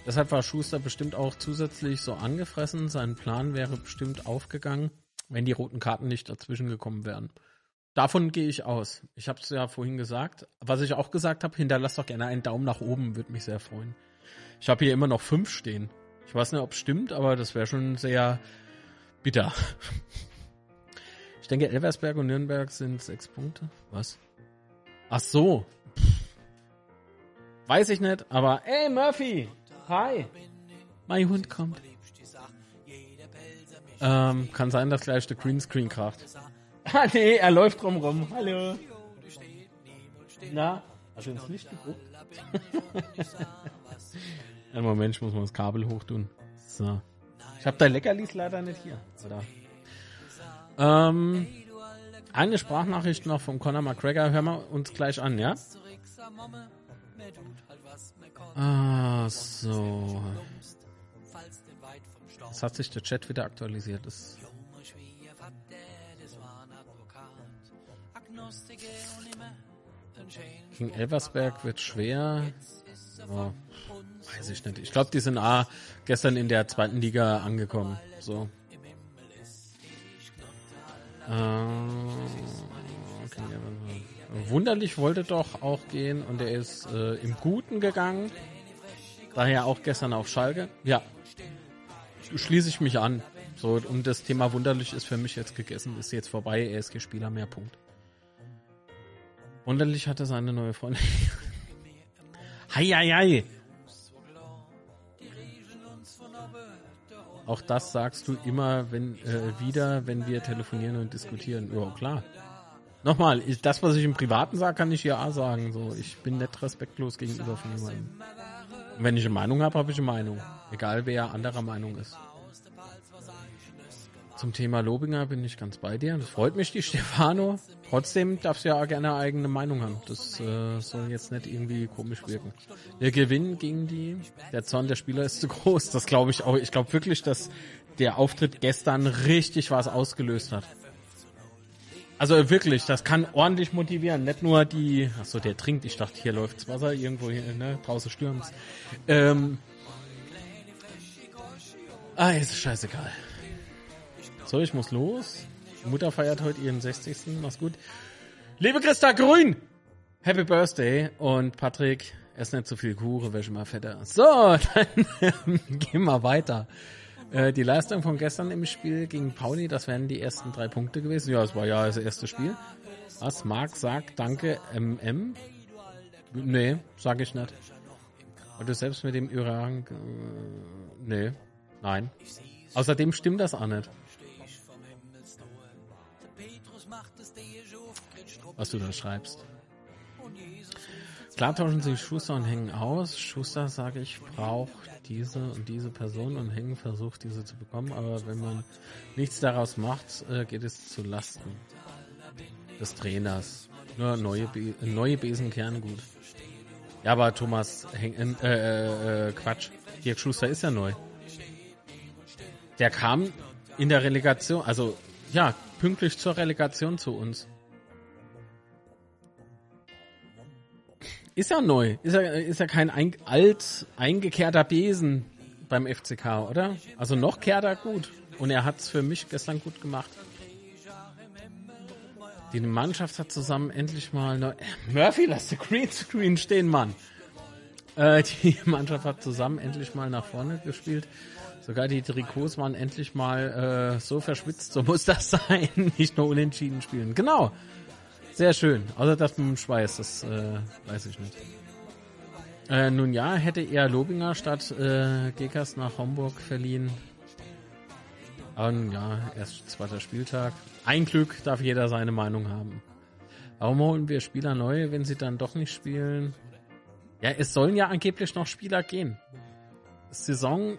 Deshalb war Schuster bestimmt auch zusätzlich so angefressen. Sein Plan wäre bestimmt aufgegangen, wenn die roten Karten nicht dazwischen gekommen wären. Davon gehe ich aus. Ich habe es ja vorhin gesagt. Was ich auch gesagt habe, hinterlasst doch gerne einen Daumen nach oben, würde mich sehr freuen. Ich habe hier immer noch fünf stehen. Ich weiß nicht, ob es stimmt, aber das wäre schon sehr bitter. Ich denke, Elversberg und Nürnberg sind sechs Punkte. Was? Ach so. Weiß ich nicht, aber ey Murphy, hi. Mein Hund kommt. Ähm, kann sein, dass gleich der Greenscreen kracht. Ah nee, er läuft drumrum. Hallo. Na, also ins Licht geguckt? Einen Moment, ich muss mal das Kabel hochtun. So. Ich habe dein Leckerlis leider nicht hier. Oder? Ähm, eine Sprachnachricht noch von Conor McGregor. Hören wir uns gleich an, ja? Ah, so. Jetzt hat sich der Chat wieder aktualisiert. Das Gegen Elversberg wird schwer. Oh, weiß ich nicht. Ich glaube, die sind A gestern in der zweiten Liga angekommen. So. Äh, okay, Wunderlich wollte doch auch gehen und er ist äh, im Guten gegangen. Daher auch gestern auf Schalke. Ja, schließe ich mich an. So, und das Thema Wunderlich ist für mich jetzt gegessen, ist jetzt vorbei. Er ist kein Spieler mehr, Punkt. Wunderlich hatte seine neue Freundin. hei, hei, hei. Auch das sagst du immer wenn, äh, wieder, wenn wir telefonieren und diskutieren. Ja, klar. Nochmal, ich, das, was ich im Privaten sage, kann ich ja sagen. So, ich bin nicht respektlos gegenüber von jemandem. Und wenn ich eine Meinung habe, habe ich eine Meinung. Egal, wer anderer Meinung ist. Zum Thema Lobinger bin ich ganz bei dir. Das freut mich, die Stefano. Trotzdem darfst du ja auch gerne eigene Meinung haben. Das äh, soll jetzt nicht irgendwie komisch wirken. Der Gewinn gegen die, der Zorn der Spieler ist zu groß. Das glaube ich auch. Ich glaube wirklich, dass der Auftritt gestern richtig was ausgelöst hat. Also wirklich, das kann ordentlich motivieren. Nicht nur die, achso, der trinkt. Ich dachte, hier läuft's Wasser irgendwo hier, ne? Draußen stürmt's. Ähm, ah, ist scheißegal. So, ich muss los. Mutter feiert heute ihren 60. Mach's gut. Liebe Christa Grün! Happy Birthday und Patrick, ess nicht zu viel Kuchen, wäre schon mal fetter. So, dann gehen wir weiter. Äh, die Leistung von gestern im Spiel gegen Pauli, das wären die ersten drei Punkte gewesen. Ja, es war ja das erste Spiel. Was? Marc sagt Danke, MM? Nee, sag ich nicht. Und du selbst mit dem Iran... Äh, nee, nein. Außerdem stimmt das auch nicht. was du da schreibst. Klar tauschen sich Schuster und Hängen aus. Schuster, sage ich, braucht diese und diese Person und Hängen versucht, diese zu bekommen. Aber wenn man nichts daraus macht, äh, geht es zu Lasten des Trainers. Nur neue, Be neue Besen gut. Ja, aber Thomas Heng äh, äh, äh, Quatsch. Dirk Schuster ist ja neu. Der kam in der Relegation, also ja, pünktlich zur Relegation zu uns. Ist ja neu. Ist ja, ist ja kein ein, alt eingekehrter Besen beim FCK, oder? Also noch kehrt er gut. Und er hat es für mich gestern gut gemacht. Die Mannschaft hat zusammen endlich mal... Neu Murphy, lass den Greenscreen stehen, Mann. Äh, die Mannschaft hat zusammen endlich mal nach vorne gespielt. Sogar die Trikots waren endlich mal äh, so verschwitzt, so muss das sein. Nicht nur unentschieden spielen. Genau. Sehr schön. Außer das mit dem Schweiß, das äh, weiß ich nicht. Äh, nun ja, hätte er Lobinger statt äh, Gekas nach Homburg verliehen. Aber nun ja, erst zweiter Spieltag. Ein Glück darf jeder seine Meinung haben. Warum holen wir Spieler neu, wenn sie dann doch nicht spielen? Ja, es sollen ja angeblich noch Spieler gehen. Saison,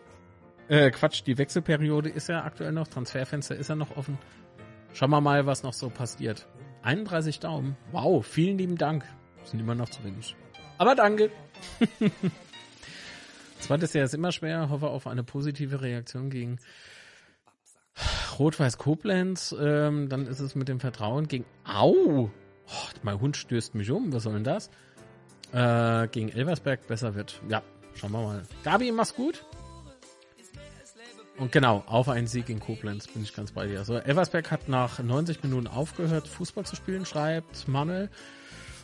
äh, Quatsch, die Wechselperiode ist ja aktuell noch, Transferfenster ist ja noch offen. Schauen wir mal, was noch so passiert. 31 Daumen. Wow, vielen lieben Dank. Sind immer noch zu wenig. Aber danke. Zweites Jahr ist immer schwer. Hoffe auf eine positive Reaktion gegen Rot-Weiß Koblenz. Ähm, dann ist es mit dem Vertrauen gegen. Au! Oh, mein Hund stößt mich um. Was soll denn das? Äh, gegen Elversberg besser wird. Ja, schauen wir mal. Gabi, mach's gut. Und genau, auf einen Sieg in Koblenz bin ich ganz bei dir. Also Elversberg hat nach 90 Minuten aufgehört, Fußball zu spielen, schreibt Manuel,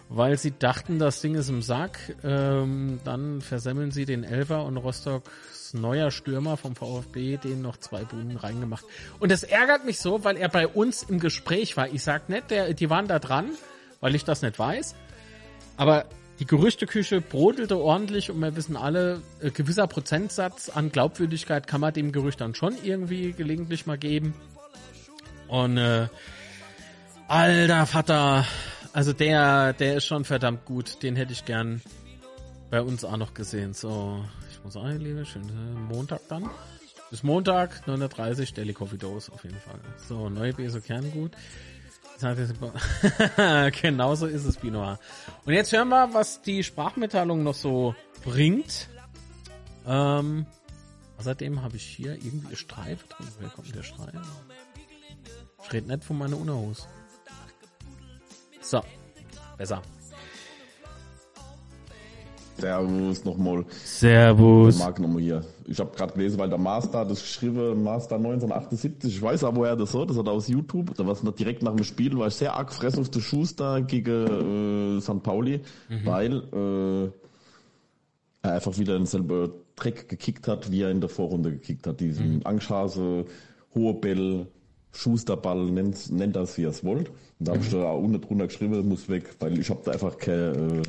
weil sie dachten, das Ding ist im Sack. Ähm, dann versemmeln sie den Elfer und Rostocks neuer Stürmer vom VfB, den noch zwei Buden reingemacht. Und das ärgert mich so, weil er bei uns im Gespräch war. Ich sag nicht, der, die waren da dran, weil ich das nicht weiß. Aber die Gerüchteküche brodelte ordentlich und wir wissen alle, äh, gewisser Prozentsatz an Glaubwürdigkeit kann man dem Gerücht dann schon irgendwie gelegentlich mal geben. Und äh, alter Vater, also der, der ist schon verdammt gut. Den hätte ich gern bei uns auch noch gesehen. So, ich muss sagen, liebe, schönen Montag dann. Bis Montag, 930, Daily Coffee Dose auf jeden Fall. So, neue Beso Kerngut. Genauso ist es, Binoir. Und jetzt hören wir, was die Sprachmitteilung noch so bringt. Ähm, außerdem habe ich hier irgendwie Streife drin. Wer kommt der Schrei? Ich rede nicht von meiner Unterhose. So, besser. Servus nochmal. Servus. Marc nochmal hier. Ich habe gerade gelesen, weil der Master hat das geschrieben, Master 1978. Ich weiß aber, woher das hat. Das hat er aus YouTube. Da war es direkt nach dem Spiel, war ich sehr arg fress auf die Schuster gegen äh, St. Pauli, mhm. weil äh, er einfach wieder denselben Dreck gekickt hat, wie er in der Vorrunde gekickt hat. Diesen mhm. Angschase, hohe Bell, Schusterball, nennt, nennt das, wie ihr es wollt. Und da habe ich da auch unten drunter geschrieben, muss weg, weil ich habe da einfach keine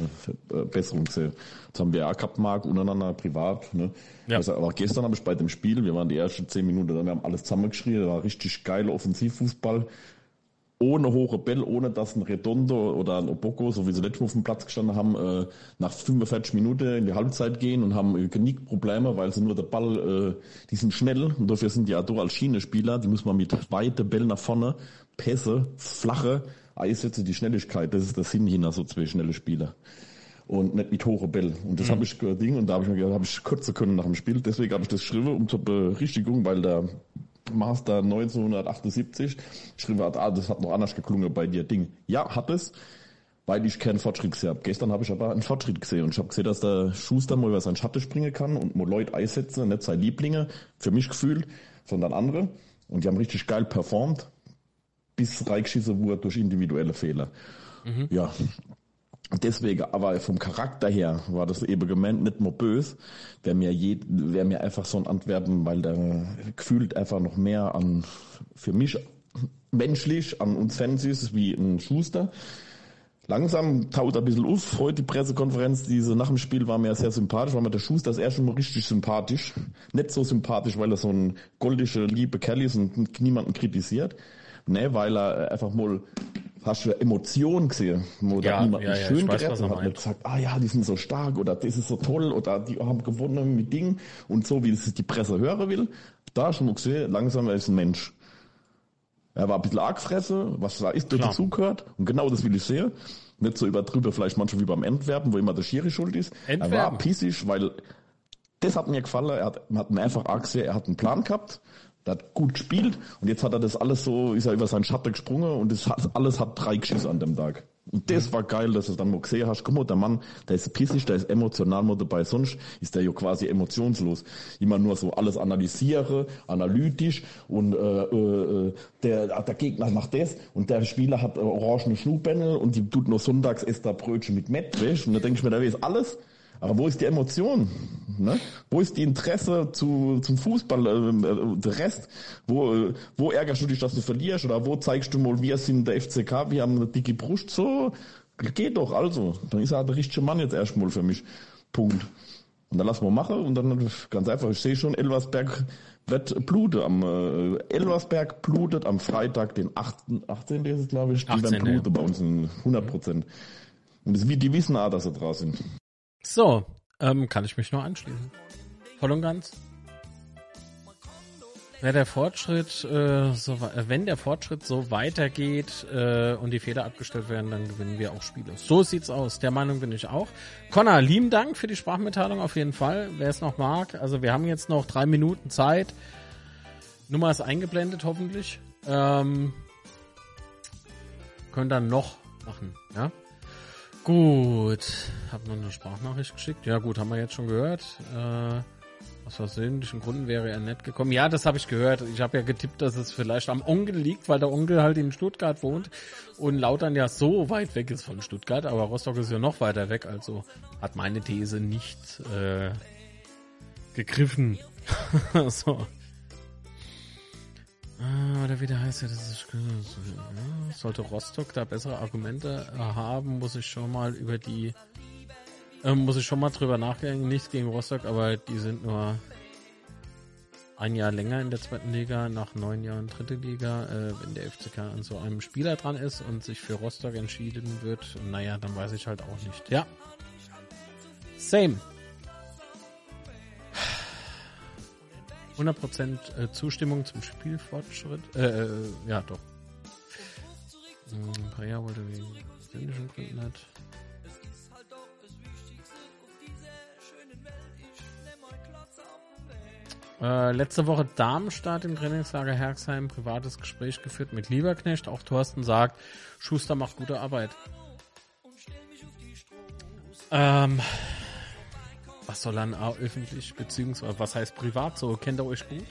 äh, äh, Besserung gesehen. Das haben wir auch gehabt, Marc, untereinander, privat. Ne? Ja. Also, aber gestern habe ich bei dem Spiel, wir waren die ersten zehn Minuten, wir haben alles zusammengeschrien, da war richtig geil Offensivfußball ohne hohe Bell, ohne dass ein Redondo oder ein Oboko, so wie sie letztes Mal auf dem Platz gestanden haben, äh, nach 45 Minuten in die Halbzeit gehen und haben äh, Genickprobleme, weil sie nur der Ball, äh, die sind schnell und dafür sind die Ador als Schienespieler, die muss man mit weite Bell nach vorne, Pässe, flache Einsätze, die Schnelligkeit, das ist der Sinn hinter so zwei schnelle Spieler und nicht mit hoher Bell. Und das mhm. habe ich Ding und da habe ich mir gedacht, habe ich kürzer können nach dem Spiel. Deswegen habe ich das geschrieben um zur Berichtigung, weil der Master 1978. Schrieb hat, ah, das hat noch anders geklungen bei dir. Ding. Ja, hat es, weil ich keinen Fortschritt gesehen habe. Gestern habe ich aber einen Fortschritt gesehen und ich habe gesehen, dass der Schuster mal über seinen Schatten springen kann und mal Leute einsetzen, nicht seine Lieblinge, für mich gefühlt, sondern andere. Und die haben richtig geil performt, bis reingeschissen wurde durch individuelle Fehler. Mhm. Ja, Deswegen, aber vom Charakter her war das eben gemeint, nicht nur böse, wäre mir, je, wär mir einfach so ein Antwerpen, weil der gefühlt einfach noch mehr an, für mich menschlich, an uns Fans ist, wie ein Schuster. Langsam taut ein bisschen auf. Heute die Pressekonferenz, diese nach dem Spiel war mir sehr sympathisch, weil mir der Schuster das erste Mal richtig sympathisch. Nicht so sympathisch, weil er so ein goldischer, liebe Kerl ist und niemanden kritisiert. Ne, weil er einfach mal hast du Emotionen gesehen, wo ja, da jemand ja, ja, schön gerettet hat und gesagt, ah ja, die sind so stark oder das ist so toll oder die haben gewonnen mit Dingen und so, wie es die Presse hören will. Da schon mal gesehen, langsam er ist ein Mensch. Er war ein bisschen arg fresse, was da ist, dazu gehört. Und genau das will ich sehen. Nicht so übertrieben, vielleicht manchmal wie beim Entwerben, wo immer der Schiri schuld ist. Entwerben. Er war pissig, weil das hat mir gefallen. Er hat, man hat mir einfach arg gesehen, er hat einen Plan gehabt. Der hat gut gespielt und jetzt hat er das alles so, ist er über seinen Schatten gesprungen und das hat, alles hat drei Geschiss an dem Tag. Und das war geil, dass du es dann mal gesehen hast. Guck mal, der Mann, der ist pissig, der ist emotional mal dabei. Sonst ist der ja quasi emotionslos. Immer nur so alles analysiere, analytisch und äh, äh, der, der Gegner macht das und der Spieler hat äh, orangene Schnubändel und die tut nur sonntags esst da Brötchen mit Mettwäsche und da denke ich mir, da weiß alles. Aber wo ist die Emotion? Ne? Wo ist die Interesse zu, zum Fußball, äh, äh, der Rest? Wo, äh, wo ärgerst du dich, dass du verlierst? Oder wo zeigst du mal, wir sind der FCK, wir haben eine dicke Brust? So, geht doch, also. Dann ist er der richtige Mann jetzt erstmal für mich. Punkt. Und dann lassen wir machen und dann ganz einfach, ich sehe schon, Elversberg wird blutet am äh, Elversberg blutet am Freitag, den 8. 18. ist es, glaube ich, die 18. werden Blute ja. bei uns in 100 Prozent. Und das, die wissen auch, dass sie draußen sind. So, ähm, kann ich mich nur anschließen. Voll und ganz. Wenn der Fortschritt, äh, so, wenn der Fortschritt so weitergeht äh, und die Fehler abgestellt werden, dann gewinnen wir auch Spiele. So sieht's aus. Der Meinung bin ich auch. Connor, lieben Dank für die Sprachmitteilung auf jeden Fall. Wer es noch mag, also wir haben jetzt noch drei Minuten Zeit. Nummer ist eingeblendet, hoffentlich. Ähm, können dann noch machen, ja? Gut, hab noch eine Sprachnachricht geschickt. Ja gut, haben wir jetzt schon gehört. Äh, Aus versöhnlichen Gründen wäre er nicht gekommen. Ja, das habe ich gehört. Ich habe ja getippt, dass es vielleicht am Onkel liegt, weil der Onkel halt in Stuttgart wohnt und Lautern ja so weit weg ist von Stuttgart, aber Rostock ist ja noch weiter weg, also hat meine These nicht äh, gegriffen. so. Oder wie der heißt das ist, ja, sollte Rostock da bessere Argumente haben, muss ich schon mal über die ähm, muss ich schon mal drüber nachdenken. Nichts gegen Rostock, aber die sind nur ein Jahr länger in der zweiten Liga, nach neun Jahren dritte Liga. Äh, wenn der FCK an so einem Spieler dran ist und sich für Rostock entschieden wird, naja, dann weiß ich halt auch nicht. Ja. Same. 100% äh, Zustimmung zum Spielfortschritt. Äh, äh, ja, doch. Paar Jahre wollte wegen persönlichen Gründen nicht. Äh, letzte Woche Darmstadt im Trainingslager Herxheim privates Gespräch geführt mit Lieberknecht. Auch Thorsten sagt, Schuster macht gute Arbeit. Ähm, was soll dann öffentlich beziehungsweise was heißt privat so? Kennt ihr euch gut?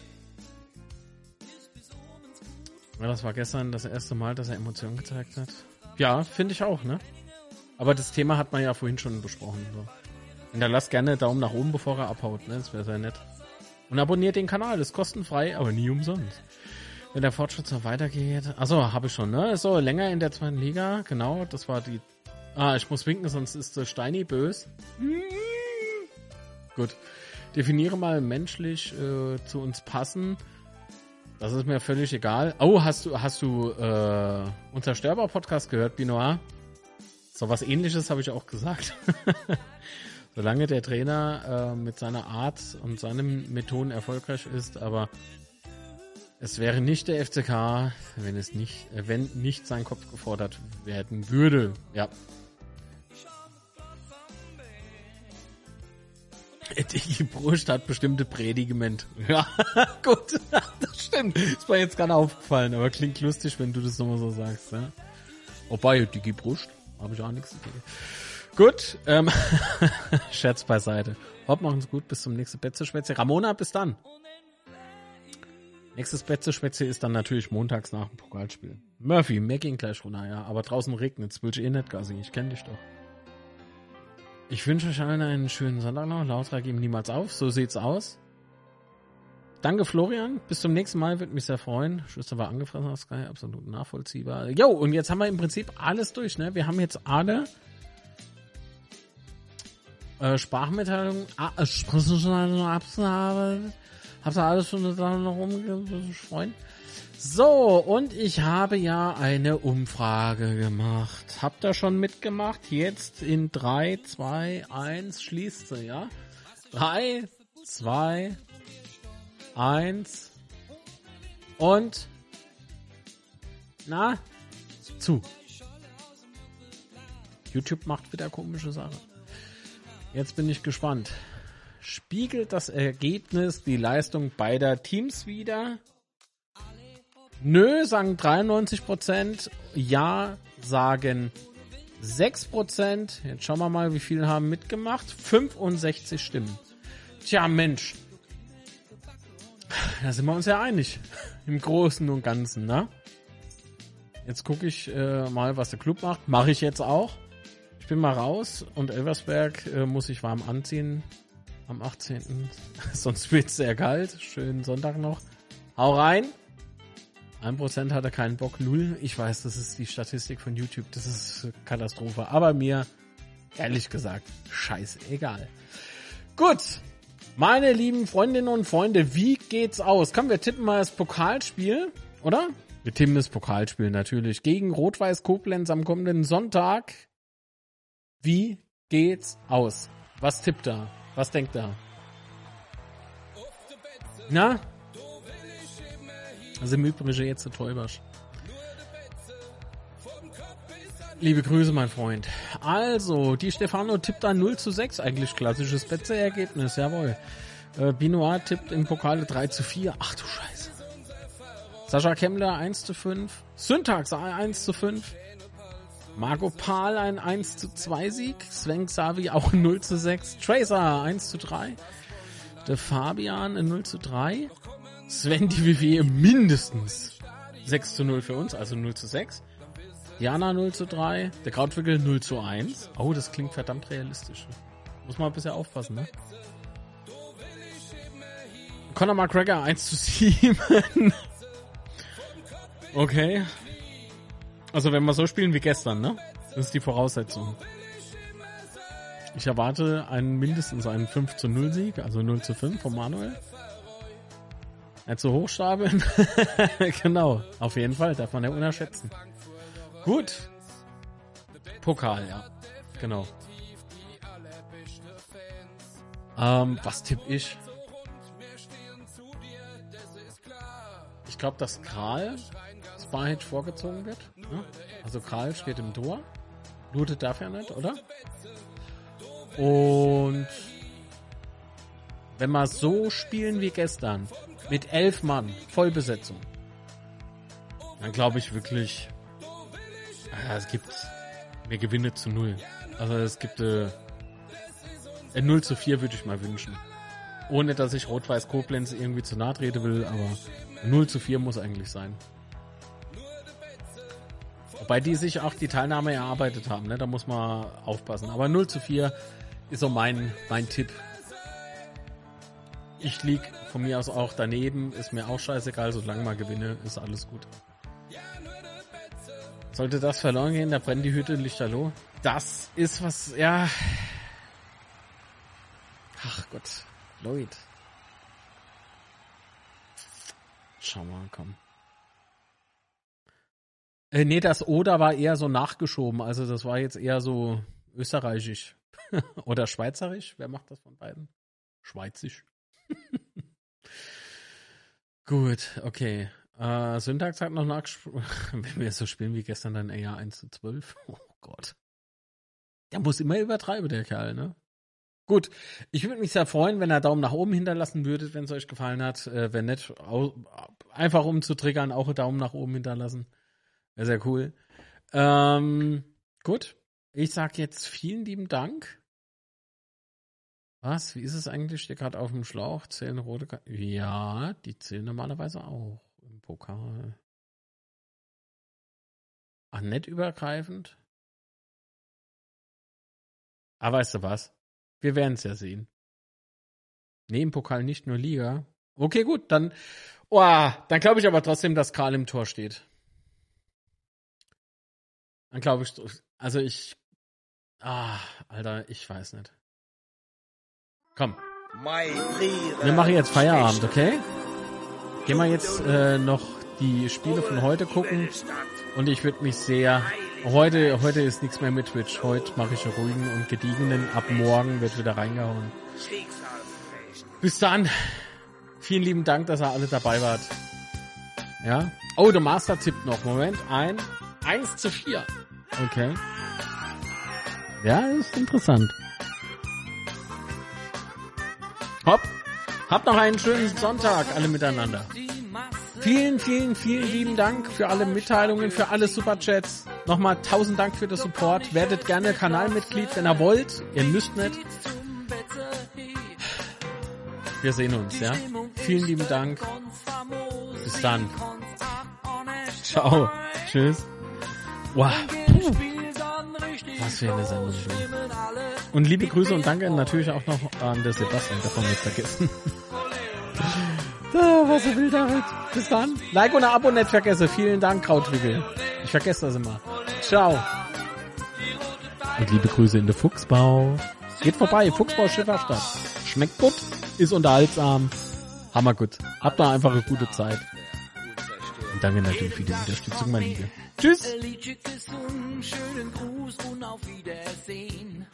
Ja, das war gestern das erste Mal, dass er Emotionen gezeigt hat. Ja, finde ich auch, ne? Aber das Thema hat man ja vorhin schon besprochen. So. Und da lasst gerne Daumen nach oben, bevor er abhaut, ne? Das wäre sehr nett. Und abonniert den Kanal, ist kostenfrei, aber nie umsonst. Wenn der Fortschritt so weitergeht. Achso, habe ich schon, ne? So, länger in der zweiten Liga, genau, das war die. Ah, ich muss winken, sonst ist der Steini bös. Gut. Definiere mal menschlich äh, zu uns passen. Das ist mir völlig egal. Oh, hast du, hast du äh, Unzerstörbar-Podcast gehört, Binoir? So was ähnliches habe ich auch gesagt. Solange der Trainer äh, mit seiner Art und seinen Methoden erfolgreich ist, aber es wäre nicht der FCK, wenn es nicht, äh, wenn nicht sein Kopf gefordert werden würde. Ja. Die Brust hat bestimmte Prädigement. Ja, gut, das stimmt. Ist mir jetzt gerade aufgefallen, aber klingt lustig, wenn du das nochmal so sagst. Ja? Wobei, die Brust, habe ich auch nichts dagegen. Gut, ähm, Scherz beiseite. Hopp, machen's gut, bis zum nächsten Betze-Schwätze. Ramona, bis dann. Nächstes Betze-Schwätze ist dann natürlich montags nach dem Pokalspiel. Murphy, mir ging gleich runter, ja, aber draußen regnet, will ich eh nicht gar ich kenne dich doch. Ich wünsche euch allen einen schönen Sonntag noch. Lauter geben niemals auf, so sieht's aus. Danke, Florian. Bis zum nächsten Mal, würde mich sehr freuen. Schüsse war angefressen auf Sky, absolut nachvollziehbar. Jo, und jetzt haben wir im Prinzip alles durch, ne? Wir haben jetzt alle äh, Sprachmitteilung, ah, äh, abgearbeitet. Hab's alles schon noch rumgefreut. So, und ich habe ja eine Umfrage gemacht. Habt ihr schon mitgemacht? Jetzt in 3, 2, 1 schließt sie, ja? 3, 2, 1 und na, zu. YouTube macht wieder komische Sachen. Jetzt bin ich gespannt. Spiegelt das Ergebnis die Leistung beider Teams wieder? Nö, sagen 93%. Ja, sagen 6%. Jetzt schauen wir mal, wie viele haben mitgemacht. 65 Stimmen. Tja, Mensch. Da sind wir uns ja einig. Im Großen und Ganzen, ne? Jetzt gucke ich äh, mal, was der Club macht. Mache ich jetzt auch. Ich bin mal raus und Elversberg äh, muss ich warm anziehen am 18. Sonst wird es sehr kalt. Schönen Sonntag noch. Hau rein. 1% hat er keinen Bock. Null. Ich weiß, das ist die Statistik von YouTube. Das ist Katastrophe. Aber mir, ehrlich gesagt, scheißegal. Gut. Meine lieben Freundinnen und Freunde, wie geht's aus? Komm, wir tippen mal das Pokalspiel, oder? Wir tippen das Pokalspiel natürlich gegen Rot-Weiß Koblenz am kommenden Sonntag. Wie geht's aus? Was tippt er? Was denkt er? Na? Also im Übrigen jetzt der Täubersch. Liebe Grüße, mein Freund. Also, die Stefano tippt ein 0 zu 6, eigentlich klassisches Betze-Ergebnis, jawohl. Äh, Binoit tippt im Pokal 3 zu 4. Ach du Scheiße. Sascha Kemmler 1 zu 5. Syntax 1 zu 5. Marco Pahl ein 1 zu 2 Sieg. Sven Savi auch 0 zu 6. Tracer 1 zu 3. Der Fabian in 0 zu 3. Sven die WWE mindestens 6 zu 0 für uns, also 0 zu 6. Jana 0 zu 3. Der Krautwickel 0 zu 1. Oh, das klingt verdammt realistisch. Muss man ein bisschen aufpassen, ne? Conor McGregor 1 zu 7. okay. Also wenn wir so spielen wie gestern, ne? Das ist die Voraussetzung. Ich erwarte einen mindestens einen 5 zu 0 Sieg, also 0 zu 5 von Manuel. Nicht so hochstapeln. genau, auf jeden Fall, darf man ja unterschätzen. Gut. Pokal, ja. Genau. Ähm, was tipp ich? Ich glaube, dass Kral Sparhit vorgezogen wird. Ne? Also Kral steht im Tor. Lootet darf er nicht, oder? Und wenn wir so spielen wie gestern, mit elf Mann, Vollbesetzung, dann glaube ich wirklich, ja, es gibt mehr Gewinne zu null. Also es gibt äh, ein 0 zu 4 würde ich mal wünschen. Ohne dass ich Rot-Weiß Koblenz irgendwie zu nahe treten will, aber 0 zu 4 muss eigentlich sein. Wobei die sich auch die Teilnahme erarbeitet haben, ne? da muss man aufpassen. Aber 0 zu 4 ist so mein, mein Tipp. Ich lieg von mir aus auch daneben, ist mir auch scheißegal, solange man gewinne, ist alles gut. Sollte das verloren gehen, da brennt die Hütte lichterloh. Das ist was, ja. Ach Gott, Lloyd. Schau mal, komm. Äh, nee, das Oder war eher so nachgeschoben, also das war jetzt eher so österreichisch. Oder schweizerisch? Wer macht das von beiden? Schweizisch. Gut, okay. Äh, Syntax hat noch nachgesprochen. Wenn wir so spielen wie gestern, dann eher 1 zu 12. Oh Gott. Der muss immer übertreiben, der Kerl, ne? Gut, ich würde mich sehr freuen, wenn ihr Daumen nach oben hinterlassen würdet, wenn es euch gefallen hat. Äh, wenn nicht, einfach um zu triggern, auch einen Daumen nach oben hinterlassen. Sehr cool. Ähm, gut, ich sag jetzt vielen lieben Dank. Was? Wie ist es eigentlich? Steht gerade auf dem Schlauch. Zählen rote Karten? Ja, die zählen normalerweise auch im Pokal. Ach, nett übergreifend? Aber weißt du was? Wir werden es ja sehen. Nee, im Pokal nicht nur Liga. Okay, gut, dann, oh, dann glaube ich aber trotzdem, dass Karl im Tor steht. Dann glaube ich, also ich, ah, Alter, ich weiß nicht. Komm. Wir machen jetzt Feierabend, okay? Gehen wir jetzt äh, noch die Spiele von heute gucken. Und ich würde mich sehr. Heute, heute ist nichts mehr mit Twitch. Heute mache ich ruhigen und gediegenen. Ab morgen wird wieder reingehauen. Bis dann. Vielen lieben Dank, dass ihr alle dabei wart. Ja. Oh, der Master tippt noch. Moment. Ein. 1 zu 4. Okay. Ja, ist interessant. Hopp. Habt noch einen schönen Sonntag, alle miteinander. Vielen, vielen, vielen lieben Dank für alle Mitteilungen, für alle Superchats. Nochmal tausend Dank für den Support. Werdet gerne Kanalmitglied, wenn ihr wollt. Ihr müsst nicht. Wir sehen uns, ja. Vielen lieben Dank. Bis dann. Ciao. Tschüss. Wow. Puh. Was für eine Sendung. Und liebe Grüße und danke natürlich auch noch an der Sebastian, davon nicht vergessen. Ah, was er will damit. Bis dann. Like und Abo nicht vergesse. Vielen Dank, Krautwickel. Ich vergesse das immer. Ciao. Und liebe Grüße in der Fuchsbau. Geht vorbei, Fuchsbau Schifferstadt. Schmeckt gut, ist unterhaltsam. Hammergut. Habt noch einfach eine gute Zeit. Und danke natürlich für die Unterstützung, mein Liebe. Tschüss. Schönen Gruß und auf Wiedersehen.